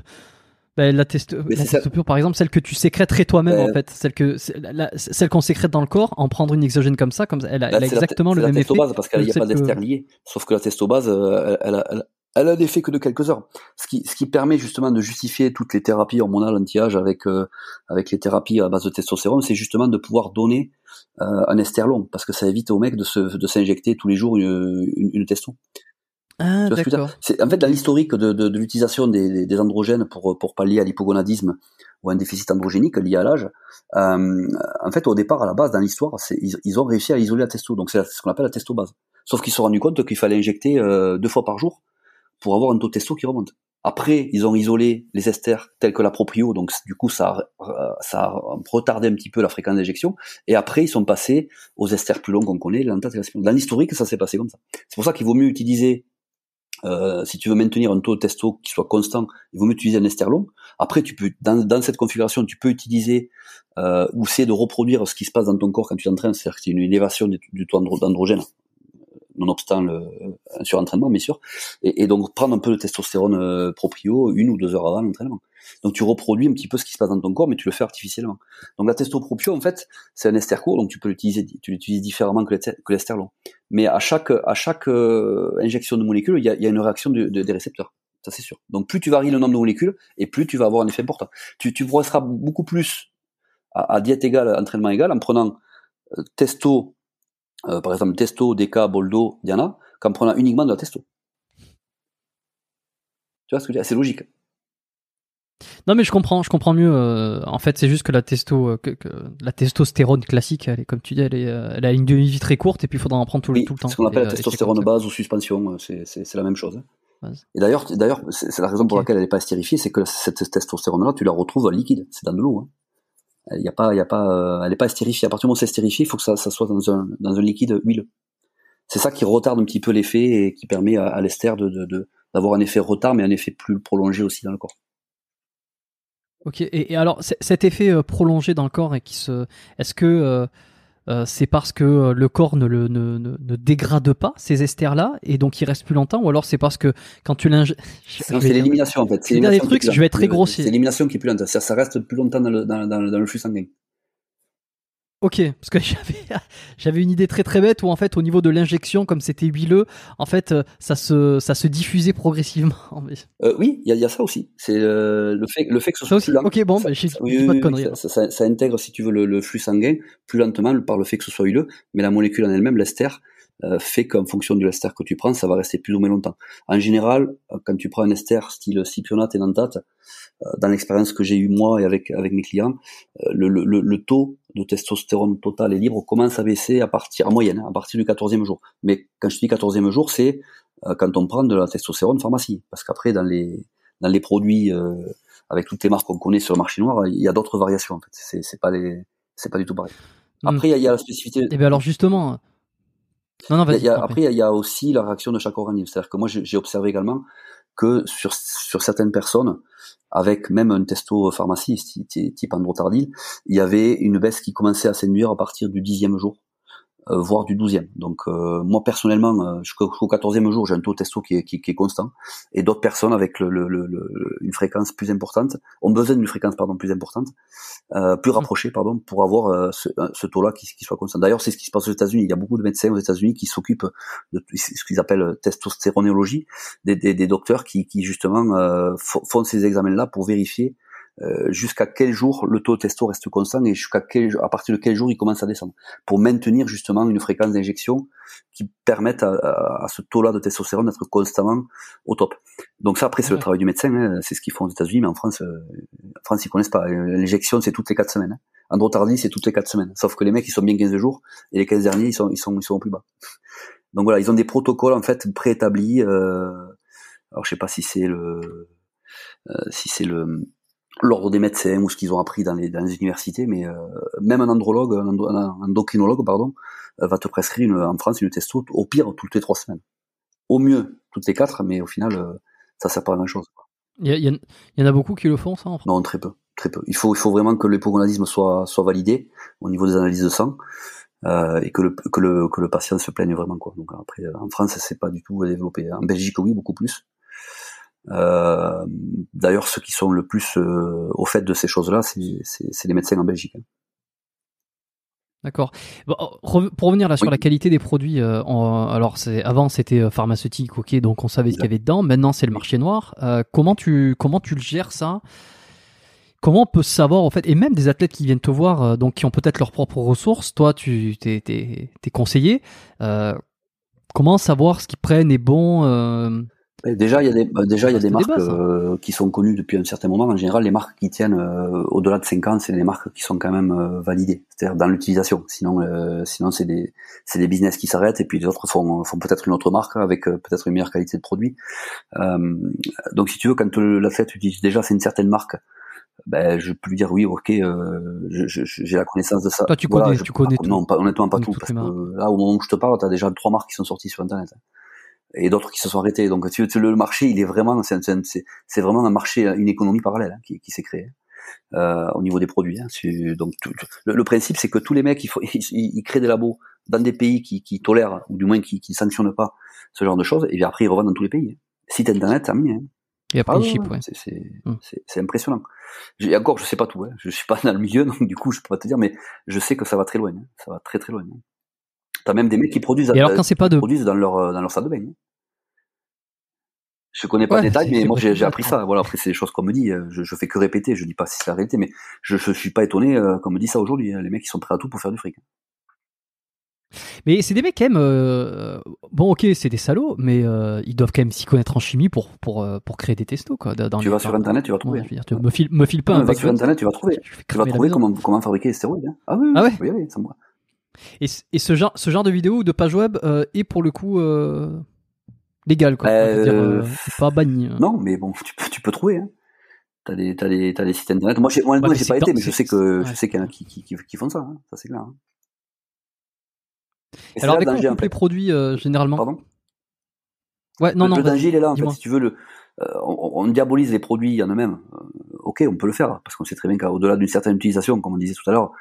bah, la, testo, pure, par exemple, celle que tu sécrèterais toi-même, en fait, celle que celle qu'on sécrète dans le corps, en prendre une exogène comme ça, comme elle a, exactement le même effet. base parce qu'il n'y a pas d'ester lié. Sauf que la testo base, euh, elle, elle, elle a l'effet que de quelques heures. Ce qui, ce qui permet justement de justifier toutes les thérapies hormonales anti-âge avec, euh, avec les thérapies à base de testostérone, c'est justement de pouvoir donner euh, un ester long, parce que ça évite au mec de, se, de s'injecter tous les jours une, une, testo. Ah, d'accord. C'est, en fait, dans l'historique de, de, de l'utilisation des, des, androgènes pour, pour pallier à l'hypogonadisme ou un déficit androgénique lié à l'âge, euh, en fait, au départ, à la base, dans l'histoire, c'est, ils, ont réussi à isoler la testo. Donc, c'est ce qu'on appelle la testo base. Sauf qu'ils se sont rendus compte qu'il fallait injecter euh, deux fois par jour pour avoir un taux de testo qui remonte. Après, ils ont isolé les esters tels que la proprio, donc du coup ça a, ça a retardé un petit peu la fréquence d'injection. Et après, ils sont passés aux esters plus longs qu'on connaît, Dans l'historique, ça s'est passé comme ça. C'est pour ça qu'il vaut mieux utiliser, euh, si tu veux maintenir un taux de testo qui soit constant, il vaut mieux utiliser un ester long. Après, tu peux dans, dans cette configuration, tu peux utiliser euh, ou c'est de reproduire ce qui se passe dans ton corps quand tu t'entraînes, c'est-à-dire que c'est une élévation du, du taux d'androgène nonobstant le surentraînement, bien sûr, et, donc prendre un peu de testostérone euh, proprio une ou deux heures avant l'entraînement. Donc tu reproduis un petit peu ce qui se passe dans ton corps, mais tu le fais artificiellement. Donc la testopropio, en fait, c'est un ester court, donc tu peux l'utiliser, tu l'utilises différemment que l'ester long. Mais à chaque à chaque euh, injection de molécules, il y a, y a, une réaction de, des récepteurs. Ça c'est sûr. Donc plus tu varies le nombre de molécules, et plus tu vas avoir un effet important. Tu, tu progresseras beaucoup plus à, à diète égale, entraînement égal, en prenant euh, testo euh, par exemple testo, DK, boldo, Diana, qu'en prenant uniquement de la testo. Tu vois ce que je veux dire? C'est logique. Non mais je comprends, je comprends mieux. Euh, en fait, c'est juste que la testo, euh, que, la testostérone classique, elle est comme tu dis, elle, est, elle a une demi-vie très courte et puis il faudra en prendre tout, le, tout le temps. Ce qu'on appelle la testostérone base ou suspension, c'est la même chose. Hein. Et d'ailleurs, d'ailleurs, c'est la raison pour laquelle elle n'est pas estérifiée, c'est que cette testostérone-là, tu la retrouves en liquide, c'est dans de l'eau. Hein il y a pas, il y a pas, euh, elle n'est pas estérifiée. À partir du moment où c'est estérifié, il faut que ça, soit dans un, liquide huileux. C'est ça qui retarde un petit peu l'effet et qui permet à, à l'ester d'avoir un effet retard, mais un effet plus prolongé aussi dans le corps. Ok. Et, et alors, cet effet euh, prolongé dans le corps et qui se, est-ce que euh, euh, c'est parce que euh, le corps ne, le, ne, ne, dégrade pas ces esters-là et donc il reste plus longtemps ou alors c'est parce que quand tu l'injectes... C'est l'élimination en fait. C'est des trucs, je vais être très grossier. C'est l'élimination qui est plus lente, ça, ça reste plus longtemps dans le, dans, dans, dans le flux sanguin. Ok, parce que [laughs] j'avais j'avais une idée très très bête où en fait au niveau de l'injection, comme c'était huileux, en fait euh, ça se ça se diffusait progressivement. [laughs] Euh, oui, il y a, y a, ça aussi. C'est euh, le fait le fait que ce soit aussi. Plus ok, bon, bah, je oui, pas de conneries. Ça, ça, ça, intègre si tu veux le, le, flux sanguin plus lentement par le fait que ce soit huileux, mais la molécule en elle-même, l'ester, euh, fait qu'en fonction de l'ester que tu prends, ça va rester plus ou moins longtemps. En général, euh, quand tu prends un ester style cipionate et nantate, euh, dans l'expérience que j'ai eue moi et avec avec mes clients, le, le, le, taux de testostérone total et libre commence à baisser à partir en moyenne, hein, à partir du 14e jour. Mais quand je dis 14e jour, c'est quand on prend de la testostérone pharmacie, parce qu'après dans les dans les produits avec toutes les marques qu'on connaît sur le marché noir, il y a d'autres variations en fait. C'est c'est pas les c'est pas du tout pareil. Hmm. Après, il y, a la spécificité. Et eh bien alors justement, non, non, y a, après, il y a aussi la réaction de chaque organisme. C'est-à-dire que moi, j'ai observé également que sur, sur certaines personnes, avec même un testo pharmacie type androtardil, il y avait une baisse qui commençait à s'induire à partir du dixième jour. Euh, voire du 12e. Donc euh, moi personnellement, euh, jusqu'au 14e jour, j'ai un taux testo qui est, qui, est constant, et d'autres personnes avec le, le, une fréquence plus importante ont besoin d'une fréquence pardon plus importante, plus mmh. rapprochée pardon, pour avoir ce, ce taux-là qui, qui, soit constant. D'ailleurs, c'est ce qui se passe aux États-Unis. Il y a beaucoup de médecins aux États-Unis qui s'occupent de ce qu'ils appellent testostéronéologie, des, des, des, docteurs qui, qui justement font ces examens-là pour vérifier euh, jusqu'à quel jour le taux de testo reste constant et jusqu'à quel, à partir de quel jour il commence à descendre, pour maintenir justement une fréquence d'injection qui permette à, ce taux-là de testostérone d'être constamment au top. Donc ça, après, c'est le travail du médecin, hein. c'est ce qu'ils font aux États-Unis, mais en France, euh, en France, ils connaissent pas. L'injection, c'est toutes les quatre semaines. Hein. Androtardi, c'est toutes les quatre semaines. Sauf que les mecs, ils sont bien 15 jours, et les 15 derniers, ils sont, ils sont, ils sont au plus bas. Donc voilà, ils ont des protocoles en fait préétablis. Euh, alors je sais pas si c'est le, euh, si c'est le l'ordre des médecins ou ce qu'ils ont appris dans les, dans les universités, mais euh, même un andrologue, un, endocrinologue, pardon, euh, va te prescrire une, en France une testo au pire toutes les trois semaines. Au mieux toutes les quatre, mais au final, euh, ça sert pas à grand chose. Il y, y, en a beaucoup qui le font, ça en France? Non, très peu, très peu. Il faut, il faut vraiment que l'hypogonadisme soit, soit validé au niveau des analyses de sang. Euh, et que le, que, le, que le patient se plaigne vraiment quoi. Donc après en France c'est pas du tout développé. En Belgique oui beaucoup plus. Euh, D'ailleurs, ceux qui sont le plus euh, au fait de ces choses-là, c'est les médecins en Belgique. Hein. D'accord. Bon, pour revenir là sur la qualité des produits, euh, alors avant c'était pharmaceutique, ok, donc on savait ce qu'il y avait dedans. Maintenant c'est le marché noir. Comment tu comment tu le gères ça? Comment on peut savoir en fait Et même des athlètes qui viennent te voir, donc qui ont peut-être leurs propres ressources. Toi, tu t'es es, conseillé. comment savoir ce qu'ils prennent est bon Déjà, il y a des, bah, déjà, il y a des marques euh, qui sont connues depuis un certain moment. En général, les marques qui tiennent euh, au-delà de 5 ans, c'est des marques qui sont quand même euh, validées, c'est-à-dire dans l'utilisation. Sinon, sinon c'est des, c'est des business qui s'arrêtent et puis les autres font, font peut-être une autre marque avec peut-être une meilleure qualité de produit. donc, si tu veux, quand l'athlète utilise déjà, c'est une certaine marque. Ben, je peux lui dire oui, ok, j'ai la connaissance de ça. Toi, tu connais, tu connais tout. Non, pas, honnêtement, pas tout. Parce que là, au moment où je te parle, tu as déjà trois marques qui sont sorties sur Internet et d'autres qui se sont arrêtés. Donc tu, le marché, il est vraiment, c'est vraiment un marché, une économie parallèle hein, qui, qui s'est créée euh, au niveau des produits. Hein. Donc le, principe, c'est que tous les mecs, il faut, [laughs] ils, créent des labos dans des pays qui, qui tolèrent ou du moins qui, qui sanctionnent pas ce genre de choses, et puis après ils revendent dans tous les pays. Site internet, terminé. Hein. Et après, ah, chip, ouais. C'est impressionnant. Et encore, je sais pas tout. Hein. Je suis pas dans le milieu, [laughs] donc du coup, je peux pas te dire, mais je sais que ça va très loin. Hein. Ça va très très loin. Hein. T'as même des mecs qui produisent, alors quand c'est pas de... produisent dans leur dans leur salle de bain. Hein. Je connais pas les détails, mais moi j'ai appris ça. Voilà, après c'est des choses qu'on me dit. Euh, je, je fais que répéter. Je dis pas si c'est la réalité, mais je, je suis pas étonné euh, qu'on me dit ça aujourd'hui. Hein. Les mecs ils sont prêts à tout pour faire du fric. Mais c'est des mecs quand même. Euh, bon, ok, c'est des salauds, mais ils doivent quand même s'y connaître en chimie pour pour pour créer des testos quoi. Dans tu vas sur internet, tu vas trouver. tu me file me file pas. un sur internet, tu vas trouver. Tu vas trouver comment comment fabriquer les stéroïdes. Hein. Ah oui, ah ouais. Oui, oui, ça me et, et, ce genre, ce genre de vidéo ou de page web est pour le coup légal quoi. Euh, euh, pas banni. Non, mais bon, tu peux, tu peux trouver. Hein. T'as des, t'as des, t'as des sites internet. Moi, j'ai, moi, j'ai pas été, mais je sais que, je sais qu'il y en a qui, qui, qui, font ça. Hein. Ça, c'est clair. Hein. Alors, avec quoi on coupe les produits euh, généralement Pardon? Ouais, non, le, non. Le danger, il est là. En fait, si tu veux, le, euh, on, on, diabolise les produits en eux-mêmes. Ok, on peut le faire parce qu'on sait très bien qu'au-delà d'une certaine utilisation, comme on disait tout à l'heure,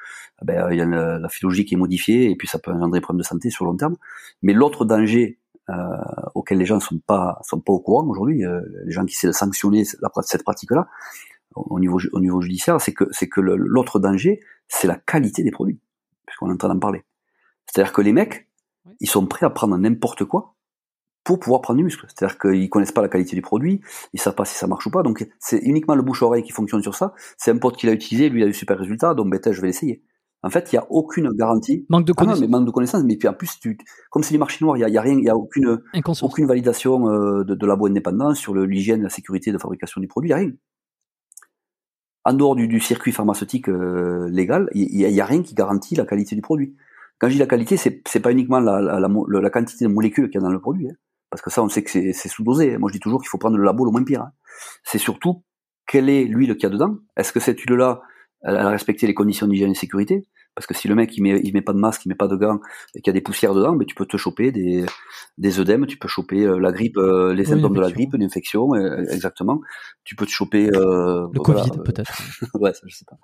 ben il y a la, la physiologie qui est modifiée et puis ça peut engendrer des problèmes de santé sur le long terme. Mais l'autre danger euh, auxquels les gens sont pas sont pas au courant aujourd'hui. Euh, les gens qui essaient de sanctionner cette pratique-là au niveau au niveau judiciaire, c'est que c'est que l'autre danger, c'est la qualité des produits, puisqu'on est en train d'en parler. C'est-à-dire que les mecs, ils sont prêts à prendre n'importe quoi pour pouvoir prendre du muscle. C'est-à-dire qu'ils connaissent pas la qualité du produit, ils savent pas si ça marche ou pas. Donc c'est uniquement le bouche-oreille qui fonctionne sur ça. C'est un pote qui l'a utilisé, lui il a eu super résultat, donc ben je vais l'essayer. En fait, il y a aucune garantie. Manque de Ah connaissances. mais manque de connaissances. Mais puis en plus, tu, comme c'est du marché noir, il y a, y a rien, il y a aucune, aucune validation euh, de, de labo indépendant sur l'hygiène, la sécurité de fabrication du produit, il y a rien. En dehors du, du circuit pharmaceutique euh, légal, il y, a- y a rien qui garantit la qualité du produit. Quand je dis la qualité, c'est pas uniquement la, la, la, mo- la quantité de molécules qu'il y a dans le produit, hein. Parce que ça, on sait que c'est sous-dosé. Moi, je dis toujours qu'il faut prendre le labo le moins pire. hein. C'est surtout quelle est l'huile qu'il y a dedans. Est-ce que cette huile-là, elle a respecté les conditions d'hygiène et sécurité? Parce que si le mec il met, il met pas de masque, il met pas de gants et qu'il y a des poussières dedans, ben tu peux te choper des, des œdèmes, tu peux choper euh, la grippe, euh, les Oui, symptômes de la grippe, l'infection, euh, exactement. Tu peux te choper euh, Le voilà, Covid, euh, peut-être. [laughs] ouais, ça, je sais pas.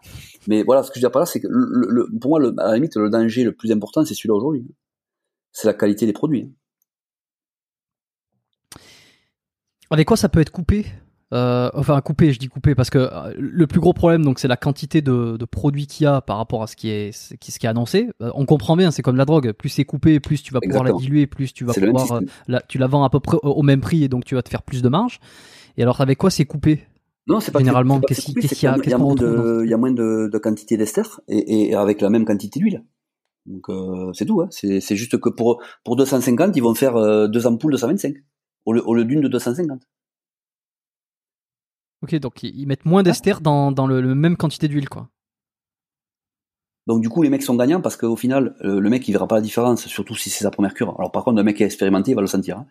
Mais voilà, ce que je veux dire par là, c'est que le, le- pour moi, le, à la limite, le danger le plus important, c'est celui-là aujourd'hui. C'est la qualité des produits. Avec quoi ça peut être coupé? Euh, Enfin, coupé, je dis coupé parce que euh, le plus gros problème, donc, c'est la quantité de, de produits qu'il y a par rapport à ce qui est, ce qui, ce qui est annoncé. Euh, on comprend bien, c'est comme la drogue. Plus c'est coupé, plus tu vas pouvoir Exactement. la diluer, plus tu vas pouvoir, euh, la, tu la vends à peu près au, même prix et donc tu vas te faire plus de marge. Et alors, avec quoi c'est coupé? Non, c'est pas Généralement, qu'est-ce c'est qui- coupé, qu'est-ce c'est qu'il y a- qu'il qu'est-ce qu'on moins de, il y a moins de, de quantité d'ester et, et avec la même quantité d'huile. Donc euh, c'est tout. Hein. C'est, c'est juste que pour pour 250, ils vont faire deux ampoules de 125 au lieu, d'une de 250. Ok, donc ils ils mettent moins d'ester dans, dans le, le même quantité d'huile, quoi. Donc du coup, les mecs sont gagnants parce qu'au final, euh, le mec il verra pas la différence, surtout si c'est sa première cure. Alors par contre, un mec qui est expérimenté, il va le sentir. hein.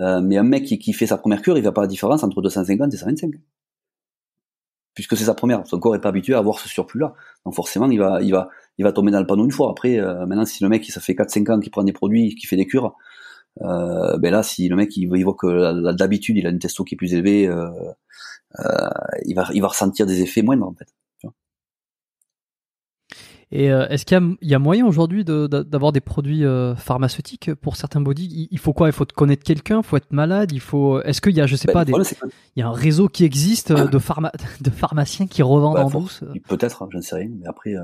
Euh, mais un mec qui, qui fait sa première cure, il verra pas la différence entre 250 et 125. Puisque c'est sa première, son corps est pas habitué à avoir ce surplus-là. Donc forcément, il va, il va, il va tomber dans le panneau une fois. Après, euh, maintenant, si le mec, ça fait 4-5 ans qu'il prend des produits, qu'il fait des cures, euh, ben là, si le mec il, voit- il voit que d'habitude il a une testo qui est plus élevée, euh, euh, il va, il va ressentir des effets moindres en fait. Et euh, est-ce qu'il y y a moyen aujourd'hui de- d'avoir des produits euh, pharmaceutiques pour certains body? Il, il faut quoi? Il faut te connaître quelqu'un, il faut être malade, il faut. Est-ce qu'il y a, je sais Ben, pas, des, problème, que il y a un réseau qui existe euh, de, [coughs] pharma, de pharmaciens qui revendent Ouais, en for- douce euh, Peut-être, j'en sais rien. Mais après, euh,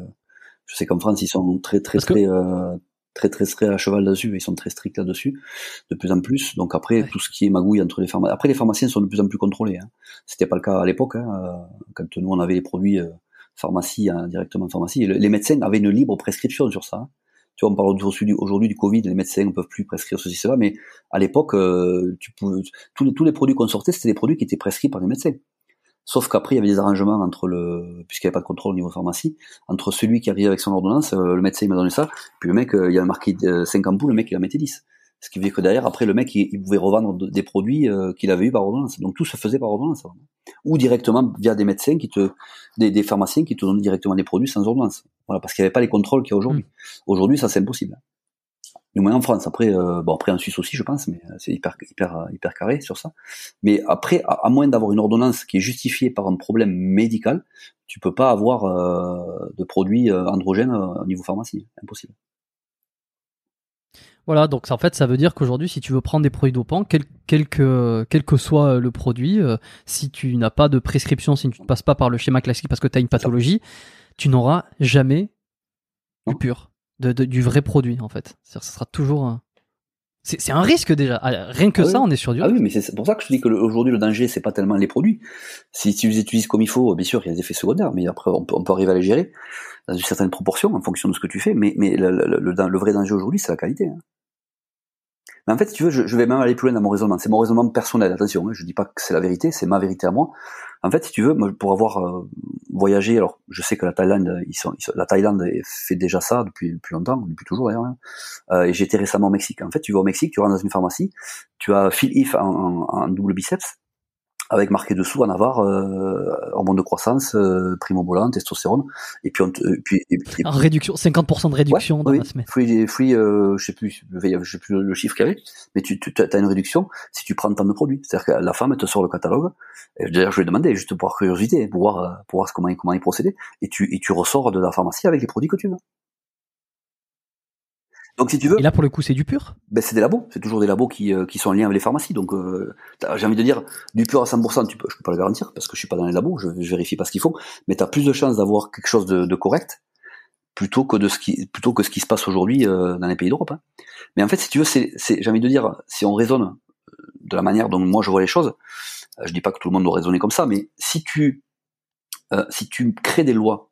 je sais qu'en France, ils sont très, très, Parce que- très, euh, très, très, très à cheval là-dessus. Ils sont très stricts là-dessus, de plus en plus. Donc après, Ouais. tout ce qui est magouille entre les pharmaciens. Après, les pharmaciens sont de plus en plus contrôlés. Hein. C'était pas le cas à l'époque. Hein, euh, quand nous, on avait les produits euh, pharmacie, hein, directement en pharmacie. Et le- les médecins avaient une libre prescription sur ça. hein. Tu vois, on parle aujourd'hui aujourd'hui du Covid, les médecins ne peuvent plus prescrire ceci, cela, mais à l'époque, euh, tu pouvais, tous, les, tous les produits qu'on sortait, c'était des produits qui étaient prescrits par les médecins. Sauf qu'après, il y avait des arrangements entre le, puisqu'il n'y avait pas de contrôle au niveau pharmacie, entre celui qui arrivait avec son ordonnance, euh, le médecin il m'a donné ça, puis le mec, euh, il a marqué euh, 5 ampoules, le mec il en mettait 10. Ce qui veut dire que derrière, après, le mec, il, pouvait revendre de- des produits euh, qu'il avait eu par ordonnance. Donc tout se faisait par ordonnance. Ou directement via des médecins qui te, des, des pharmaciens qui te donnaient directement des produits sans ordonnance. Voilà, parce qu'il n'y avait pas les contrôles qu'il y a aujourd'hui. Aujourd'hui, ça c'est impossible. Du moins en France. Après, euh, bon après en Suisse aussi, je pense, mais euh, c'est hyper, hyper, euh, hyper carré sur ça. Mais après, à, à moins d'avoir une ordonnance qui est justifiée par un problème médical, tu peux pas avoir euh, de produits euh, androgènes euh, au niveau pharmacie. Impossible. Voilà, donc en fait, ça veut dire qu'aujourd'hui, si tu veux prendre des produits dopants, quel, quel, que, quel que soit le produit, euh, si tu n'as pas de prescription, si tu ne passes pas par le schéma classique parce que tu as une pathologie, tu n'auras jamais du pur, de, de- du vrai produit en fait. C'est-à-dire, ce sera toujours un... C'est c'est un risque déjà. Ah, Rien que Ah ça, oui. on est sur du Ah oui, mais c'est pour ça que je dis que le- aujourd'hui le danger c'est pas tellement les produits. Si tu les utilises comme il faut, bien sûr il y a des effets secondaires, mais après on peut, on peut arriver à les gérer dans une certaine proportion en fonction de ce que tu fais. Mais, mais le, le- le- le vrai danger aujourd'hui c'est la qualité. hein. Mais en fait, si tu veux, je, je vais même aller plus loin dans mon raisonnement. C'est mon raisonnement personnel, attention. Hein, je dis pas que c'est la vérité, c'est ma vérité à moi. En fait, si tu veux, pour avoir euh, voyagé, alors je sais que la Thaïlande, ils sont, la Thaïlande fait déjà ça depuis, depuis longtemps, depuis toujours d'ailleurs. hein. Euh, et j'étais récemment au Mexique. En fait, tu vas au Mexique, tu rentres dans une pharmacie, tu as Phil If en- en double biceps, avec marqué dessous en avare euh, hormone de croissance, euh, primobolan, testostérone, et puis on te, et puis, et, et- En réduction, 50% de réduction Ouais, dans oui. la semaine. Free, free euh, je sais plus, je sais plus le chiffre qu'il y avait, mais tu, tu as une réduction si tu prends tant de produits. C'est-à-dire que la femme elle te sort le catalogue. D'ailleurs, je lui ai demandé juste pour curiosité, pour voir, euh, pour voir comment comment il procédait, et tu et tu ressors de la pharmacie avec les produits que tu veux. Donc si tu veux, Et là, pour le coup, c'est du pur? ben, c'est des labos, c'est toujours des labos qui, euh, qui sont en lien avec les pharmacies. Donc euh, j'ai envie de dire, du pur à 100%, tu peux, je peux pas le garantir parce que je suis pas dans les labos, je, je vérifie pas ce qu'ils font, mais tu as plus de chances d'avoir quelque chose de, de correct plutôt que de ce qui plutôt que ce qui se passe aujourd'hui euh, dans les pays d'Europe. hein. Mais en fait, si tu veux, c'est, j'ai envie de dire, si on raisonne de la manière dont moi je vois les choses, je dis pas que tout le monde doit raisonner comme ça, mais si tu euh, si tu crées des lois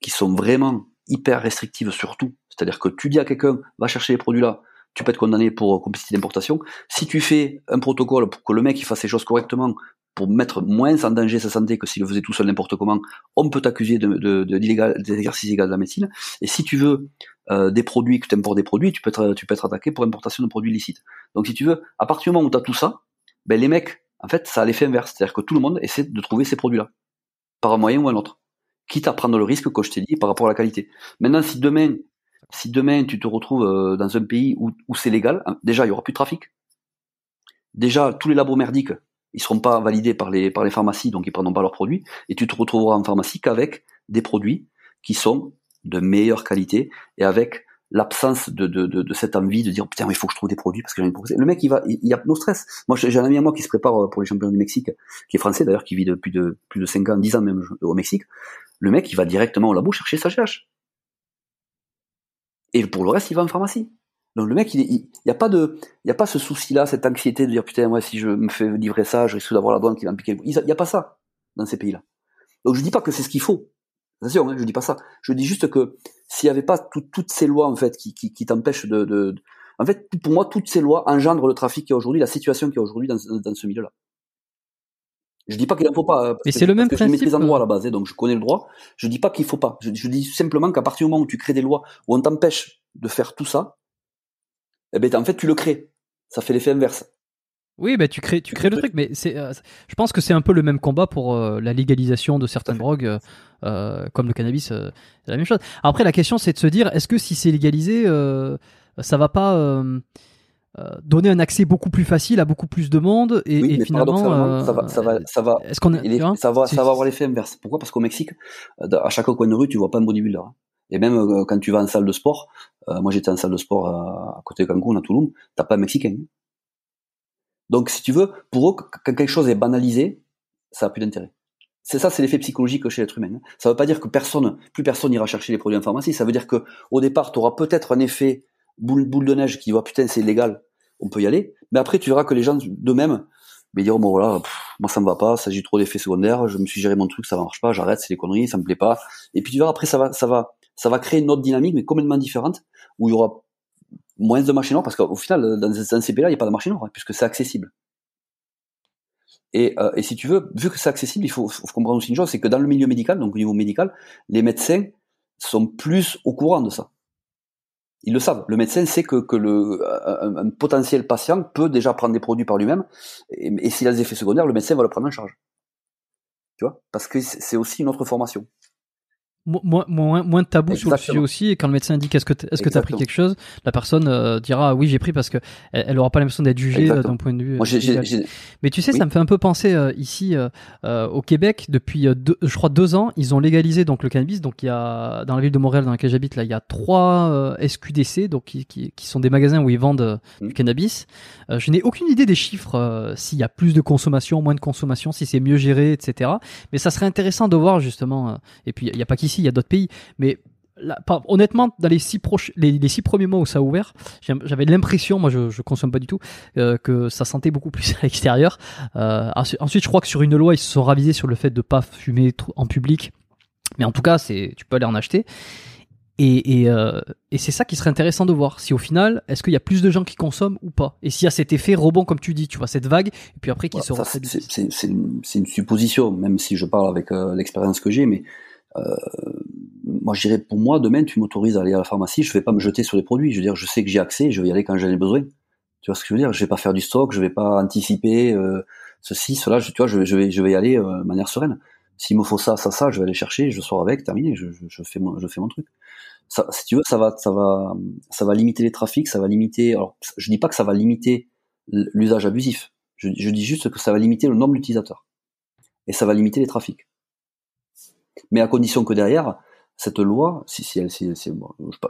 qui sont vraiment hyper restrictive sur tout. C'est-à-dire que tu dis à quelqu'un, va chercher les produits là, tu peux être condamné pour complicité d'importation. Si tu fais un protocole pour que le mec fasse ses choses correctement, pour mettre moins en danger sa santé que s'il le faisait tout seul n'importe comment, on peut t'accuser de, illégal de la médecine. Et si tu veux euh, des produits, que tu importes des produits, tu peux, être, tu peux être attaqué pour importation de produits illicites. Donc si tu veux, à partir du moment où tu as tout ça, ben les mecs, en fait, ça a l'effet inverse. C'est-à-dire que tout le monde essaie de trouver ces produits-là, par un moyen ou un autre. Quitte à prendre le risque, comme je t'ai dit, par rapport à la qualité. Maintenant, si demain, si demain tu te retrouves euh, dans un pays où, où c'est légal, hein, déjà il y aura plus de trafic. Déjà, tous les labos merdiques, ils seront pas validés par les, par les pharmacies, donc ils prendront pas leurs produits, et tu te retrouveras en pharmacie qu'avec des produits qui sont de meilleure qualité et avec l'absence de, de, de, de, cette envie de dire putain il faut que je trouve des produits parce que j'ai une Le mec il va il, y a no stress. Moi j'ai un ami à moi qui se prépare pour les championnats du Mexique, qui est français d'ailleurs, qui vit depuis de plus de 5 ans, 10 ans même au Mexique. Le mec il va directement au labo chercher sa GH. Et pour le reste il va en pharmacie. Donc le mec, il n'y a pas de, il y a pas ce souci-là, cette anxiété de dire putain moi si je me fais livrer ça, je risque d'avoir la douane qui va me piquer. Il n'y a pas ça dans ces pays-là. Donc je dis pas que c'est ce qu'il faut. Attention, hein, je dis pas ça. Je dis juste que s'il n'y avait pas toutes ces lois en fait qui, qui, qui t'empêchent de, de, en fait pour moi toutes ces lois engendrent le trafic qui est aujourd'hui, la situation qui est aujourd'hui dans, dans, ce milieu-là. Je dis pas qu'il en faut pas. Parce Mais c'est le même principe. Je maîtrise en droit à la base, donc je connais le droit. Je dis pas qu'il faut pas. Je, je dis simplement qu'à partir du moment où tu crées des lois où on t'empêche de faire tout ça, eh ben en fait tu le crées. Ça fait l'effet inverse. Oui, bah, tu crées, tu crées le truc, mais c'est, euh, je pense que c'est un peu le même combat pour euh, la légalisation de certaines drogues, euh, comme le cannabis, c'est la même chose. Après, la question, c'est de se dire, est-ce que si c'est légalisé, ça va pas donner un accès beaucoup plus facile à beaucoup plus de monde et, oui, et finalement, ça va, ça va, ça va, est-ce qu'on ça va, ça va avoir l'effet inverse. Pourquoi? Parce qu'au Mexique, à chaque coin de rue, tu vois pas un bodybuilder. Et même euh, quand tu vas en salle de sport, euh, moi j'étais en salle de sport à, côté de Cancun, à Toulouse, t'as pas un Mexicain. Donc si tu veux, pour eux, quand quelque chose est banalisé, ça a plus d'intérêt. C'est ça, c'est l'effet psychologique chez l'être humain. Hein. Ça veut pas dire que personne, plus personne ira chercher les produits en pharmacie. Ça veut dire que au départ, tu auras peut-être un effet boule, boule de neige qui va putain c'est illégal, on peut y aller. Mais après, tu verras que les gens d'eux-mêmes, mais diront bon voilà, moi ça me va pas, ça j'ai trop d'effets secondaires, je me suis géré mon truc, ça marche pas, j'arrête, c'est des conneries, ça me plaît pas. Et puis tu verras après ça va, ça va, créer une autre dynamique, mais complètement différente, où il y aura moins de machines noires, parce qu'au final, dans, un CP là, il n'y a pas de machine noire, hein, puisque c'est accessible. Et, euh, si tu veux, vu que c'est accessible, il faut, comprendre aussi une chose, c'est que dans le milieu médical, donc au niveau médical, les médecins sont plus au courant de ça. Ils le savent. Le médecin sait que, que le, un, potentiel patient peut déjà prendre des produits par lui-même, et, et s'il a des effets secondaires, le médecin va le prendre en charge. Tu vois? Parce que c'est aussi une autre formation moins, moins, moins de tabou sur le sujet aussi. Et quand le médecin dit qu'est-ce que est-ce que tu as pris quelque chose, la personne euh, dira oui j'ai pris parce que elle, aura pas l'impression d'être jugée euh, d'un point de vue. Euh, Mais tu sais, ça me fait un peu penser ici au Québec depuis deux, je crois deux ans, ils ont légalisé donc le cannabis. Donc il y a dans la ville de Montréal dans laquelle j'habite là, il y a trois SQDC donc qui, qui, qui, sont des magasins où ils vendent du mmh. cannabis. je n'ai aucune idée des chiffres s'il y a plus de consommation, moins de consommation, si c'est mieux géré, etc. Mais ça serait intéressant de voir justement. et puis il n'y a pas qu'ici il y a d'autres pays, mais honnêtement, dans les six, les, six premiers mois où ça a ouvert, j'avais l'impression, moi je, je consomme pas du tout, euh, que ça sentait beaucoup plus à l'extérieur. Euh, ensuite, je crois que sur une loi, ils se sont ravisés sur le fait de pas fumer en public. Mais en tout cas, c'est, tu peux aller en acheter. Et, et, euh, et c'est ça qui serait intéressant de voir. Si au final, est-ce qu'il y a plus de gens qui consomment ou pas? Et s'il y a cet effet rebond, comme tu dis, tu vois, cette vague, et puis après qui se C'est une, supposition, même si je parle avec l'expérience que j'ai, mais moi, je dirais pour moi, demain, tu m'autorises à aller à la pharmacie, je vais pas me jeter sur les produits. Je veux dire, je sais que j'ai accès, je vais y aller quand j'en ai besoin. Tu vois ce que je veux dire? Je vais pas faire du stock, je vais pas anticiper euh, ceci, cela. Je, tu vois, je, vais, je vais y aller euh, de manière sereine. S'il me faut ça, ça, ça, je vais aller chercher, je sors avec, terminé, je, fais mon, je fais mon truc. Ça, si tu veux, ça va, ça va, ça va limiter les trafics, ça va limiter. Alors, je dis pas que ça va limiter l'usage abusif. Je dis juste que ça va limiter le nombre d'utilisateurs et ça va limiter les trafics mais à condition que derrière, cette loi, si, si elle, si,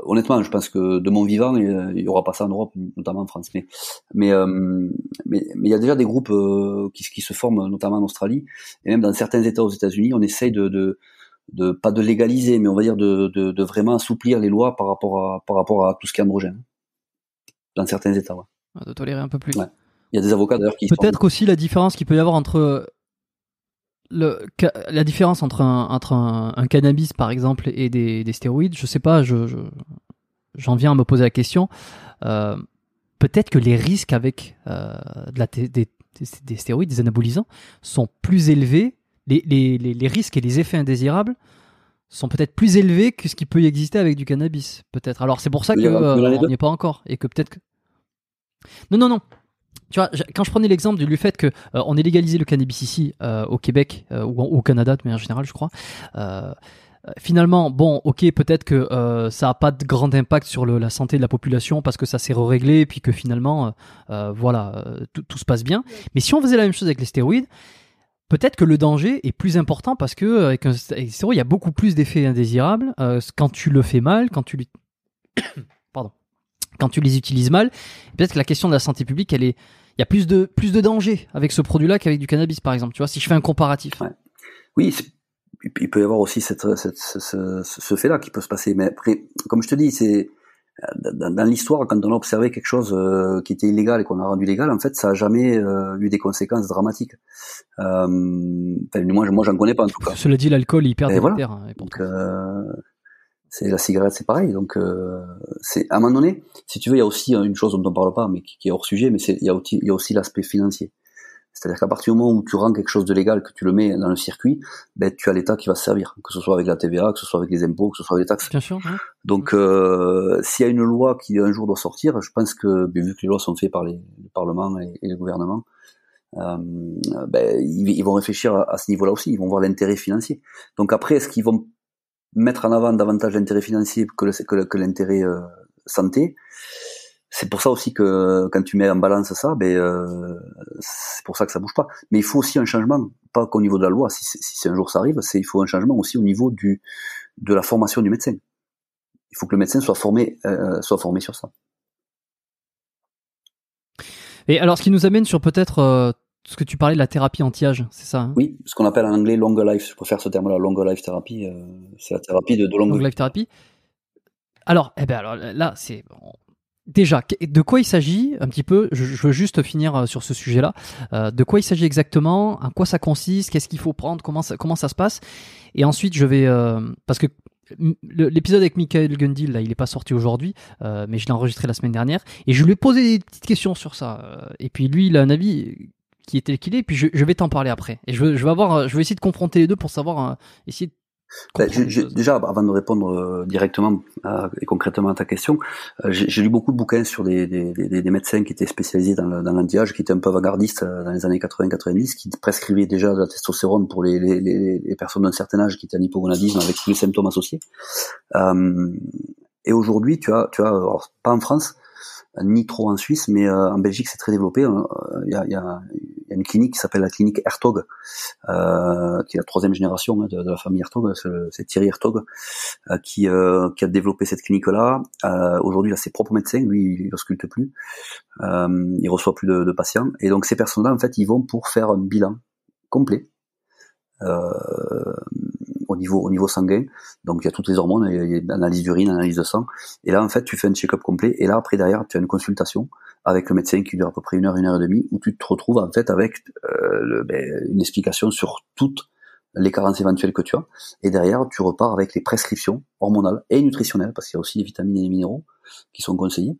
honnêtement, je pense que de mon vivant, il n'y aura pas ça en Europe, notamment en France. Mais, mais, euh, mais, mais, il y a déjà des groupes euh, qui, qui, se forment, notamment en Australie, et même dans certains États aux États-Unis, on essaye de, de, de, pas de légaliser, mais on va dire de, de, de, vraiment assouplir les lois par rapport à, par rapport à tout ce qui est androgène. Dans certains États, ouais. De tolérer un peu plus. Ouais. Il y a des avocats d'ailleurs qui. Peut-être aussi la différence qu'il peut y avoir entre le, la différence entre un, entre un, cannabis par exemple et des, des stéroïdes, je sais pas, je, j'en viens à me poser la question. Euh, peut-être que les risques avec euh, de la des, des, stéroïdes, des anabolisants, sont plus élevés. Les, les, les, risques et les effets indésirables sont peut-être plus élevés que ce qui peut y exister avec du cannabis, peut-être. Alors c'est pour ça qu'on n'y est pas encore et que peut-être que. Non, non, non tu vois, quand je prenais l'exemple du fait que euh, on ait légalisé le cannabis ici euh, au Québec euh, ou au Canada de manière générale, je crois. finalement, bon, ok, peut-être que ça a pas de grand impact sur le, la santé de la population parce que ça s'est réglé et puis que finalement, voilà, tout se passe bien. Mais si on faisait la même chose avec les stéroïdes, peut-être que le danger est plus important parce que avec un stéroïde, il y a beaucoup plus d'effets indésirables quand tu le fais mal, quand tu [coughs] pardon quand tu les utilises mal, peut-être que la question de la santé publique, elle est, il y a plus de plus de danger avec ce produit-là qu'avec du cannabis, par exemple. Tu vois, si je fais un comparatif. Oui, il peut y avoir aussi cette, ce, fait-là qui peut se passer. Mais après, comme je te dis, c'est dans, l'histoire, quand on a observé quelque chose euh, qui était illégal et qu'on a rendu légal, en fait, ça a jamais euh, eu des conséquences dramatiques. Euh, moi, moi, j'en connais pas en tout cas. Cela dit, l'alcool est hyper délétère. Hein, donc, c'est la cigarette, c'est pareil. Donc, euh, c'est à un moment donné, si tu veux, il y a aussi une chose dont on ne parle pas, mais qui, est hors sujet, mais il y a aussi, il y a aussi l'aspect financier. C'est-à-dire qu'à partir du moment où tu rends quelque chose de légal, que tu le mets dans le circuit, ben, tu as l'État qui va se servir, que ce soit avec la TVA, que ce soit avec les impôts, que ce soit avec les taxes. Bien sûr. Donc, euh, s'il y a une loi qui un jour doit sortir, je pense que, ben, vu que les lois sont faites par les, le Parlement et, les gouvernements, euh, ben, ils, vont réfléchir à, à ce niveau-là aussi. Ils vont voir l'intérêt financier. Donc après, est-ce qu'ils vont mettre en avant davantage l'intérêt financier que, l'intérêt euh, santé. C'est pour ça aussi que quand tu mets en balance ça, ben, euh, c'est pour ça que ça bouge pas. Mais il faut aussi un changement, pas qu'au niveau de la loi, si, si un jour ça arrive, c'est il faut un changement aussi au niveau du de la formation du médecin. Il faut que le médecin soit formé, euh, soit formé sur ça. Et alors, ce qui nous amène sur peut-être ce que tu parlais de la thérapie anti-âge, c'est ça hein? Oui, ce qu'on appelle en anglais longer life. Je préfère ce terme-là, longer life thérapie. Euh, c'est la thérapie de, de longue life thérapie. Alors, eh ben alors là, c'est déjà de quoi il s'agit un petit peu. Je, veux juste finir euh, sur ce sujet-là. Euh, de quoi il s'agit exactement À quoi ça consiste Qu'est-ce qu'il faut prendre Comment ça, comment ça se passe Et ensuite, je vais parce que l'épisode avec Michael Gundil là il est pas sorti aujourd'hui mais je l'ai enregistré la semaine dernière et je lui ai posé des petites questions sur ça et puis lui il a un avis qui est tel qu'il est, puis je, vais t'en parler après. Et je vais avoir, je vais essayer de confronter les deux pour savoir, euh, essayer de ben, déjà, avant de répondre euh, directement et concrètement à ta question, euh, j'ai lu beaucoup de bouquins sur des, des, des, des médecins qui étaient spécialisés dans, l'anti-âge, qui étaient un peu avant-gardistes dans les années 80-90, qui prescrivaient déjà de la testostérone pour les, les, les personnes d'un certain âge qui étaient en hypogonadisme avec tous les symptômes associés. Et aujourd'hui, tu as, tu as alors, pas en France, ni trop en Suisse, mais en Belgique c'est très développé. Il y a, y a une clinique qui s'appelle la clinique Hertog, euh, qui est la troisième génération hein, de, la famille Hertog, c'est Thierry Hertog, euh, qui, euh, qui a développé cette clinique-là. Euh, aujourd'hui, il a ses propres médecins, lui, il ne plus, euh, il reçoit plus de, de, patients, et donc ces personnes-là, en fait, ils vont pour faire un bilan complet. Au niveau au niveau sanguin donc il y a toutes les hormones il y a, analyse d'urine analyse de sang et là en fait tu fais un check-up complet et là après derrière tu as une consultation avec le médecin qui dure à peu près une heure, une heure et demie, où tu te retrouves en fait avec euh, ben, une explication sur toutes les carences éventuelles que tu as, et derrière tu repars avec les prescriptions hormonales et nutritionnelles, parce qu'il y a aussi les vitamines et les minéraux qui sont conseillés.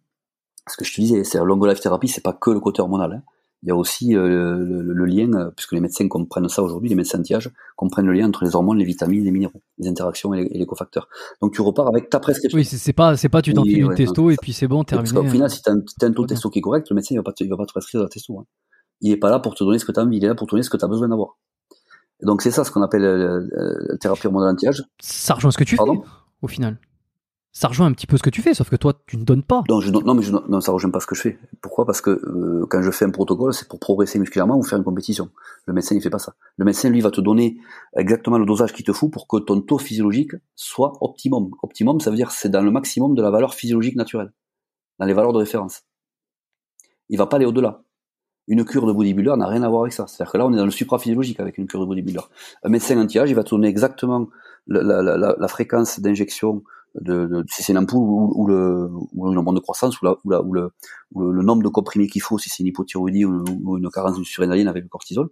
Ce que je te disais, c'est la long life thérapie, c'est pas que le côté hormonal. Hein il y a aussi euh, le, lien, euh, puisque les médecins comprennent ça aujourd'hui, les médecins anti-âge comprennent le lien entre les hormones, les vitamines, les minéraux, les interactions et les, cofacteurs. Donc tu repars avec ta prescription. Oui, c'est pas, c'est pas tu t'enfiles une testo et puis c'est bon, terminé. Parce qu'au final, si tu as un, taux de testo qui est correct, le médecin il va pas te, il va pas te prescrire la testo. Hein. Il est pas là pour te donner ce que tu as envie, il est là pour te donner ce que tu as besoin d'avoir. Donc c'est ça ce qu'on appelle euh, la thérapie hormonale anti-âge. Ça rejoint ce que tu fais au final ça rejoint un petit peu ce que tu fais, sauf que toi, tu ne donnes pas. Non, non mais ça rejoint pas ce que je fais. Pourquoi? Parce que euh, quand je fais un protocole, c'est pour progresser musculairement ou faire une compétition. Le médecin, il fait pas ça. Le médecin, lui, va te donner exactement le dosage qu'il te faut pour que ton taux physiologique soit optimum. Optimum, ça veut dire c'est dans le maximum de la valeur physiologique naturelle, dans les valeurs de référence. Il va pas aller au-delà. Une cure de bodybuilder n'a rien à voir avec ça. C'est-à-dire que là, on est dans le supraphysiologique avec une cure de bodybuilder. Un médecin anti-âge, il va te donner exactement la fréquence d'injection de, de, si c'est une ampoule ou, ou, le, ou une de croissance ou, la, ou, la, ou, le, ou le, nombre de comprimés qu'il faut si c'est une hypothyroïdie ou, une carence surrénaline avec le cortisol,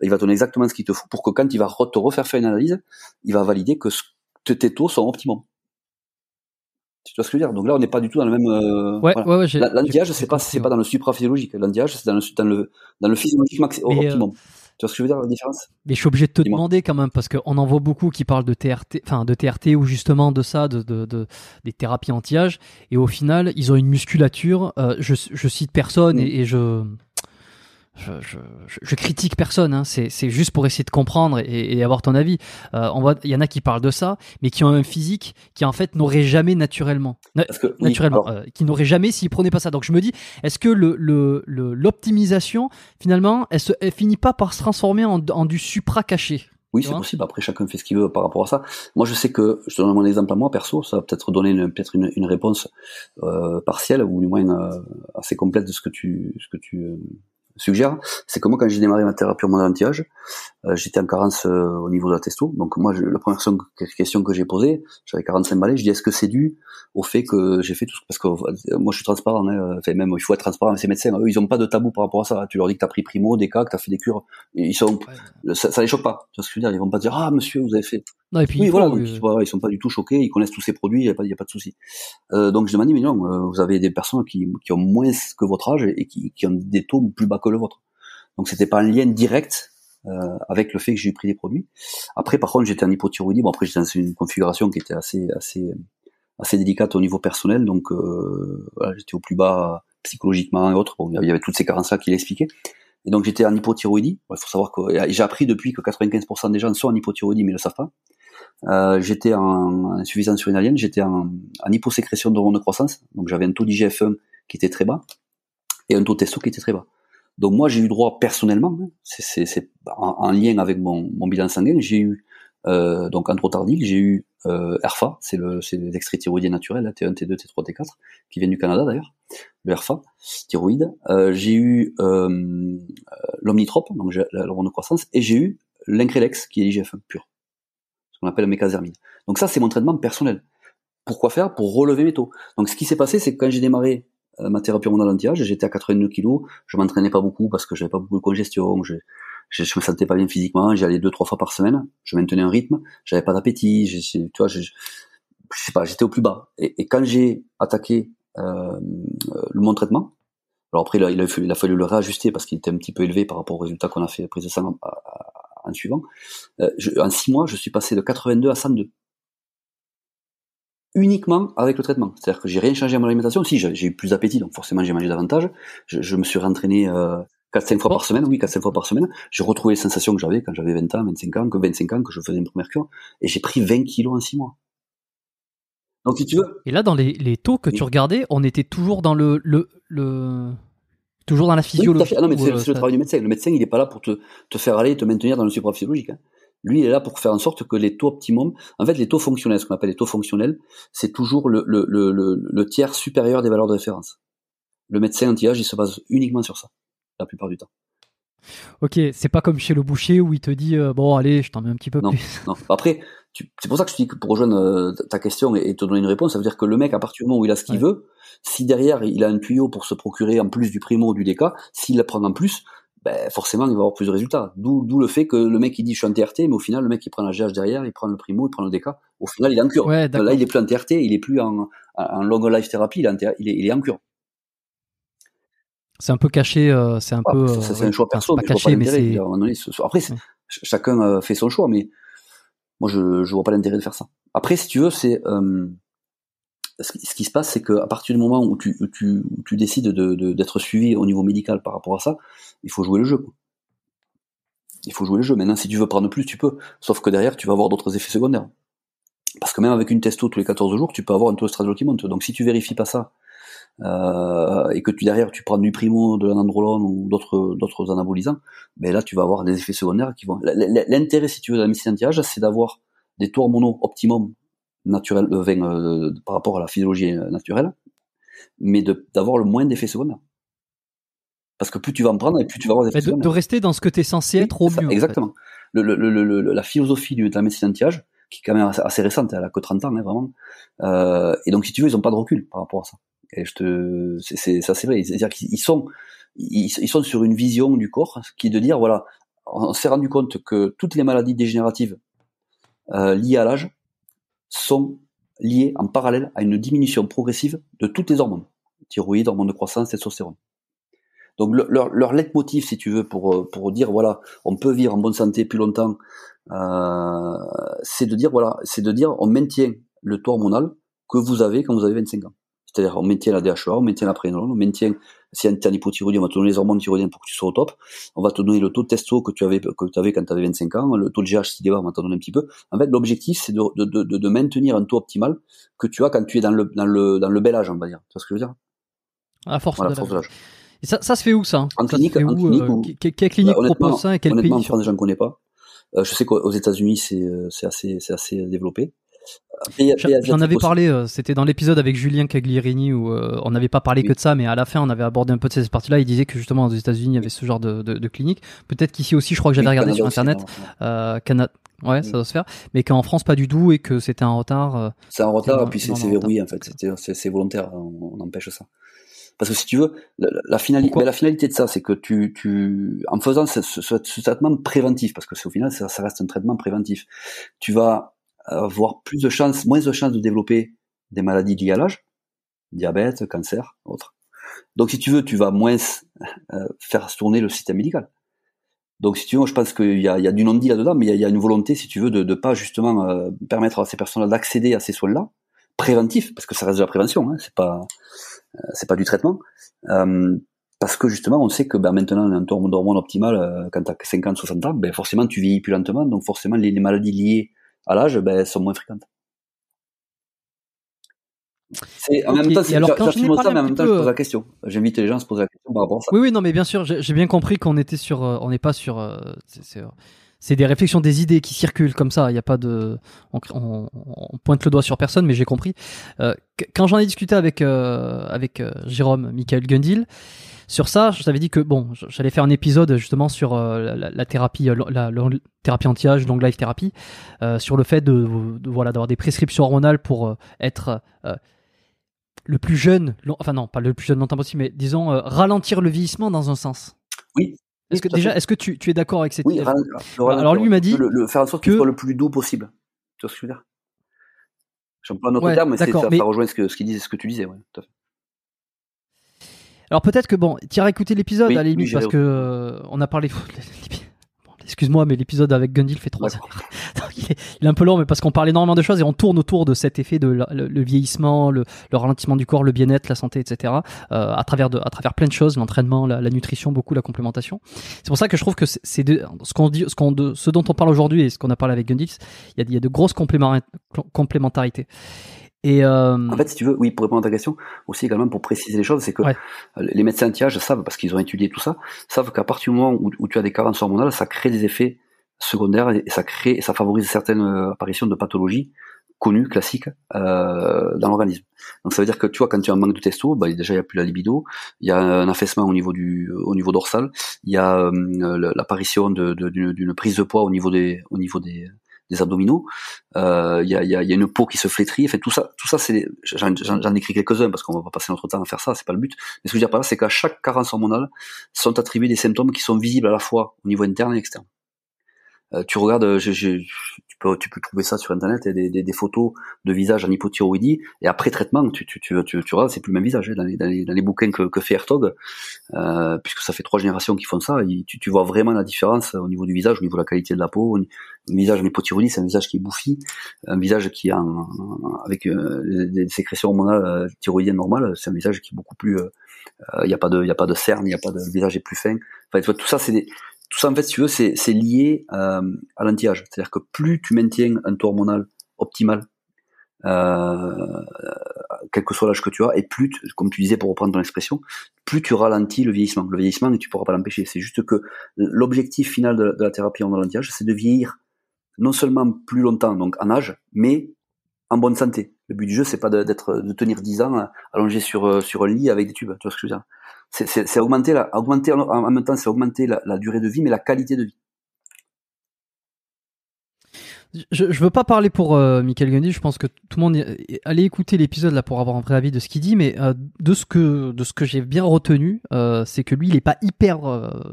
il va te donner exactement ce qu'il te faut pour que quand il va te refaire faire une analyse, il va valider que tes taux sont optimums. Tu vois ce que je veux dire? Donc là, on n'est pas du tout dans le même. Euh, ouais, voilà. ouais, ouais c'est pas, c'est pas dans le supraphysiologique. L'anti-âge, c'est dans le, dans le, dans le physiologique max, optimum. Tu vois ce que je veux dire, la différence? Mais je suis obligé de te demander quand même, parce qu'on en voit beaucoup qui parlent de TRT, enfin de TRT ou justement de ça, de, de, de des thérapies anti-âge, et au final, ils ont une musculature. Euh, je, je cite personne mm. et, et, je je, je, je, critique personne, hein. c'est juste pour essayer de comprendre et, et avoir ton avis. Euh, on il y en a qui parlent de ça, mais qui ont un physique qui en fait n'aurait jamais naturellement, que, naturellement, euh, qui n'aurait jamais s'ils prenaient pas ça. Donc je me dis, est-ce que le l'optimisation finalement, elle, se, elle finit pas par se transformer en, en du supra caché? Oui, c'est possible. Après, chacun fait ce qu'il veut par rapport à ça. Moi, je sais que, je te donne mon exemple à moi, perso, ça va peut-être donner peut-être une, une, réponse euh, partielle ou du moins assez complète de ce que tu, ce que tu, suggère, c'est moi, quand j'ai démarré ma thérapie hormonale anti-âge, euh, j'étais en carence euh, au niveau de la testo. Donc moi, je, la première question que j'ai posée, j'avais 45 balais, je dis est-ce que c'est dû au fait que j'ai fait tout ce parce que euh, moi je suis transparent, hein, enfin même il faut être transparent avec ces médecins, eux ils ont pas de tabou par rapport à ça. Tu leur dis que tu as pris primo, des cas, que tu as fait des cures, ils sont, ça, ça, les choque pas. Tu vois ce que je veux dire? Ils vont pas dire ah monsieur vous avez fait. Non, et puis oui voilà, ils sont pas du tout choqués, ils connaissent tous ces produits, il y a a pas de souci. Euh, donc je demande mais non, vous avez des personnes qui, qui ont moins que votre âge et qui, qui ont des taux plus bas que le vôtre. Donc c'était pas un lien direct euh, avec le fait que j'ai pris des produits. Après, par contre, j'étais en hypothyroïdie. Bon, après, j'étais dans une configuration qui était assez, assez, assez délicate au niveau personnel. Donc, euh, voilà, j'étais au plus bas psychologiquement et autres. Bon, il y avait toutes ces carences-là qui l'expliquaient. Et donc, j'étais en hypothyroïdie. Il faut savoir que j'ai appris depuis que 95% des gens sont en hypothyroïdie, mais ne le savent pas. Euh, j'étais en insuffisance urinaire, j'étais en, en hyposécrétion d'hormones de croissance. Donc, j'avais un taux d'IGF-1 qui était très bas et un taux de testo qui était très bas. Donc moi j'ai eu droit personnellement, hein, c'est en, lien avec mon, bilan sanguin, j'ai eu euh, donc androtardil, j'ai eu euh, c'est le c'est l'extrait thyroïdien naturel, T1, T2, T3, T4, qui vient du Canada d'ailleurs, le ERFA, thyroïde. Euh, j'ai eu euh, l'omnitrope, donc l'hormone de croissance, et j'ai eu l'increlex, qui est l'IGF1 pur, ce qu'on appelle le mécasermine. Donc ça c'est mon traitement personnel. Pourquoi faire? Pour relever mes taux. Donc ce qui s'est passé, c'est que quand j'ai démarré ma thérapie hormonale anti-âge, j'étais à 82 kilos, je m'entraînais pas beaucoup parce que j'avais pas beaucoup de congestion, je, je, me sentais pas bien physiquement, j'y allais deux trois fois par semaine, je maintenais un rythme, j'avais pas d'appétit, tu vois, je, je, sais pas, j'étais au plus bas. Et, quand j'ai attaqué euh, mon traitement, alors après il a, il a, fallu, le réajuster parce qu'il était un petit peu élevé par rapport au résultat qu'on a fait prise de sang en, suivant. Euh, en six mois, je suis passé de 82 à 102 uniquement avec le traitement. C'est-à-dire que j'ai rien changé à mon alimentation. Si, j'ai eu plus d'appétit, donc forcément j'ai mangé davantage. Je, je me suis rentraîné euh, 4-5 fois par semaine, oui, 4-5 fois par semaine. J'ai retrouvé les sensations que j'avais quand j'avais 20 ans, 25 ans, que 25 ans, que je faisais une première cure. Et j'ai pris 20 kilos en 6 mois. Donc si tu veux... Et là, dans les, les taux que tu regardais, on était toujours dans le... le, le... Toujours dans la physiologie. Ah non, mais c'est le travail du médecin. Le médecin, il n'est pas là pour te, te faire aller, te maintenir dans le supraphysiologique. Hein. Lui, il est là pour faire en sorte que les taux optimum, en fait, les taux fonctionnels, ce qu'on appelle les taux fonctionnels, c'est toujours le, le, le, le, tiers supérieur des valeurs de référence. Le médecin anti-âge, il se base uniquement sur ça, la plupart du temps. Ok, c'est pas comme chez le boucher où il te dit euh, bon allez, je t'en mets un petit peu non, plus. Non, après, c'est pour ça que je te dis que pour rejoindre euh, ta question et, te donner une réponse, ça veut dire que le mec, à partir du moment où il a ce qu'il veut, si derrière il a un tuyau pour se procurer en plus du primo ou du DK, s'il la prend en plus, ben, forcément, il va avoir plus de résultats. D'où, le fait que le mec, il dit, je suis en TRT, mais au final, le mec, il prend la GH derrière, il prend le primo, il prend le DK. Au final, il est en cure. Là, il est plus en TRT, il est plus en, en long life thérapie, il est, il est, en cure. C'est un peu caché, euh, c'est un peu. c'est un choix perso, pas caché, mais c'est. Après, chacun euh, fait son choix, mais moi, je, je vois pas l'intérêt de faire ça. Après, si tu veux, c'est, euh, ce qui se passe, c'est qu'à partir du moment où tu, décides d'être suivi au niveau médical par rapport à ça, il faut jouer le jeu. Il faut jouer le jeu. Maintenant, si tu veux prendre plus, tu peux. Sauf que derrière, tu vas avoir d'autres effets secondaires. Parce que même avec une testo tous les 14 jours, tu peux avoir un taux de qui monte. Donc si tu vérifies pas ça, euh, et que tu derrière tu prends du primo, de l'anandrolone ou d'autres d'autres anabolisants, ben là tu vas avoir des effets secondaires qui vont. L'intérêt, si tu veux, de la médecine anti-âge, c'est d'avoir des taux hormonaux optimum naturel, euh, euh, par rapport à la physiologie euh, naturelle, mais d'avoir le moins d'effets secondaires. Parce que plus tu vas en prendre et plus tu vas avoir des de, de, rester dans ce que tu es censé être au mieux. Exactement. Le, le, le, la philosophie de la médecine anti-âge, qui est quand même assez, récente, elle a que 30 ans, hein, vraiment. Euh, et donc, si tu veux, ils ont pas de recul par rapport à ça. Et je te, c'est, ça c'est vrai. C'est-à-dire qu'ils sont, ils, sont sur une vision du corps qui est de dire, voilà, on s'est rendu compte que toutes les maladies dégénératives euh, liées à l'âge sont liées en parallèle à une diminution progressive de toutes les hormones, thyroïde, hormones de croissance, testostérone. Donc leur, leur leitmotiv, si tu veux, pour, euh, pour dire voilà, on peut vivre en bonne santé plus longtemps, euh, c'est de dire voilà, c'est de dire on maintient le taux hormonal que vous avez quand vous avez 25 ans. C'est-à-dire on maintient la DHEA, on maintient la prénolone, on maintient si tu as hypothyroïdie, on va te donner les hormones thyroïdiennes pour que tu sois au top. On va te donner le taux de testo que tu avais que tu avais quand tu avais 25 ans, le taux de GH si on va te donner un petit peu. En fait, l'objectif c'est de, de, de, de, maintenir un taux optimal que tu as quand tu es dans le dans le dans le bel âge, on va dire. Tu vois ce que je veux dire? À force de l'âge. Et ça, ça se fait où ça? En clinique, en clinique euh, Quelle clinique bah, propose ça et quel pays en France, je ne connais pas. Euh, je sais qu'aux États-Unis, c'est euh, assez, assez développé. J'en avais parlé, euh, c'était dans l'épisode avec Julien Cagliarini où euh, on n'avait pas parlé que de ça, mais à la fin on avait abordé un peu de cette partie-là. Il disait que justement aux États-Unis il y avait ce genre de, de, de clinique. Peut-être qu'ici aussi, je crois que j'avais regardé sur internet, euh, Canada. Ouais, ça doit se faire, mais qu'en France pas du tout et que c'était un retard. C'est un retard et puis c'est verrouillé en fait. C'est volontaire, on, empêche ça. Parce que si tu veux, la, finalité, la finalité de ça, c'est que tu, tu, en faisant ce, ce, traitement préventif, parce que au final, ça, ça, reste un traitement préventif, tu vas avoir plus de chances, moins de chances de développer des maladies liées à l'âge, diabète, cancer, autres. Donc si tu veux, tu vas moins euh, faire tourner le système médical. Donc si tu veux, je pense qu'il y a, a du non-dit là-dedans, mais il y, a, une volonté, si tu veux, de ne pas justement euh, permettre à ces personnes-là d'accéder à ces soins-là, préventifs, parce que ça reste de la prévention, hein, c'est pas euh, c'est pas du traitement. parce que justement, on sait que ben, maintenant, un taux d'hormone optimal, quand tu as 50, 60 ans, ben, forcément, tu vieillis plus lentement, donc forcément, les maladies liées à l'âge, ben, sont moins fréquentes. C'est, en même temps, c'est, alors, quand je ça, mais en même temps, je pose la question. J'invite les gens à se poser la question par rapport à ça. Oui, oui, non, mais bien sûr, j'ai bien compris qu'on était sur, euh, on n'est pas sur, euh, c'est, des réflexions, des idées qui circulent comme ça. Il n'y a pas de, on, pointe le doigt sur personne, mais j'ai compris. Euh, quand j'en ai discuté avec avec Jérôme, Michael Gundil, sur ça, je t'avais dit que bon, j'allais faire un épisode justement sur euh, la, thérapie, euh, la, thérapie anti-âge, long life thérapie, euh, sur le fait de, voilà d'avoir des prescriptions hormonales pour être le plus jeune, enfin non, pas le plus jeune longtemps possible, mais disons ralentir le vieillissement dans un sens. Oui. Est-ce que déjà, est-ce que tu, tu, es d'accord avec cette oui, idée Alors lui m'a dit le, faire en sorte qu'il soit le plus doux possible. Tu vois ce que je veux dire? J'emploie un autre terme, mais ça, ça rejoint ce que ce qu'il disait, ce que tu disais, ouais, tout à fait. Alors peut-être que bon, tu iras écouter l'épisode à la limite parce que euh, on a parlé. [laughs] Excuse-moi, mais l'épisode avec Gundil fait trois heures. [laughs] il, est, un peu long, mais parce qu'on parle énormément de choses et on tourne autour de cet effet de le, vieillissement, le, ralentissement du corps, le bien-être, la santé, etc. Euh, à travers de, à travers plein de choses, l'entraînement, la, nutrition, beaucoup la complémentation. C'est pour ça que je trouve que c'est ce qu'on dit, ce, qu'on, ce dont on parle aujourd'hui et ce qu'on a parlé avec Gundil, il y a, il y a de grosses complémentarités. Et euh... En fait, si tu veux, oui, pour répondre à ta question, aussi également pour préciser les choses, c'est que les médecins anti-âge savent, parce qu'ils ont étudié tout ça, savent qu'à partir du moment où, où, tu as des carences hormonales, ça crée des effets secondaires et ça crée, et ça favorise certaines euh, apparitions de pathologies connues, classiques, euh, dans l'organisme. Donc ça veut dire que tu vois, quand tu as un manque de testo, bah, déjà il n'y a plus la libido, il y a un affaissement au niveau du, au niveau dorsal, il y a euh, l'apparition d'une de, prise de poids au niveau des, au niveau des, des abdominaux. Euh, il y, a, y, a, une peau qui se flétrit. En fait, tout ça, tout ça, c'est j'en écrit quelques-uns parce qu'on va pas passer notre temps à faire ça, c'est pas le but. Mais ce que je veux dire par là, c'est qu'à chaque carence hormonale sont attribués des symptômes qui sont visibles à la fois au niveau interne et externe. Euh, tu regardes, j'ai tu peux trouver ça sur internet, des, des, des, photos de visage en hypothyroïdie, et après traitement, tu, tu, tu, tu, c'est plus le même visage, hein, dans, les, bouquins que, que fait Hertog, euh, puisque ça fait trois générations qui font ça, tu, vois vraiment la différence au niveau du visage, au niveau de la qualité de la peau, un visage en hypothyroïdie, c'est un visage qui est bouffi, un visage qui est en, avec euh, des sécrétions hormonales euh, thyroïdiennes normales, c'est un visage qui est beaucoup plus, il euh, n'y a pas de, il a il y a pas de le visage est plus fin. Enfin, tu vois, tout ça, c'est des, tout ça en fait, si tu veux, c'est, c'est lié euh, à l'anti-âge. C'est-à-dire que plus tu maintiens un taux hormonal optimal, euh, quel que soit l'âge que tu as, et plus, comme tu disais pour reprendre ton expression, plus tu ralentis le vieillissement. Le vieillissement, tu pourras pas l'empêcher. C'est juste que l'objectif final de, la thérapie en anti-âge, c'est de vieillir non seulement plus longtemps, donc en âge, mais en bonne santé. Le but du jeu, c'est pas d'être de tenir 10 ans allongé sur sur un lit avec des tubes. Tu vois ce que je veux dire? C'est augmenter la augmenter en même temps, c'est augmenter la, durée de vie, mais la qualité de vie. Je, je veux pas parler pour euh, Michael Gundy. Je pense que tout le monde allez écouter l'épisode là pour avoir un vrai avis de ce qu'il dit. Mais euh, de ce que de ce que j'ai bien retenu, euh, c'est que lui, il est pas hyper,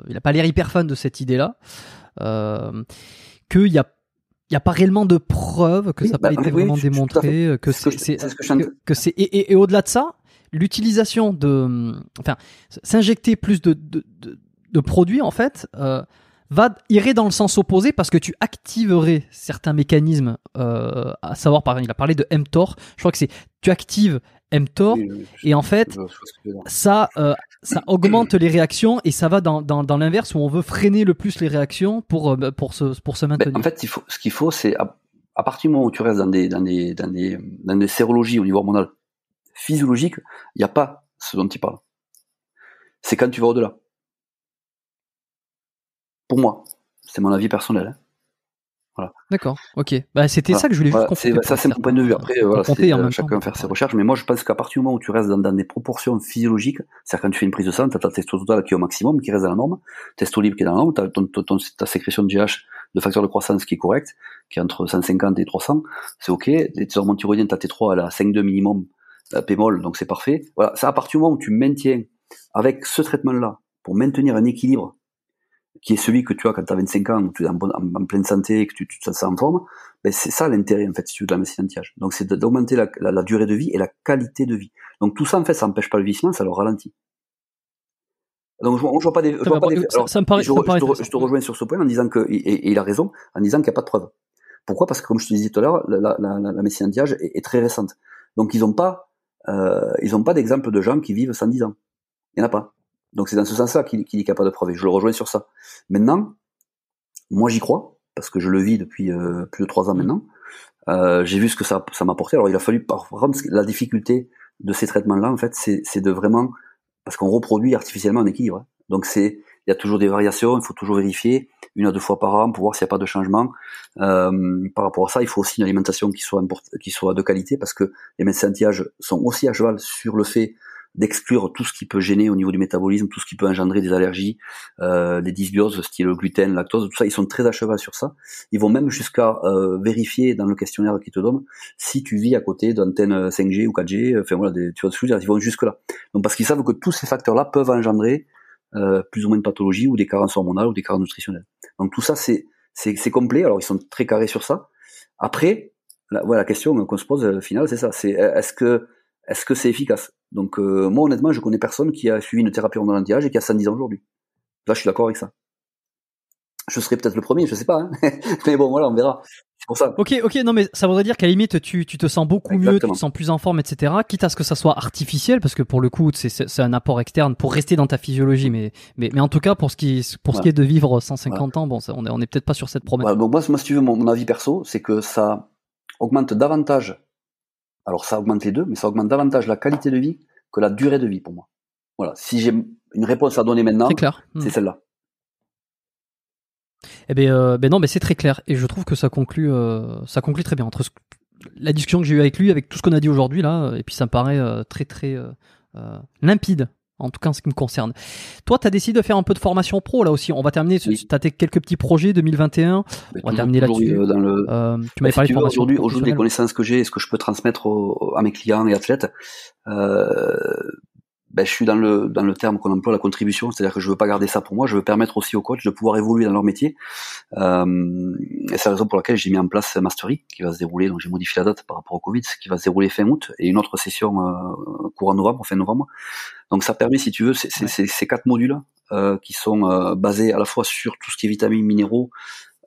il a pas l'air hyper fan de cette idée là. qu'il y a il n'y a pas réellement de preuves que ça n'a pas été vraiment démontré, que c'est que, c'est et, et, au-delà de ça, l'utilisation de, enfin, s'injecter plus de, de, de, de, produits en fait. Euh, va irait dans le sens opposé parce que tu activerais certains mécanismes, euh, à savoir par exemple, il a parlé de mTOR. Je crois que c'est tu actives mTOR et en fait ça euh, ça augmente les réactions et ça va dans, dans, dans l'inverse où on veut freiner le plus les réactions pour euh, pour se pour se maintenir. en fait, il faut ce qu'il faut c'est à, partir du moment où tu restes dans des dans des dans des dans des sérologies au niveau hormonal physiologique, il n'y a pas ce dont il parle. C'est quand tu vas au-delà. Pour moi, c'est mon avis personnel. Hein. Voilà. D'accord, ok. Bah, c'était ça que je voulais voilà. juste Ça, c'est mon point de vue. Après, voilà, euh, chacun faire ses recherches. Mais moi, je pense qu'à partir du moment où tu restes dans, dans des proportions physiologiques, c'est-à-dire quand tu fais une prise de sang, tu as ta testo totale qui est au maximum, qui reste dans la norme, testo libre qui est dans la norme, tu as ta sécrétion de GH, de facteur de croissance qui est correct, qui est entre 150 et 300, c'est ok. Les hormones thyroïdiennes, tu as T3 à la 5,2 minimum, euh, Pmol, donc c'est parfait. Voilà, c'est à partir du moment où tu maintiens, avec ce traitement-là, pour maintenir un équilibre qui est celui que tu as quand tu as 25 ans, où tu es en, en, pleine santé et que tu, tu te sens en forme, ben c'est ça l'intérêt en fait si tu veux de la médecine anti-âge. Donc c'est d'augmenter la, la, la, durée de vie et la qualité de vie. Donc tout ça en fait ça n'empêche pas le vieillissement, ça le ralentit. Donc je, je vois pas des, je vois pas des alors, ça, me paraît, je, je, te, rejoins sur ce point en disant que et, il a raison en disant qu'il n'y a pas de preuves. Pourquoi? Parce que comme je te disais tout à l'heure, la, médecine anti-âge est, est, très récente. Donc ils n'ont pas euh, ils ont pas d'exemple de gens qui vivent 110 ans. Il n'y en a pas. Donc c'est dans ce sens-là qu'il qu'il a pas de preuve. Et je le rejoins sur ça. Maintenant, moi j'y crois parce que je le vis depuis euh, plus de trois ans mmh. maintenant. Euh, j'ai vu ce que ça ça m'a apporté. Alors il a fallu par contre la difficulté de ces traitements-là en fait, c'est de vraiment parce qu'on reproduit artificiellement un équilibre. Hein. Donc c'est il y a toujours des variations, il faut toujours vérifier une à deux fois par an pour voir s'il n'y a pas de changement. Euh, par rapport à ça, il faut aussi une alimentation qui soit qui soit de qualité parce que les médecins anti-âge sont aussi à cheval sur le fait d'exclure tout ce qui peut gêner au niveau du métabolisme, tout ce qui peut engendrer des allergies, euh, des dysbioses, style gluten, lactose, tout ça, ils sont très à cheval sur ça. Ils vont même jusqu'à euh, vérifier dans le questionnaire qu'ils te donnent si tu vis à côté d'antennes 5G ou 4G, enfin voilà, des, tu vois ce que ils vont jusque là. Donc parce qu'ils savent que tous ces facteurs-là peuvent engendrer euh, plus ou moins de pathologie ou des carences hormonales ou des carences nutritionnelles. Donc tout ça, c'est c'est complet. Alors ils sont très carrés sur ça. Après, la, voilà, la question qu'on se pose euh, finale, c'est ça. C'est est-ce que est-ce que c'est efficace? Donc euh, moi honnêtement, je connais personne qui a suivi une thérapie hormonale anti-âge et qui a 110 ans aujourd'hui. Là, je suis d'accord avec ça. Je serais peut-être le premier, je sais pas. Hein [laughs] mais bon, voilà, on verra. C'est pour ça. Ok, ok, non, mais ça voudrait dire qu'à la limite, tu, tu te sens beaucoup mieux, tu te sens plus en forme, etc. Quitte à ce que ça soit artificiel, parce que pour le coup, c'est un apport externe pour rester dans ta physiologie. Mais, mais, mais en tout cas, pour ce qui, pour ce qui est de vivre 150 ans, bon, ça, on est, on est peut-être pas sur cette promesse. moi, moi, si tu veux, mon avis perso, c'est que ça augmente davantage alors ça augmente les deux, mais ça augmente davantage la qualité de vie que la durée de vie pour moi. Voilà. Si j'ai une réponse à donner maintenant, hmm. c'est celle-là. Eh ben, euh, ben non, mais c'est très clair et je trouve que ça conclut, euh, ça conclut très bien entre la discussion que j'ai eue avec lui, avec tout ce qu'on a dit aujourd'hui là, et puis ça me paraît euh, très très limpide en tout cas en ce qui me concerne. Toi, tu as décidé de faire un peu de formation pro là aussi. On va terminer, tu as quelques petits projets 202021. on va terminer là-dessus. Euh, le... euh, tu m'avais parlé de formation Aujourd'hui, aujourd'hui, les connaissances que j'ai, ce que je peux transmettre à mes clients et athlètes, euh, ben, je suis dans le dans le terme qu'on emploie la contribution, c'est-à-dire que je veux pas garder ça pour moi, je veux permettre aussi aux coachs de pouvoir évoluer dans leur métier. Euh, et c'est la raison pour laquelle j'ai mis en place Mastery, qui va se dérouler, donc j'ai modifié la date par rapport au Covid, qui va se dérouler fin août, et une autre session euh, courant novembre, fin novembre. Donc ça permet, si tu veux, ces, ces, quatre modules euh, qui sont euh, basés à la fois sur tout ce qui est vitamines, minéraux,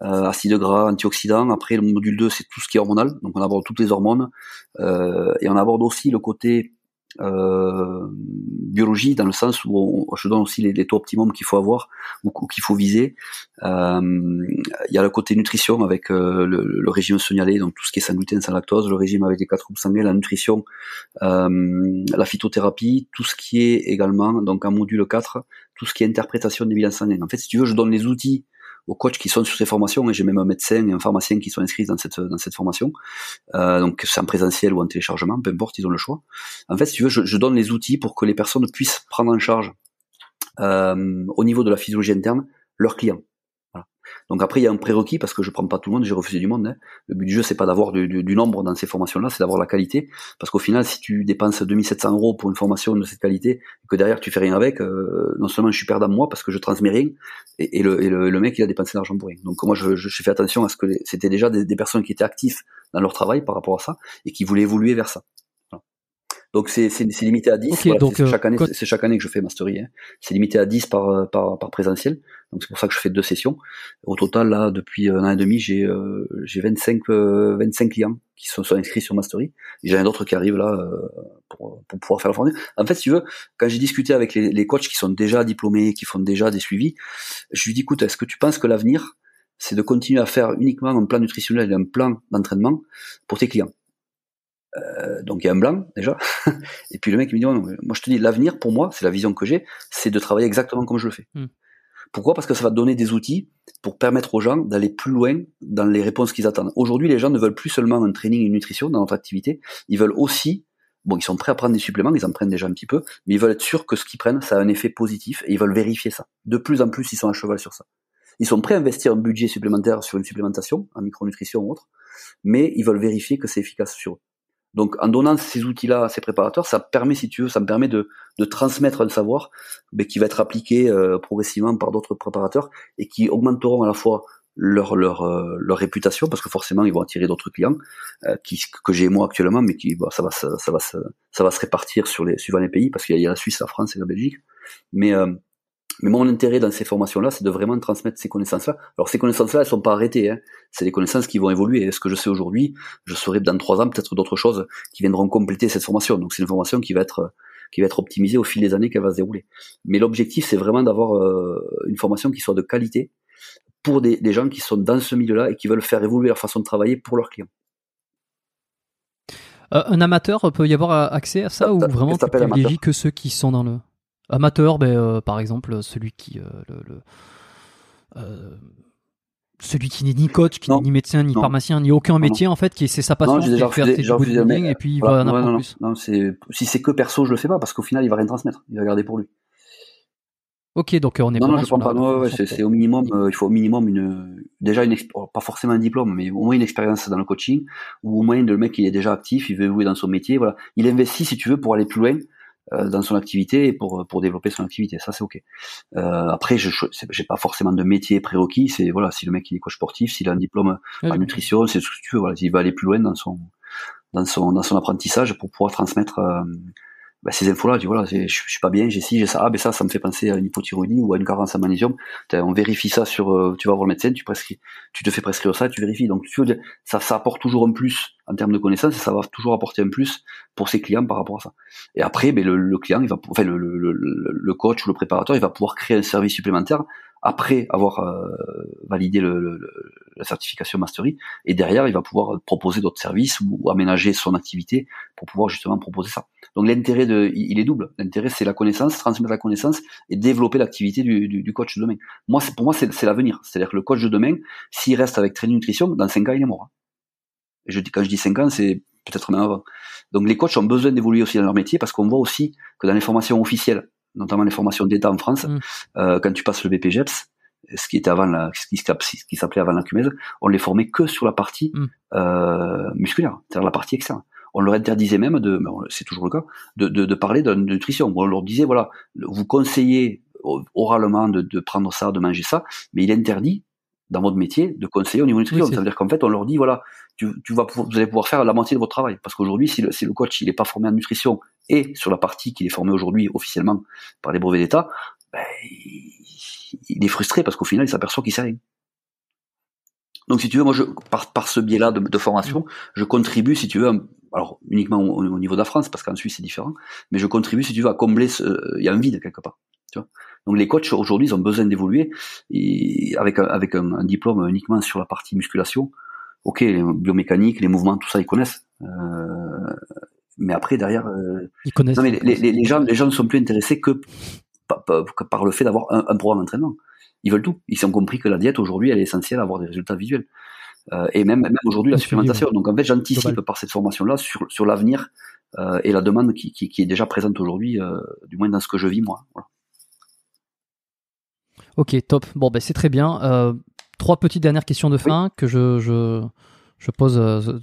euh, acides gras, antioxydants. Après, le module 2, c'est tout ce qui est hormonal. Donc, on aborde toutes les hormones. Euh, et on aborde aussi le côté euh, biologie dans le sens où on, je donne aussi les, taux optimums qu'il faut avoir ou, qu'il faut viser. Euh, il y a le côté nutrition avec euh, le, le, régime signalé, donc tout ce qui est sans gluten, sans lactose, le régime avec les quatre groupes sanguins, la nutrition, euh, la phytothérapie, tout ce qui est également donc en module 4, tout ce qui est interprétation des bilans sanguins. En fait, si tu veux, je donne les outils aux coachs qui sont sur ces formations. Et j'ai même un médecin et un pharmacien qui sont inscrits dans cette dans cette formation. Euh, donc c'est en présentiel ou en téléchargement, peu importe, ils ont le choix. En fait, si tu veux, je, je donne les outils pour que les personnes puissent prendre en charge euh, au niveau de la physiologie interne leurs clients. Donc après, il y a un prérequis parce que je prends pas tout le monde, j'ai refusé du monde. Hein. Le but du jeu, c'est pas d'avoir du, nombre dans ces formations-là, c'est d'avoir la qualité. Parce qu'au final, si tu dépenses 2700 euros pour une formation de cette qualité et que derrière tu fais rien avec, euh, non seulement je suis perdant moi parce que je transmets rien, et, le, et le, mec il a dépensé l'argent pour rien. Donc moi, je, je, fait attention à ce que c'était déjà des, des personnes qui étaient actifs dans leur travail par rapport à ça et qui voulaient évoluer vers ça. Donc c'est limité à 10. c'est chaque, année, c'est chaque année que je fais Mastery. Hein. C'est limité à 10 par, par, par présentiel. Donc c'est pour ça que je fais deux sessions. Au total, là, depuis un an et demi, j'ai euh, j'ai 25, 25 clients qui sont, sont inscrits sur Mastery. Et j'en ai d'autres qui arrivent là euh, pour, pour pouvoir faire la formation. En fait, si tu veux, quand j'ai discuté avec les, les coachs qui sont déjà diplômés, qui font déjà des suivis, je lui dis, écoute, est-ce que tu penses que l'avenir, c'est de continuer à faire uniquement un plan nutritionnel et un plan d'entraînement pour tes clients? Euh, donc il y a un blanc déjà. [laughs] et puis le mec il me dit moi je te dis l'avenir pour moi, c'est la vision que j'ai, c'est de travailler exactement comme je le fais. Hmm. Pourquoi? Parce que ça va donner des outils pour permettre aux gens d'aller plus loin dans les réponses qu'ils attendent. Aujourd'hui, les gens ne veulent plus seulement un training et une nutrition dans notre activité, ils veulent aussi bon, ils sont prêts à prendre des suppléments, ils en prennent déjà un petit peu, mais ils veulent être sûrs que ce qu'ils prennent, ça a un effet positif et ils veulent vérifier ça. De plus en plus, ils sont à cheval sur ça. Ils sont prêts à investir un budget supplémentaire sur une supplémentation, en micronutrition ou autre, mais ils veulent vérifier que c'est efficace sur eux. Donc en donnant ces outils-là à ces préparateurs, ça permet, si tu veux, ça me permet de, transmettre un savoir mais qui va être appliqué euh, progressivement par d'autres préparateurs et qui augmenteront à la fois euh, leur réputation parce que forcément ils vont attirer d'autres clients euh, qui que j'ai moi actuellement mais qui bah, ça va se répartir sur les suivant les pays parce qu'il y, a la Suisse, la France et la Belgique. Mais mais mon intérêt dans ces formations-là, c'est de vraiment transmettre ces connaissances-là. Alors ces connaissances-là, elles sont pas arrêtées. Hein. C'est des connaissances qui vont évoluer. Et ce que je sais aujourd'hui, je saurai dans trois ans peut-être d'autres choses qui viendront compléter cette formation. Donc c'est une formation qui va être qui va être optimisée au fil des années qu'elle va se dérouler. Mais l'objectif, c'est vraiment d'avoir euh, une formation qui soit de qualité pour des, des gens qui sont dans ce milieu-là et qui veulent faire évoluer leur façon de travailler pour leurs clients. Euh, un amateur peut y avoir accès à ça, ou vraiment tu privilégies que ceux qui sont dans le Amateur, ben, euh, par exemple, celui qui. Euh, le, euh, celui qui n'est ni coach, qui n'est ni médecin, ni pharmacien, ni aucun métier en fait, qui c'est sa passion, de faire ses et puis il va en apprendre plus. Non, si c'est que perso, je le fais pas parce qu'au final, il va rien transmettre, il va garder pour lui. Ok, donc on est. Non, non, je prends pas. Ouais, c'est au minimum, il faut au minimum une, déjà une, pas forcément un diplôme, mais au moins une expérience dans le coaching, ou au moins le mec il est déjà actif, il veut jouer dans son métier, voilà. Il investit si tu veux pour aller plus loin dans son activité et pour pour développer son activité. Ça c'est ok. Euh, après, je j'ai pas forcément de métier prérequis. C'est voilà, si le mec il est coach sportif, s'il a un diplôme en nutrition, c'est ce que tu veux. Voilà, il va aller plus loin dans son dans son dans son apprentissage pour pouvoir transmettre euh, bah, ces infos-là, tu vois, là, je, suis pas bien, j'ai ci, j'ai ça, ah ben ça, ça me fait penser à une hypothyroïdie ou à une carence en magnésium. On vérifie ça sur, euh, tu vas voir le médecin, tu prescris, tu te fais prescrire ça, tu vérifies. Donc tu veux, ça, ça apporte toujours un plus en termes de connaissances et ça va toujours apporter un plus pour ses clients par rapport à ça. Et après, ben, le, le client, il va, enfin le, le, le, coach ou le préparateur, il va pouvoir créer un service supplémentaire après avoir euh, validé la certification Mastery, et derrière, il va pouvoir proposer d'autres services ou, aménager son activité pour pouvoir justement proposer ça. Donc l'intérêt de, il est double. L'intérêt, c'est la connaissance, transmettre la connaissance et développer l'activité du, coach de demain. Moi, pour moi, c'est l'avenir. C'est-à-dire que le coach de demain, s'il reste avec Training Nutrition, dans 5 ans, il est mort. Et quand je dis 5 ans, c'est peut-être même avant. Donc les coachs ont besoin d'évoluer aussi dans leur métier parce qu'on voit aussi que dans les formations officielles, notamment les formations d'État en France, mm. euh, quand tu passes le BPGEPS, ce qui était avant la, ce qui, s'appelait avant la cumèse, on les formait que sur la partie mm. euh, musculaire, c'est-à-dire la partie externe. On leur interdisait même de, c'est toujours le cas, de, de, de parler de, nutrition. On leur disait voilà, vous conseillez oralement de, de, prendre ça, de manger ça, mais il est interdit dans votre métier de conseiller au niveau nutrition. ça veut dire qu'en fait, on leur dit voilà, tu, tu vas, vous allez pouvoir faire la moitié de votre travail, parce qu'aujourd'hui, si le, si le coach il n'est pas formé en nutrition et sur la partie qu'il est formé aujourd'hui officiellement par les brevets d'État, ben, il est frustré parce qu'au final, il s'aperçoit qu'il sait rien. Donc, si tu veux, moi, je, par, par ce biais-là de, formation, je contribue, si tu veux, alors uniquement au, niveau de la France, parce qu'en Suisse c'est différent, mais je contribue, si tu veux, à combler ce, il y a un vide quelque part. Tu vois Donc, les coachs aujourd'hui, ils ont besoin d'évoluer avec avec un, diplôme uniquement sur la partie musculation. Ok, les biomécaniques, les mouvements, tout ça, ils connaissent. Euh, mais après derrière, euh, ils connaissent. Non, mais les, les, les, gens, les gens ne sont plus intéressés que par, le fait d'avoir un, un programme d'entraînement. Ils veulent tout. Ils ont compris que la diète aujourd'hui, elle est essentielle à avoir des résultats visuels. Euh, et même, même aujourd'hui la supplémentation. Donc en fait, j'anticipe par cette formation-là sur, sur l'avenir euh, et la demande qui, qui, qui est déjà présente aujourd'hui, du moins dans ce que je vis moi. Voilà. Ok, top. Bon, ben c'est très bien. Trois petites dernières questions de fin que je, je, je pose euh,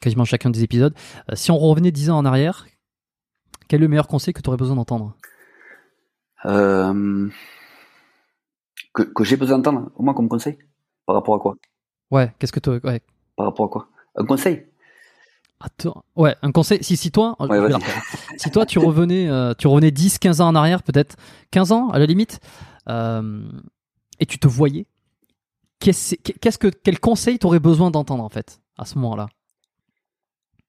quasiment chacun des épisodes. Euh, si on revenait dix ans en arrière, quel est le meilleur conseil que tu aurais besoin d'entendre? Euh, Que, que j'ai besoin d'entendre, au moins comme conseil? Par rapport à quoi? Ouais, qu'est-ce que tu. Ouais. Par rapport à quoi? Un conseil? Attends, ouais, un conseil. Si, si toi, si toi tu revenais, euh, tu revenais 10, 15 ans en arrière, peut-être 15 ans à la limite, euh, et tu te voyais, qu'est-ce, que, quel conseil t'aurais besoin d'entendre en fait à ce moment-là?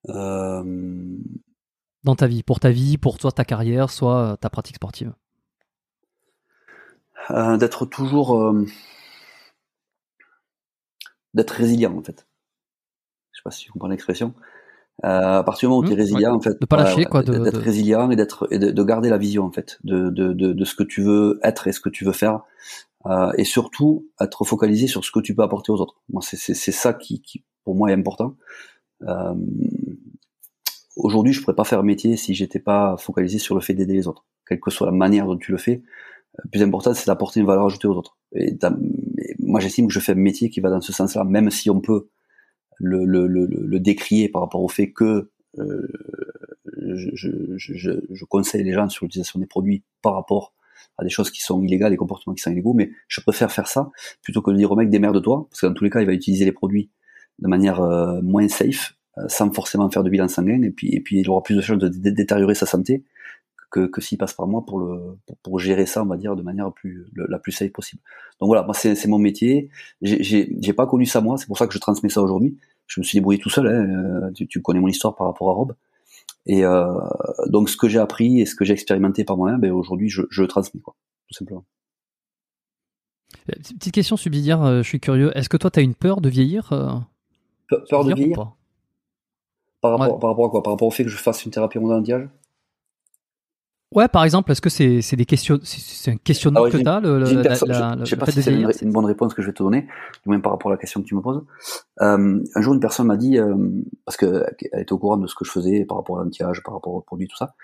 Euh... Dans ta vie, pour ta vie, pour toi ta carrière, soit ta pratique sportive. Euh, d'être toujours d'être résilient en fait. Je sais pas si tu comprends l'expression. Euh, à partir du moment où tu es mmh, résilient, en fait, de pas lâcher, quoi, d'être résilient et d'être et de, garder la vision en fait de, de, de, de, ce que tu veux être et ce que tu veux faire, euh, et surtout être focalisé sur ce que tu peux apporter aux autres. Moi, c'est ça qui, qui pour moi est important. Euh, Aujourd'hui, je pourrais pas faire métier si j'étais pas focalisé sur le fait d'aider les autres, quelle que soit la manière dont tu le fais. Le plus important, c'est d'apporter une valeur ajoutée aux autres. Et, et moi, j'estime que je fais un métier qui va dans ce sens-là, même si on peut le, le, le, le, décrier par rapport au fait que euh, je, je, je, conseille les gens sur l'utilisation des produits par rapport à des choses qui sont illégales, des comportements qui sont illégaux, mais je préfère faire ça plutôt que de dire au mec de toi, parce que dans tous les cas, il va utiliser les produits de manière euh, moins safe, euh, sans forcément faire de bilan sanguin, et puis, et puis il aura plus de chances de, détériorer sa santé que, que s'il passe par moi pour le pour, gérer ça, on va dire, de manière plus la plus safe possible. Donc voilà, moi c'est mon métier. J'ai pas connu ça moi, c'est pour ça que je transmets ça aujourd'hui je me suis débrouillé tout seul. Hein, euh, tu, tu, connais mon histoire par rapport à Rob. Et euh, donc ce que j'ai appris et ce que j'ai expérimenté par moi-même, ben, aujourd'hui je, je, le transmets, quoi, tout simplement. Euh, petite question subsidiaire, je suis curieux. Est-ce que toi, tu as une peur de vieillir Peur de vieillir par rapport, par rapport à quoi? Par rapport au fait que je fasse une thérapie en anti Ouais, par exemple, est-ce que c'est c'est des questions, c'est un questionnement ah que tu as le, Je sais pas si c'est une, bonne réponse que je vais te donner, du moins par rapport à la question que tu me poses. Euh, un jour, une personne m'a dit, euh, parce qu'elle était au courant de ce que je faisais par rapport à l'anti-âge, par rapport au produit, tout ça.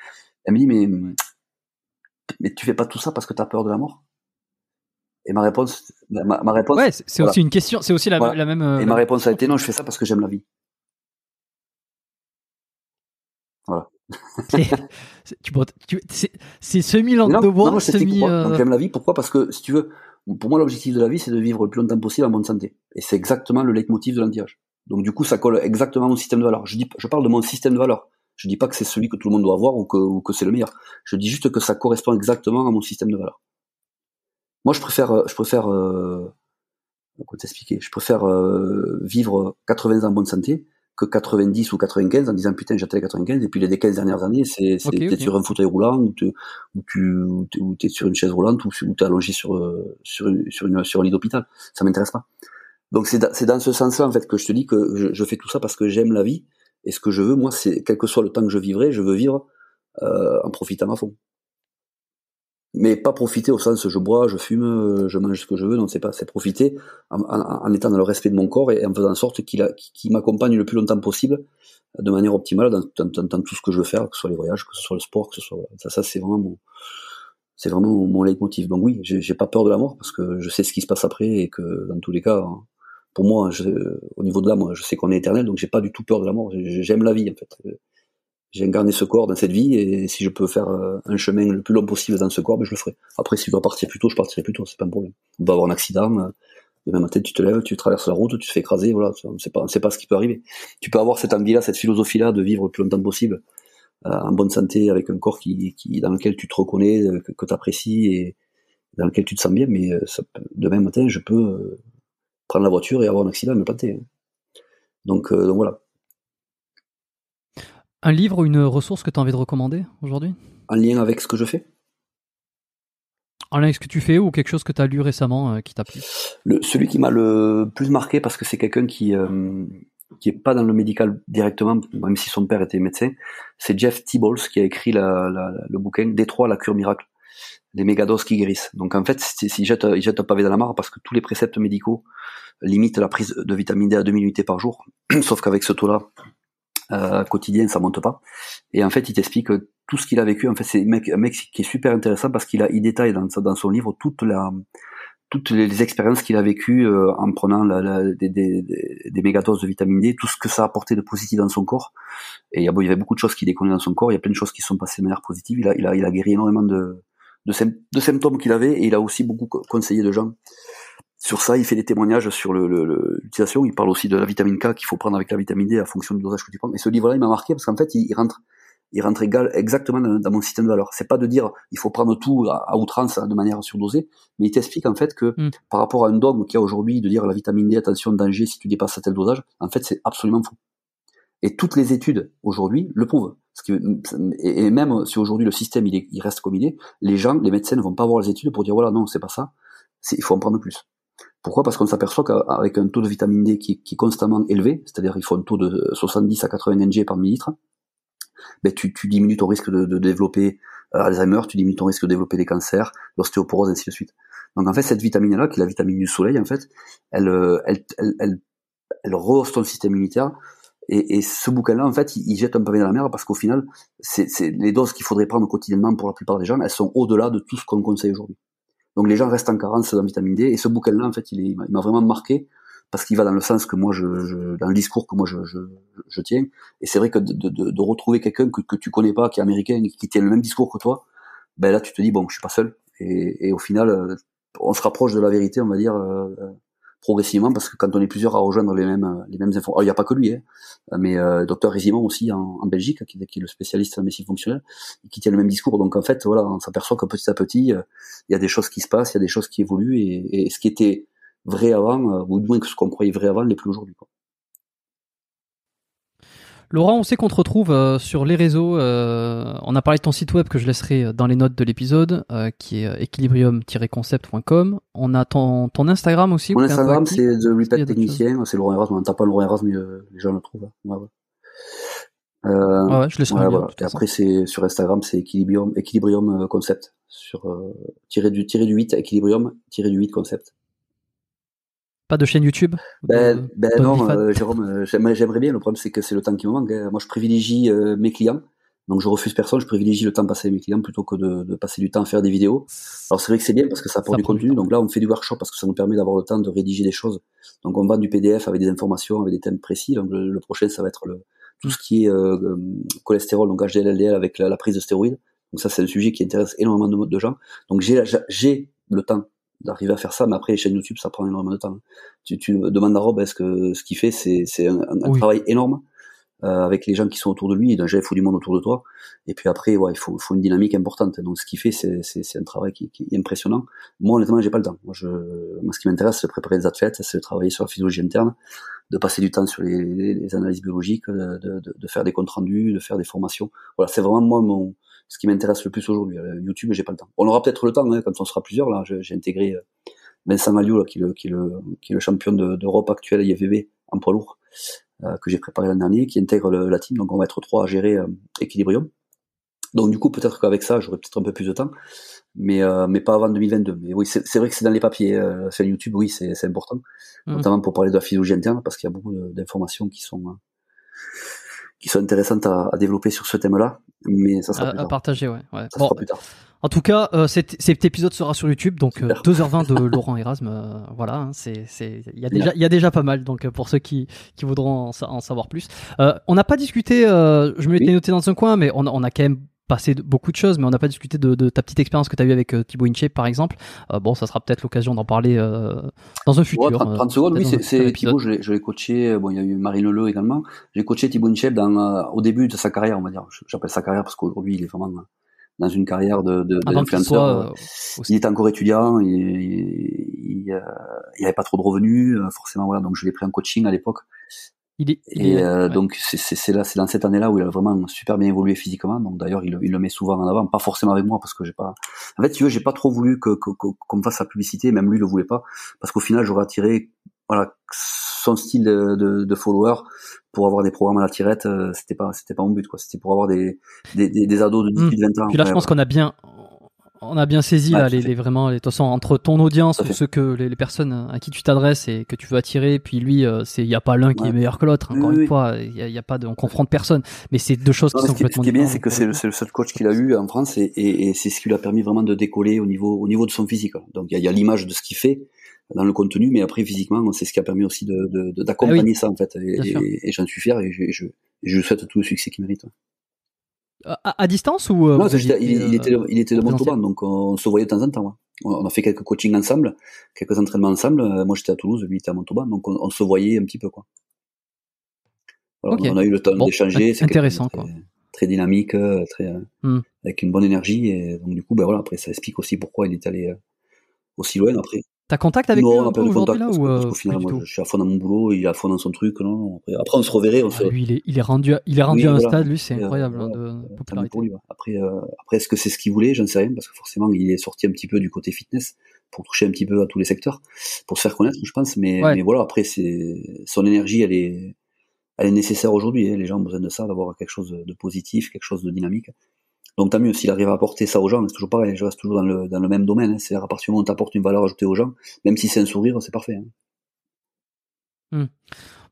Elle me dit, mais mais tu fais pas tout ça parce que tu as peur de la mort? Et ma réponse, ma, ma réponse. Ouais, c'est aussi une question, c'est aussi la, la même. Et ma réponse a été non, je fais ça parce que j'aime la vie. Voilà c'est semi langue de bois, semi. Euh, j'aime la vie. Pourquoi? Parce que si tu veux, pour moi l'objectif de la vie c'est de vivre le plus longtemps possible en bonne santé. Et c'est exactement le leitmotiv de l'anti-âge. Donc du coup ça colle exactement mon système de valeurs. Je dis, je parle de mon système de valeurs. Je dis pas que c'est celui que tout le monde doit avoir ou que, ou que c'est le meilleur. Je dis juste que ça correspond exactement à mon système de valeurs. Moi je préfère, euh, je préfère, euh, comment t'expliquer? Je préfère euh, vivre 80 ans en bonne santé que 90 ou 95 en disant putain j'attends les 95 et puis les 15 dernières années c'est c'est okay, sur un fauteuil roulant ou, tu ou tu es sur une chaise roulante ou, ou t'es allongé sur sur sur, une, sur un lit d'hôpital. Ça m'intéresse pas donc c'est c'est dans ce sens-là en fait que je te dis que je, je fais tout ça parce que j'aime la vie et ce que je veux moi c'est quel que soit le temps que je vivrai je veux vivre euh, en profitant à fond mais pas profiter au sens je bois, je fume, je mange ce que je veux, non c'est pas, c'est profiter en, étant dans le respect de mon corps et en faisant en sorte qu'il qu m'accompagne le plus longtemps possible de manière optimale dans, tout ce que je veux faire, que ce soit les voyages, que ce soit le sport, que ce soit ça, ça c'est vraiment mon c'est vraiment mon leitmotiv. Donc oui, j'ai pas peur de la mort parce que je sais ce qui se passe après et que dans tous les cas, pour moi, au niveau de l'âme, je sais qu'on est éternel, donc j'ai pas du tout peur de la mort. J'aime la vie en fait j'ai incarné ce corps dans cette vie et si je peux faire euh, un chemin le plus long possible dans ce corps, ben je le ferai. Après, si je dois partir plus tôt, je partirai plus tôt, c'est pas un problème. On va avoir un accident, euh, demain matin tu te lèves, tu traverses la route, tu te fais écraser, voilà, on sait pas, on sait pas ce qui peut arriver. Tu peux avoir cette envie-là, cette philosophie-là de vivre le plus longtemps possible euh, en bonne santé avec un corps qui, qui dans lequel tu te reconnais, que, tu apprécies et dans lequel tu te sens bien, mais demain matin je peux prendre la voiture et avoir un accident et me planter. Donc, donc voilà. Un livre ou une ressource que tu as envie de recommander aujourd'hui? En lien avec ce que je fais? En lien avec ce que tu fais ou quelque chose que tu as lu récemment euh, qui t'a plu? Le, Celui qui m'a le plus marqué parce que c'est quelqu'un qui euh, qui est pas dans le médical directement, même si son père était médecin, c'est Jeff Tibbles qui a écrit la, la, le bouquin Détroit, la cure miracle. les mégadoses qui guérissent. Donc en fait, ils jettent, ils jettent un pavé dans la mare parce que tous les préceptes médicaux limitent la prise de vitamine D à 2000 unités par jour. [clears throat] Sauf qu'avec ce taux-là, euh, quotidien, ça monte pas. Et en fait, il t'explique tout ce qu'il a vécu. En fait, c'est un mec, un mec qui est super intéressant parce qu'il a, il détaille dans, dans son livre toute la, toutes les, expériences qu'il a vécues euh, en prenant la, la, des, des, des mégadoses de vitamine D, tout ce que ça a apporté de positif dans son corps. Et il y, avait beaucoup de choses qui déconnaient dans son corps. Il y a plein de choses qui sont passées de manière positive. Il a, il a, il a guéri énormément de, de, de symptômes qu'il avait et il a aussi beaucoup conseillé de gens sur ça. Il fait des témoignages sur l'utilisation. Le, il parle aussi de la vitamine K qu'il faut prendre avec la vitamine D à fonction du dosage que tu prends. Et ce livre-là, il m'a marqué parce qu'en fait, il, rentre il rentre égal, exactement dans, mon système de valeur. C'est pas de dire il faut prendre tout à, outrance de manière surdosée, mais il t'explique en fait que mm. par rapport à un dogme qu'il y a aujourd'hui de dire la vitamine D, attention, danger si tu dépasses tel dosage, en fait c'est absolument faux. Et toutes les études aujourd'hui le prouvent. Et même si aujourd'hui le système il, il, reste comme il est, les gens, les médecins ne vont pas voir les études pour dire voilà non c'est pas ça, il faut en prendre plus. Pourquoi? Parce qu'on s'aperçoit qu'avec un taux de vitamine D qui, est constamment élevé, c'est-à-dire il faut un taux de 70 à 80 ng par millilitre, ben tu, diminues ton risque de, développer euh, Alzheimer, tu diminues ton risque de développer des cancers, l'ostéoporose, ainsi de suite. Donc en fait, cette vitamine-là, qui est la vitamine du soleil, en fait, elle, euh, rehausse ton système immunitaire. Et, et ce bouquin-là, en fait, il, jette un pavé dans la mer parce qu'au final, c'est les doses qu'il faudrait prendre quotidiennement pour la plupart des gens, elles sont au-delà de tout ce qu'on conseille aujourd'hui. Donc les gens restent en carence la vitamine D. Et ce bouquin-là, en fait, il, il m'a vraiment marqué parce qu'il va dans le sens que moi je, dans le discours que moi je, tiens et c'est vrai que de, retrouver quelqu'un que, que tu connais pas qui est américain qui tient le même discours que toi ben là tu te dis bon je suis pas seul et, et au final euh, on se rapproche de la vérité on va dire euh, progressivement parce que quand on est plusieurs à rejoindre les mêmes les mêmes infos il n'y a pas que lui hein, mais euh, docteur Résimon aussi en, Belgique qui, est le spécialiste en médecine fonctionnelle qui tient le même discours donc en fait voilà on s'aperçoit que petit à petit euh, il y a des choses qui se passent il y a des choses qui évoluent et, ce qui était vrai avant, euh, ou du moins que ce qu'on croyait vrai avant n'est plus aujourd'hui. Laurent, on sait qu'on te retrouve euh, sur les réseaux. Euh, on a parlé de ton site web que je laisserai dans les notes de l'épisode, qui est equilibrium-concept.com. On a ton, ton Instagram aussi. Mon Instagram, c'est The Repair Technicien. C'est Laurent Erasme. On tape pas Laurent Erasme, mais les gens le trouvent. Ouais, ouais. Euh, ouais, je voilà. Et après, c'est sur Instagram, c'est Equilibrium, Equilibrium Concept. Sur tiré du tiré du 8, Equilibrium tiré du 8 Concept. Pas de chaîne YouTube Ben, ben non, euh, Jérôme, euh, j'aimerais bien. Le problème, c'est que c'est le temps qui me manque. Hein. Moi, je privilégie euh, mes clients. Donc, je refuse personne. Je privilégie le temps passé avec mes clients plutôt que de, de passer du temps à faire des vidéos. Alors, c'est vrai que c'est bien parce que ça apporte du contenu. donc là, on fait du workshop parce que ça nous permet d'avoir le temps de rédiger des choses. Donc, on va du PDF avec des informations, avec des thèmes précis. Donc, le, prochain, ça va être le, tout ce qui est cholestérol, donc HDL, LDL avec la, prise de stéroïdes. Donc, ça, c'est un sujet qui intéresse énormément de, de gens. Donc, j'ai le temps d'arriver à faire ça, mais après les chaînes YouTube, ça prend énormément de temps. Tu, tu demandes à Rob, est-ce que ce qu'il fait, c'est, c'est un, travail énorme euh, avec les gens qui sont autour de lui, et déjà il faut du monde autour de toi, et puis après, ouais, il faut, faut une dynamique importante. Donc ce qu'il fait, c'est, c'est, c'est un travail qui, qui, est impressionnant. Moi, honnêtement, j'ai pas le temps. Moi, je, moi ce qui m'intéresse, c'est préparer des athlètes, c'est travailler sur la physiologie interne, de passer du temps sur les, les, analyses biologiques, de, de, de, faire des comptes rendus, de faire des formations. Voilà, c'est vraiment moi mon ce qui m'intéresse le plus aujourd'hui. Euh, YouTube, j'ai pas le temps. On aura peut-être le temps hein, quand on sera plusieurs. Là, j'ai intégré euh, Vincent Malio, là, qui, est le, qui, le, qui est le champion d'Europe actuel IFVB en poids lourd, euh, que j'ai préparé l'an dernier, qui intègre le, la team. Donc on va être trois à gérer euh, Equilibrium. Donc du coup, peut-être qu'avec ça, j'aurai peut-être un peu plus de temps, mais mais pas avant 2022. Mais oui, c'est vrai que c'est dans les papiers euh, sur YouTube. Oui, c'est important, mmh. notamment pour parler de la physiologie interne, parce qu'il y a beaucoup d'informations qui sont qui sont intéressantes à, à développer sur ce thème-là, mais ça sera à, plus tard. À partager, ouais. ouais. Ça sera plus tard. En tout cas, euh, cet, cet, épisode sera sur YouTube, donc euh, 2h20 de [laughs] Laurent Erasme. Euh, voilà, hein, c'est, c'est, il y a déjà, il y a déjà pas mal. Donc euh, pour ceux qui, qui voudront en, en savoir plus, euh, on n'a pas discuté. je me l'étais noté dans un coin, mais on, on a quand même passé beaucoup de choses, mais on n'a pas discuté de, de, ta petite expérience que tu as eue avec euh, Thibaut Inche, par exemple. Euh, bon, ça sera peut-être l'occasion d'en parler euh, dans un futur. Ouais, 30, 30 secondes, oui, c'est Thibaut, je l'ai coaché, bon, il y a eu Marine Leleu également. J'ai coaché Thibaut Inche dans, au début de sa carrière, on va dire. J'appelle sa carrière parce qu'aujourd'hui, il est vraiment dans une carrière de, de, d'influenceur. Il, était encore étudiant, il, il, il, avait pas trop de revenus, forcément, voilà, donc je l'ai pris en coaching à l'époque. Il est, et euh, donc c'est là, c'est dans cette année-là où il a vraiment super bien évolué physiquement. Donc d'ailleurs, il, il, le met souvent en avant, pas forcément avec moi parce que j'ai pas. En fait, tu j'ai pas trop voulu que qu'on me fasse sa publicité, même lui il le voulait pas, parce qu'au final, j'aurais attiré voilà son style de, de, de follower pour avoir des programmes à la tirette. Euh, c'était pas c'était pas mon but quoi. C'était pour avoir des des, des, des ados de 18 20 mmh. ans. Puis là, je pense qu'on a bien on a bien saisi là les, les, vraiment les, de toute façon entre ton audience ou ceux que les, les, personnes à qui tu t'adresses et que tu veux attirer puis lui euh, c'est il y a pas l'un qui est meilleur que l'autre encore une fois il y, a, y a pas de on confronte personne. Mais c'est deux choses qui sont complètement ce qui est bien c'est que c'est le, le, seul coach qu'il a eu en France et, et, et c'est ce qui lui a permis vraiment de décoller au niveau au niveau de son physique. Donc il y a, l'image de ce qu'il fait dans le contenu mais après physiquement c'est ce qui a permis aussi de d'accompagner de, ah ça en fait. Et, j'en suis fier et je, je, je souhaite tout le succès qu'il mérite à, distance ou euh, Non, il, il, était, il était de Montauban, donc on se voyait de temps en temps. On a fait quelques coachings ensemble, quelques entraînements ensemble. Euh, moi, j'étais à Toulouse, lui était à Montauban, donc on, se voyait un petit peu, quoi. On a eu le temps d'échanger. C'est intéressant, très, quoi. Très dynamique, euh, très hmm. avec une bonne énergie, et donc du coup, ben voilà. Après, ça explique aussi pourquoi il est allé aussi loin. Après, T'as contact avec lui un peu aujourd'hui là ou euh, final, moi, je suis à fond dans mon boulot, il est à fond dans son truc, non après, on se reverrait. On ah, lui, il est, il est rendu, à, il est rendu à un stade, lui, c'est incroyable de popularité. Pour lui, Après, euh, après, est-ce que c'est ce qu'il voulait J'en sais rien, parce que forcément, il est sorti un petit peu du côté fitness pour toucher un petit peu à tous les secteurs, pour se faire connaître, je pense. Mais, mais voilà, après, c'est son énergie, elle est, elle est nécessaire aujourd'hui. Hein. Les gens ont besoin de ça, d'avoir quelque chose de positif, quelque chose de dynamique. Donc tant mieux, s'il arrive à apporter ça aux gens, c'est toujours pareil, je reste toujours dans le, même domaine, hein. c'est à partir du moment où tu une valeur ajoutée aux gens, même si c'est un sourire, c'est parfait. Hein. Hmm.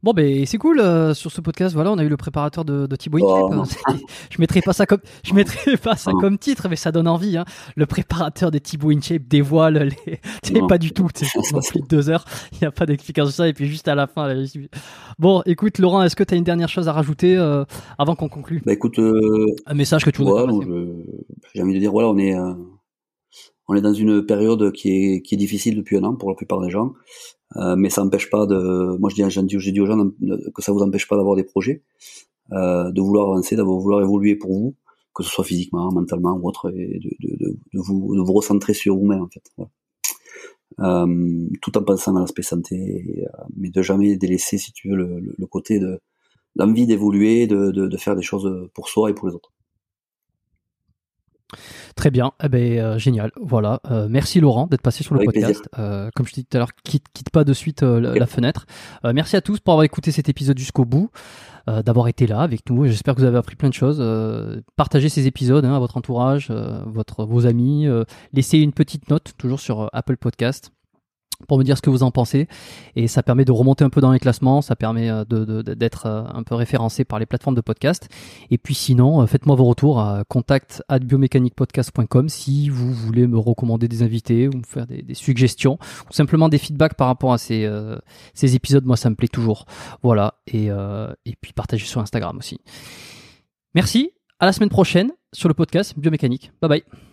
Bon, ben c'est cool euh, sur ce podcast. Voilà, on a eu le préparateur de, de Thibaut oh, [laughs] Je mettrai pas ça comme, je mettrai pas ça comme titre, mais ça donne envie. Hein. Le préparateur de Thibaut InShape dévoile les. [laughs] Pas du tout. C'est [laughs] plus de deux heures. Il n'y a pas d'explication sur ça. Et puis juste à la fin. Bon, écoute, Laurent, est-ce que tu as une dernière chose à rajouter euh, avant qu'on conclue? Bah écoute, euh, un message que tu voudrais J'ai envie de dire, voilà, on est on est dans une période qui est, qui est difficile depuis un an pour la plupart des gens, euh, mais ça n'empêche pas de. Moi, je dis, j'ai dit aux gens que ça vous empêche pas d'avoir des projets, euh, de vouloir avancer, d'avoir vouloir évoluer pour vous, que ce soit physiquement, mentalement ou autre, et de, de, de, vous, de vous recentrer sur vous-même en fait. Euh, tout en pensant à l'aspect santé, euh, mais de jamais délaisser, si tu veux, le, le côté de l'envie d'évoluer, de, de, de faire des choses pour soi et pour les autres. Très bien, eh ben, euh, génial. Voilà, euh, merci Laurent d'être passé sur le podcast. Euh, comme je te dis tout à l'heure, quitte, quitte pas de suite la, fenêtre. merci à tous pour avoir écouté cet épisode jusqu'au bout, d'avoir été là avec nous. J'espère que vous avez appris plein de choses. partagez ces épisodes hein, à votre entourage, votre, vos amis. laissez une petite note toujours sur Apple Podcast pour me dire ce que vous en pensez. Et ça permet de remonter un peu dans les classements, ça permet euh, d'être euh, un peu référencé par les plateformes de podcast. Et puis sinon, euh, faites-moi vos retours à contact@biomécaniquepodcast.com si vous voulez me recommander des invités ou me faire des, suggestions ou simplement des feedbacks par rapport à ces, ces épisodes. Moi, ça me plaît toujours. Voilà. Et, et puis partagez sur Instagram aussi. Merci. À la semaine prochaine sur le podcast Biomécanique. Bye bye.